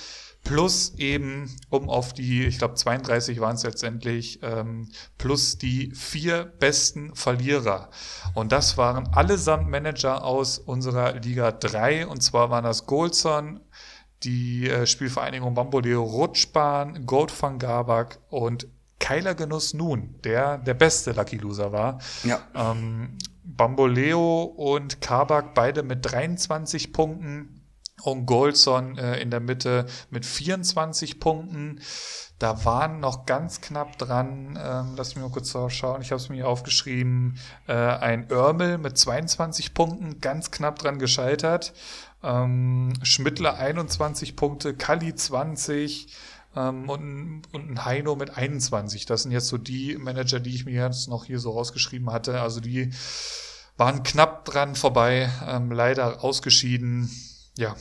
plus eben, um auf die, ich glaube 32 waren es letztendlich, ähm, plus die vier besten Verlierer. Und das waren allesamt Manager aus unserer Liga 3. Und zwar waren das Goldson, die äh, Spielvereinigung Bamboleo Rutschbahn, Gold van Gabak und Keiler Genuss Nun, der der beste Lucky Loser war. Ja. Ähm, Bamboleo und Kabak beide mit 23 Punkten und Goldson äh, in der Mitte mit 24 Punkten. Da waren noch ganz knapp dran, ähm, lass mich mal kurz schauen, ich habe es mir aufgeschrieben, äh, ein Örmel mit 22 Punkten, ganz knapp dran gescheitert. Ähm, Schmittler 21 Punkte, Kali 20 ähm, und, und ein Heino mit 21. Das sind jetzt so die Manager, die ich mir jetzt noch hier so rausgeschrieben hatte. Also die waren knapp dran vorbei, ähm, leider ausgeschieden. Ja,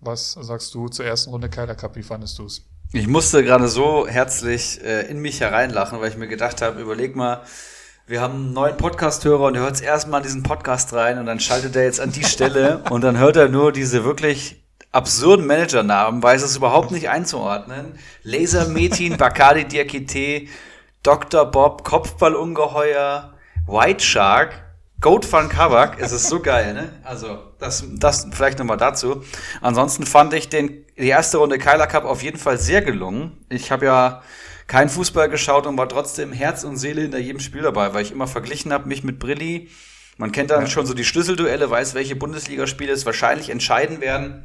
was sagst du zur ersten Runde Keiler Cup? Wie fandest du es? Ich musste gerade so herzlich äh, in mich hereinlachen, weil ich mir gedacht habe, überleg mal, wir haben einen neuen Podcast-Hörer und der hört jetzt erstmal diesen Podcast rein und dann schaltet er jetzt an die Stelle und dann hört er nur diese wirklich absurden Managernamen, weiß es überhaupt nicht einzuordnen. Laser Metin, Bacardi Diakite, Dr. Bob, Kopfballungeheuer, White Shark, Goat van Kavak, es ist so geil, ne? Also, das, das vielleicht nochmal dazu. Ansonsten fand ich den, die erste Runde Kyler Cup auf jeden Fall sehr gelungen. Ich habe ja kein Fußball geschaut und war trotzdem Herz und Seele hinter jedem Spiel dabei, weil ich immer verglichen habe, mich mit Brilli. Man kennt dann ja. schon so die Schlüsselduelle, weiß, welche Bundesligaspiele es wahrscheinlich entscheiden werden.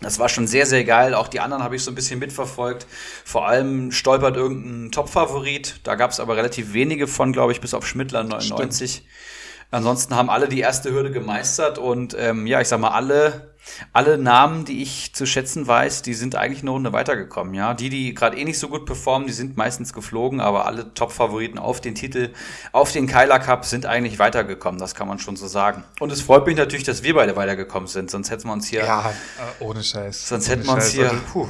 Das war schon sehr, sehr geil. Auch die anderen habe ich so ein bisschen mitverfolgt. Vor allem stolpert irgendein Top-Favorit. Da gab es aber relativ wenige von, glaube ich, bis auf Schmittler 99. Stimmt. Ansonsten haben alle die erste Hürde gemeistert und ähm, ja, ich sag mal, alle, alle Namen, die ich zu schätzen weiß, die sind eigentlich eine Runde weitergekommen. Ja, die, die gerade eh nicht so gut performen, die sind meistens geflogen, aber alle Top-Favoriten auf den Titel, auf den Kyler Cup sind eigentlich weitergekommen. Das kann man schon so sagen. Und es freut mich natürlich, dass wir beide weitergekommen sind. Sonst hätten wir uns hier. Ja, äh, ohne Scheiß. Sonst ohne hätten wir uns Scheiß. hier. Also, puh.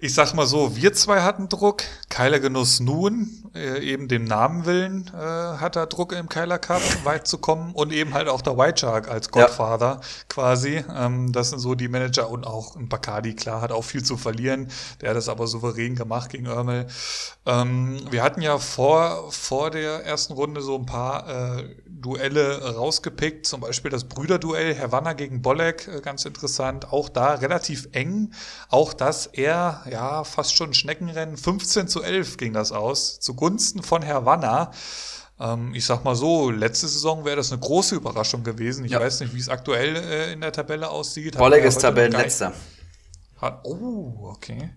Ich sag mal so, wir zwei hatten Druck. Keiler Genuss nun, äh, eben dem Namen willen, äh, hat er Druck im Keiler Cup weit zu kommen und eben halt auch der White Shark als Godfather ja. quasi. Ähm, das sind so die Manager und auch ein Bacardi, klar, hat auch viel zu verlieren. Der hat das aber souverän gemacht gegen Örmel. Ähm, wir hatten ja vor, vor der ersten Runde so ein paar äh, Duelle rausgepickt, zum Beispiel das Brüderduell Havanna gegen Bolek, äh, ganz interessant. Auch da relativ eng. Auch das eher, ja, fast schon Schneckenrennen. 15 zu 11 ging das aus, zugunsten von Havanna. Ähm, ich sag mal so, letzte Saison wäre das eine große Überraschung gewesen. Ich ja. weiß nicht, wie es aktuell äh, in der Tabelle aussieht. Bolek ist Tabellenletzter. Oh, okay.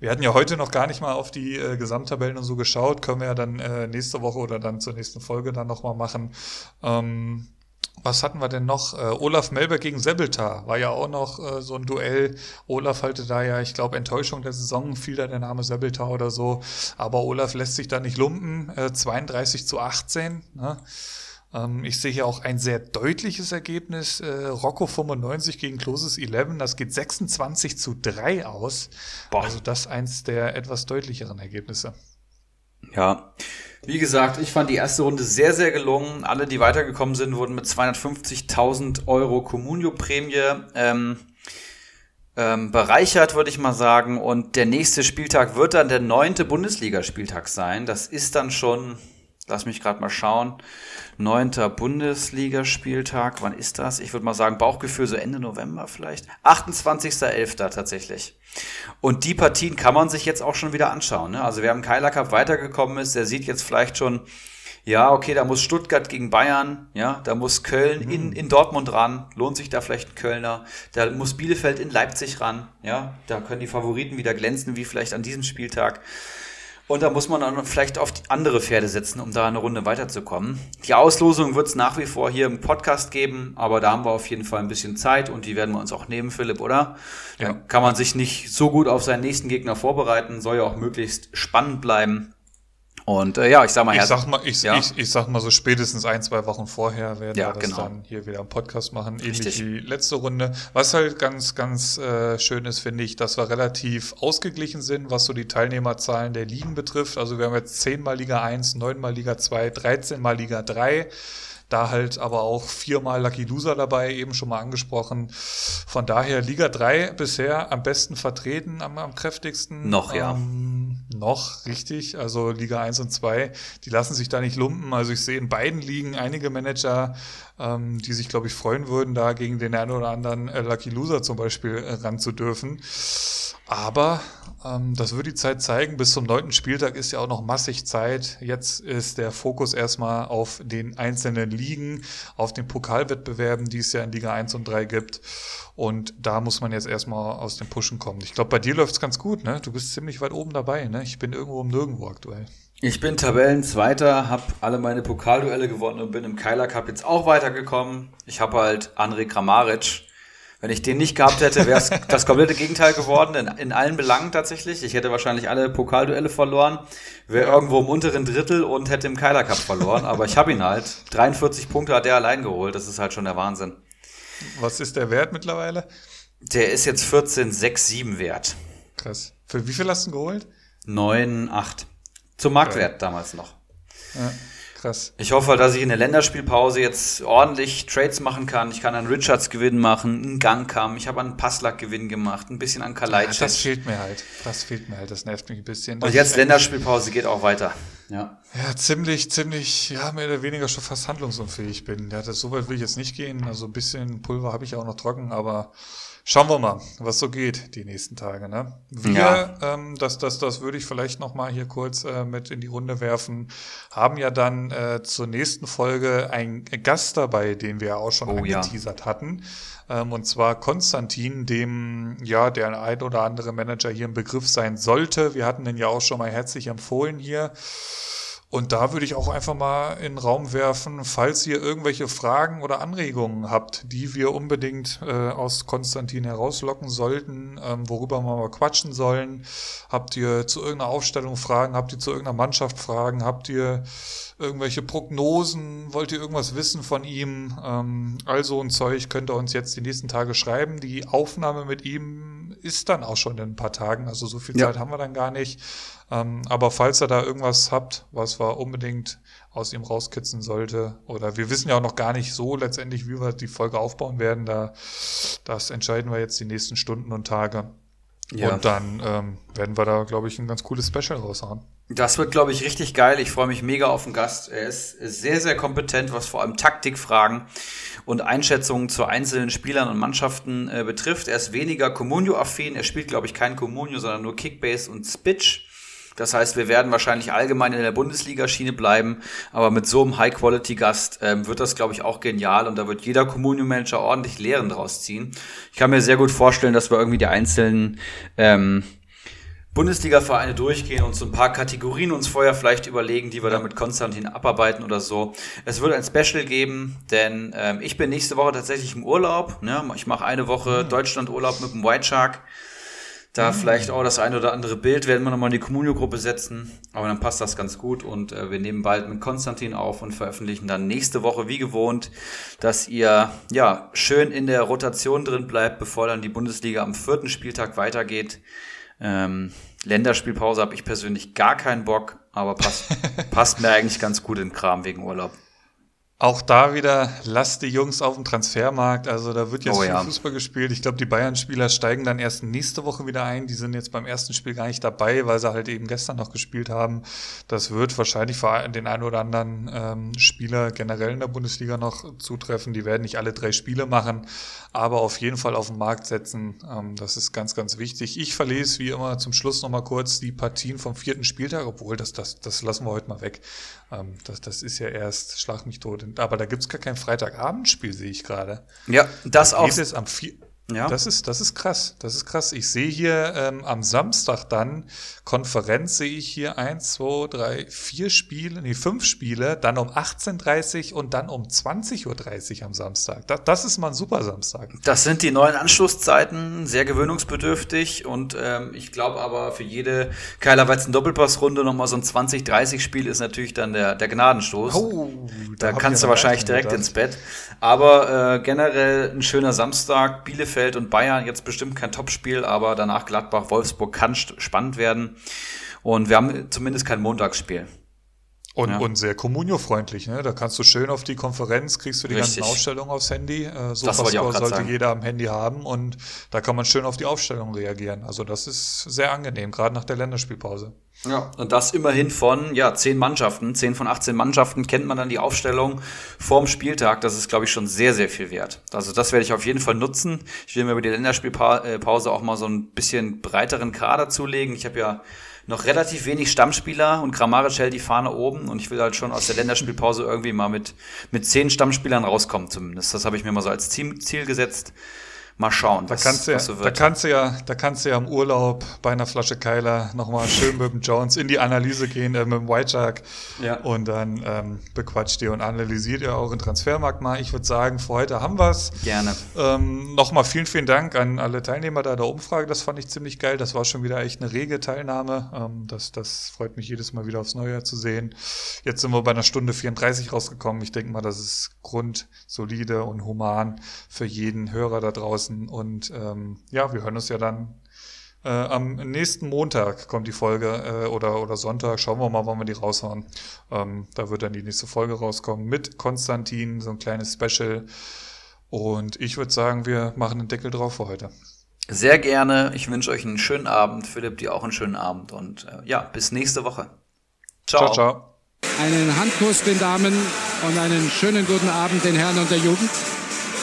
Wir hatten ja heute noch gar nicht mal auf die äh, Gesamttabellen und so geschaut. Können wir ja dann äh, nächste Woche oder dann zur nächsten Folge dann nochmal machen. Ähm, was hatten wir denn noch? Äh, Olaf Melberg gegen Sebeltar war ja auch noch äh, so ein Duell. Olaf halte da ja, ich glaube, Enttäuschung der Saison, fiel da der Name Sebeltar oder so. Aber Olaf lässt sich da nicht lumpen. Äh, 32 zu 18. Ne? Ähm, ich sehe hier auch ein sehr deutliches Ergebnis. Äh, Rocco 95 gegen Closes 11. Das geht 26 zu 3 aus. Boah. Also das eins der etwas deutlicheren Ergebnisse. Ja. Wie gesagt, ich fand die erste Runde sehr, sehr gelungen. Alle, die weitergekommen sind, wurden mit 250.000 Euro Communio-Prämie ähm, ähm, bereichert, würde ich mal sagen. Und der nächste Spieltag wird dann der neunte Bundesligaspieltag sein. Das ist dann schon, lass mich gerade mal schauen, neunter Bundesligaspieltag. Wann ist das? Ich würde mal sagen, Bauchgefühl so Ende November vielleicht. 28.11. tatsächlich. Und die Partien kann man sich jetzt auch schon wieder anschauen. Ne? Also wer im Keiler Cup weitergekommen ist, der sieht jetzt vielleicht schon, ja, okay, da muss Stuttgart gegen Bayern, ja, da muss Köln mhm. in, in Dortmund ran, lohnt sich da vielleicht ein Kölner, da muss Bielefeld in Leipzig ran, ja, da können die Favoriten wieder glänzen, wie vielleicht an diesem Spieltag. Und da muss man dann vielleicht auf andere Pferde setzen, um da eine Runde weiterzukommen. Die Auslosung wird es nach wie vor hier im Podcast geben, aber da haben wir auf jeden Fall ein bisschen Zeit und die werden wir uns auch nehmen, Philipp, oder? Ja. Dann kann man sich nicht so gut auf seinen nächsten Gegner vorbereiten, soll ja auch möglichst spannend bleiben. Und äh, ja, ich sag mal, Ich sag mal, ich, ja. ich, ich sag mal so spätestens ein, zwei Wochen vorher werden Ja, wir das genau. dann hier wieder im Podcast machen, ähnlich Richtig. wie letzte Runde. Was halt ganz, ganz äh, schön ist, finde ich, dass wir relativ ausgeglichen sind, was so die Teilnehmerzahlen der Ligen betrifft. Also wir haben jetzt 10 mal Liga 1, 9 mal Liga 2, 13 mal Liga 3. Da halt aber auch viermal Lucky Loser dabei, eben schon mal angesprochen. Von daher Liga 3 bisher am besten vertreten, am, am kräftigsten. Noch, ja. Ähm, noch, richtig. Also Liga 1 und 2, die lassen sich da nicht lumpen. Also ich sehe in beiden Ligen einige Manager, ähm, die sich, glaube ich, freuen würden, da gegen den einen oder anderen äh, Lucky Loser zum Beispiel äh, ran zu dürfen. Aber ähm, das wird die Zeit zeigen. Bis zum neunten Spieltag ist ja auch noch massig Zeit. Jetzt ist der Fokus erstmal auf den einzelnen Ligen, auf den Pokalwettbewerben, die es ja in Liga 1 und 3 gibt. Und da muss man jetzt erstmal aus dem Pushen kommen. Ich glaube, bei dir läuft's ganz gut, ne? Du bist ziemlich weit oben dabei, ne? Ich bin irgendwo um nirgendwo aktuell. Ich bin Tabellenzweiter, habe alle meine Pokalduelle gewonnen und bin im Keiler Cup jetzt auch weitergekommen. Ich habe halt André Kramaric. Wenn ich den nicht gehabt hätte, wäre es das komplette Gegenteil geworden, in, in allen Belangen tatsächlich. Ich hätte wahrscheinlich alle Pokalduelle verloren, wäre irgendwo im unteren Drittel und hätte im Keiler Cup verloren. Aber ich habe ihn halt. 43 Punkte hat er allein geholt, das ist halt schon der Wahnsinn. Was ist der Wert mittlerweile? Der ist jetzt 14, 6, 7 wert. Krass. Für wie viel hast du ihn geholt? 9, 8. Zum Marktwert damals noch. Ja, krass. Ich hoffe, dass ich in der Länderspielpause jetzt ordentlich Trades machen kann. Ich kann einen Richards Gewinn machen, einen Gangkam. Ich habe einen Passlack Gewinn gemacht, ein bisschen an Ja, Kalajdzic. das fehlt mir halt. Das fehlt mir halt. Das nervt mich ein bisschen. Und jetzt Länderspielpause geht auch weiter. Ja. Ja, ziemlich, ziemlich, ja, mehr oder weniger schon fast handlungsunfähig bin. Ja, das, so weit will ich jetzt nicht gehen. Also ein bisschen Pulver habe ich auch noch trocken, aber schauen wir mal, was so geht die nächsten Tage. Ne? Wir, Ja. ähm, das, das, das würde ich vielleicht noch mal hier kurz äh, mit in die Runde werfen, haben ja dann äh, zur nächsten Folge einen Gast dabei, den wir ja auch schon Oh ja. angeteasert hatten. Ähm, und zwar Konstantin, dem ja der ein oder andere Manager hier im Begriff sein sollte. Wir hatten den ja auch schon mal herzlich empfohlen hier. Und da würde ich auch einfach mal in den Raum werfen, falls ihr irgendwelche Fragen oder Anregungen habt, die wir unbedingt äh, aus Konstantin herauslocken sollten, ähm, worüber wir mal quatschen sollen. Habt ihr zu irgendeiner Aufstellung Fragen? Habt ihr zu irgendeiner Mannschaft Fragen? Habt ihr irgendwelche Prognosen? Wollt ihr irgendwas wissen von ihm? Ähm, also ein Zeug könnt ihr uns jetzt die nächsten Tage schreiben. Die Aufnahme mit ihm ist dann auch schon in ein paar Tagen. Also so viel Ja. Zeit haben wir dann gar nicht. Ähm, aber falls ihr da irgendwas habt, was wir unbedingt aus ihm rauskitzen sollte, oder wir wissen ja auch noch gar nicht so letztendlich, wie wir die Folge aufbauen werden, da das entscheiden wir jetzt die nächsten Stunden und Tage. Ja. Und dann ähm, werden wir da, glaube ich, ein ganz cooles Special raushauen. Das wird, glaube ich, richtig geil. Ich freue mich mega auf den Gast. Er ist sehr, sehr kompetent, was vor allem Taktikfragen und Einschätzungen zu einzelnen Spielern und Mannschaften äh, betrifft. Er ist weniger Communio-affin. Er spielt, glaube ich, kein Communio, sondern nur Kickbase und Spitch. Das heißt, wir werden wahrscheinlich allgemein in der Bundesliga-Schiene bleiben, aber mit so einem High-Quality-Gast ähm, wird das, glaube ich, auch genial und da wird jeder Communio-Manager ordentlich Lehren draus ziehen. Ich kann mir sehr gut vorstellen, dass wir irgendwie die einzelnen ähm, Bundesliga-Vereine durchgehen und so ein paar Kategorien uns vorher vielleicht überlegen, die wir dann mit Konstantin abarbeiten oder so. Es wird ein Special geben, denn ähm, ich bin nächste Woche tatsächlich im Urlaub. Ne? Ich mache eine Woche Deutschland-Urlaub mit dem White Shark. Da vielleicht auch das eine oder andere Bild werden wir nochmal in die Communio-Gruppe setzen. Aber dann passt das ganz gut und äh, wir nehmen bald mit Konstantin auf und veröffentlichen dann nächste Woche wie gewohnt, dass ihr ja schön in der Rotation drin bleibt, bevor dann die Bundesliga am vierten Spieltag weitergeht. Ähm, Länderspielpause habe ich persönlich gar keinen Bock, aber passt, passt mir eigentlich ganz gut in Kram wegen Urlaub. Auch da wieder, lasst die Jungs auf dem Transfermarkt. Also da wird jetzt Oh viel ja. Fußball gespielt. Ich glaube, die Bayern-Spieler steigen dann erst nächste Woche wieder ein. Die sind jetzt beim ersten Spiel gar nicht dabei, weil sie halt eben gestern noch gespielt haben. Das wird wahrscheinlich für den einen oder anderen ähm, Spieler generell in der Bundesliga noch zutreffen. Die werden nicht alle drei Spiele machen, aber auf jeden Fall auf den Markt setzen. Ähm, das ist ganz, ganz wichtig. Ich verlese wie immer zum Schluss nochmal kurz die Partien vom vierten Spieltag, obwohl das, das, das lassen wir heute mal weg. Ähm, das, das ist ja erst, schlag mich tot. Aber da gibt's gar kein Freitagabendspiel, sehe ich gerade. Ja, das auch. Geht es am, vier, Ja. Das ist, das ist krass. Das ist krass. Ich sehe hier ähm, am Samstag dann Konferenz sehe ich hier eins, zwei, drei, vier Spiele, nee, fünf Spiele, dann um 18.30 Uhr und dann um 20.30 Uhr am Samstag. Das, das ist mal ein super Samstag. Das sind die neuen Anschlusszeiten, sehr gewöhnungsbedürftig und ähm, ich glaube aber für jede Keiler Weizen Doppelpassrunde nochmal so ein 20-30 Spiel ist natürlich dann der, der Gnadenstoß. Oh, da, da kannst du wahrscheinlich direkt gedacht. ins Bett. Aber äh, generell ein schöner Samstag. Bielefeld und Bayern jetzt bestimmt kein Topspiel, aber danach Gladbach, Wolfsburg kann spannend werden. Und wir haben zumindest kein Montagsspiel. Und, ja. und sehr Communio-freundlich, ne? Da kannst du schön auf die Konferenz, kriegst du die Richtig. ganzen Ausstellungen aufs Handy. Äh, so sollte sagen. jeder am Handy haben und da kann man schön auf die Aufstellung reagieren. Also das ist sehr angenehm, gerade nach der Länderspielpause. Ja, und das immerhin von ja, zehn Mannschaften, zehn von 18 Mannschaften kennt man dann die Aufstellung vorm Spieltag. Das ist, glaube ich, schon sehr, sehr viel wert. Also das werde ich auf jeden Fall nutzen. Ich will mir über die Länderspielpause auch mal so ein bisschen breiteren Kader zulegen. Ich habe ja noch relativ wenig Stammspieler und Grammaric hält die Fahne oben und ich will halt schon aus der Länderspielpause irgendwie mal mit, mit zehn Stammspielern rauskommen zumindest. Das habe ich mir mal so als Ziel gesetzt mal schauen, was, da kannst du ja, so wird. Da kannst du ja, da kannst du ja im Urlaub bei einer Flasche Keiler nochmal schön mit dem Jones in die Analyse gehen, äh, mit dem White Shark. Ja. Und dann ähm, bequatscht ihr und analysiert ihr auch in Transfermarkt mal. Ich würde sagen, für heute haben wir's. Gerne. Ähm, nochmal vielen, vielen Dank an alle Teilnehmer da der Umfrage. Das fand ich ziemlich geil. Das war schon wieder echt eine rege Teilnahme. Ähm, das, das freut mich jedes Mal wieder aufs Neue zu sehen. Jetzt sind wir bei einer Stunde 34 rausgekommen. Ich denke mal, das ist grundsolide und human für jeden Hörer da draußen draußen. Und ähm, ja, wir hören uns ja dann äh, am nächsten Montag kommt die Folge äh, oder, oder Sonntag. Schauen wir mal, wann wir die raushauen. Ähm, da wird dann die nächste Folge rauskommen mit Konstantin, so ein kleines Special. Und ich würde sagen, wir machen den Deckel drauf für heute. Sehr gerne. Ich wünsche euch einen schönen Abend. Philipp, dir auch einen schönen Abend. Und äh, ja, bis nächste Woche. Ciao. ciao, ciao. Einen Handkuss den Damen und einen schönen guten Abend den Herren und der Jugend.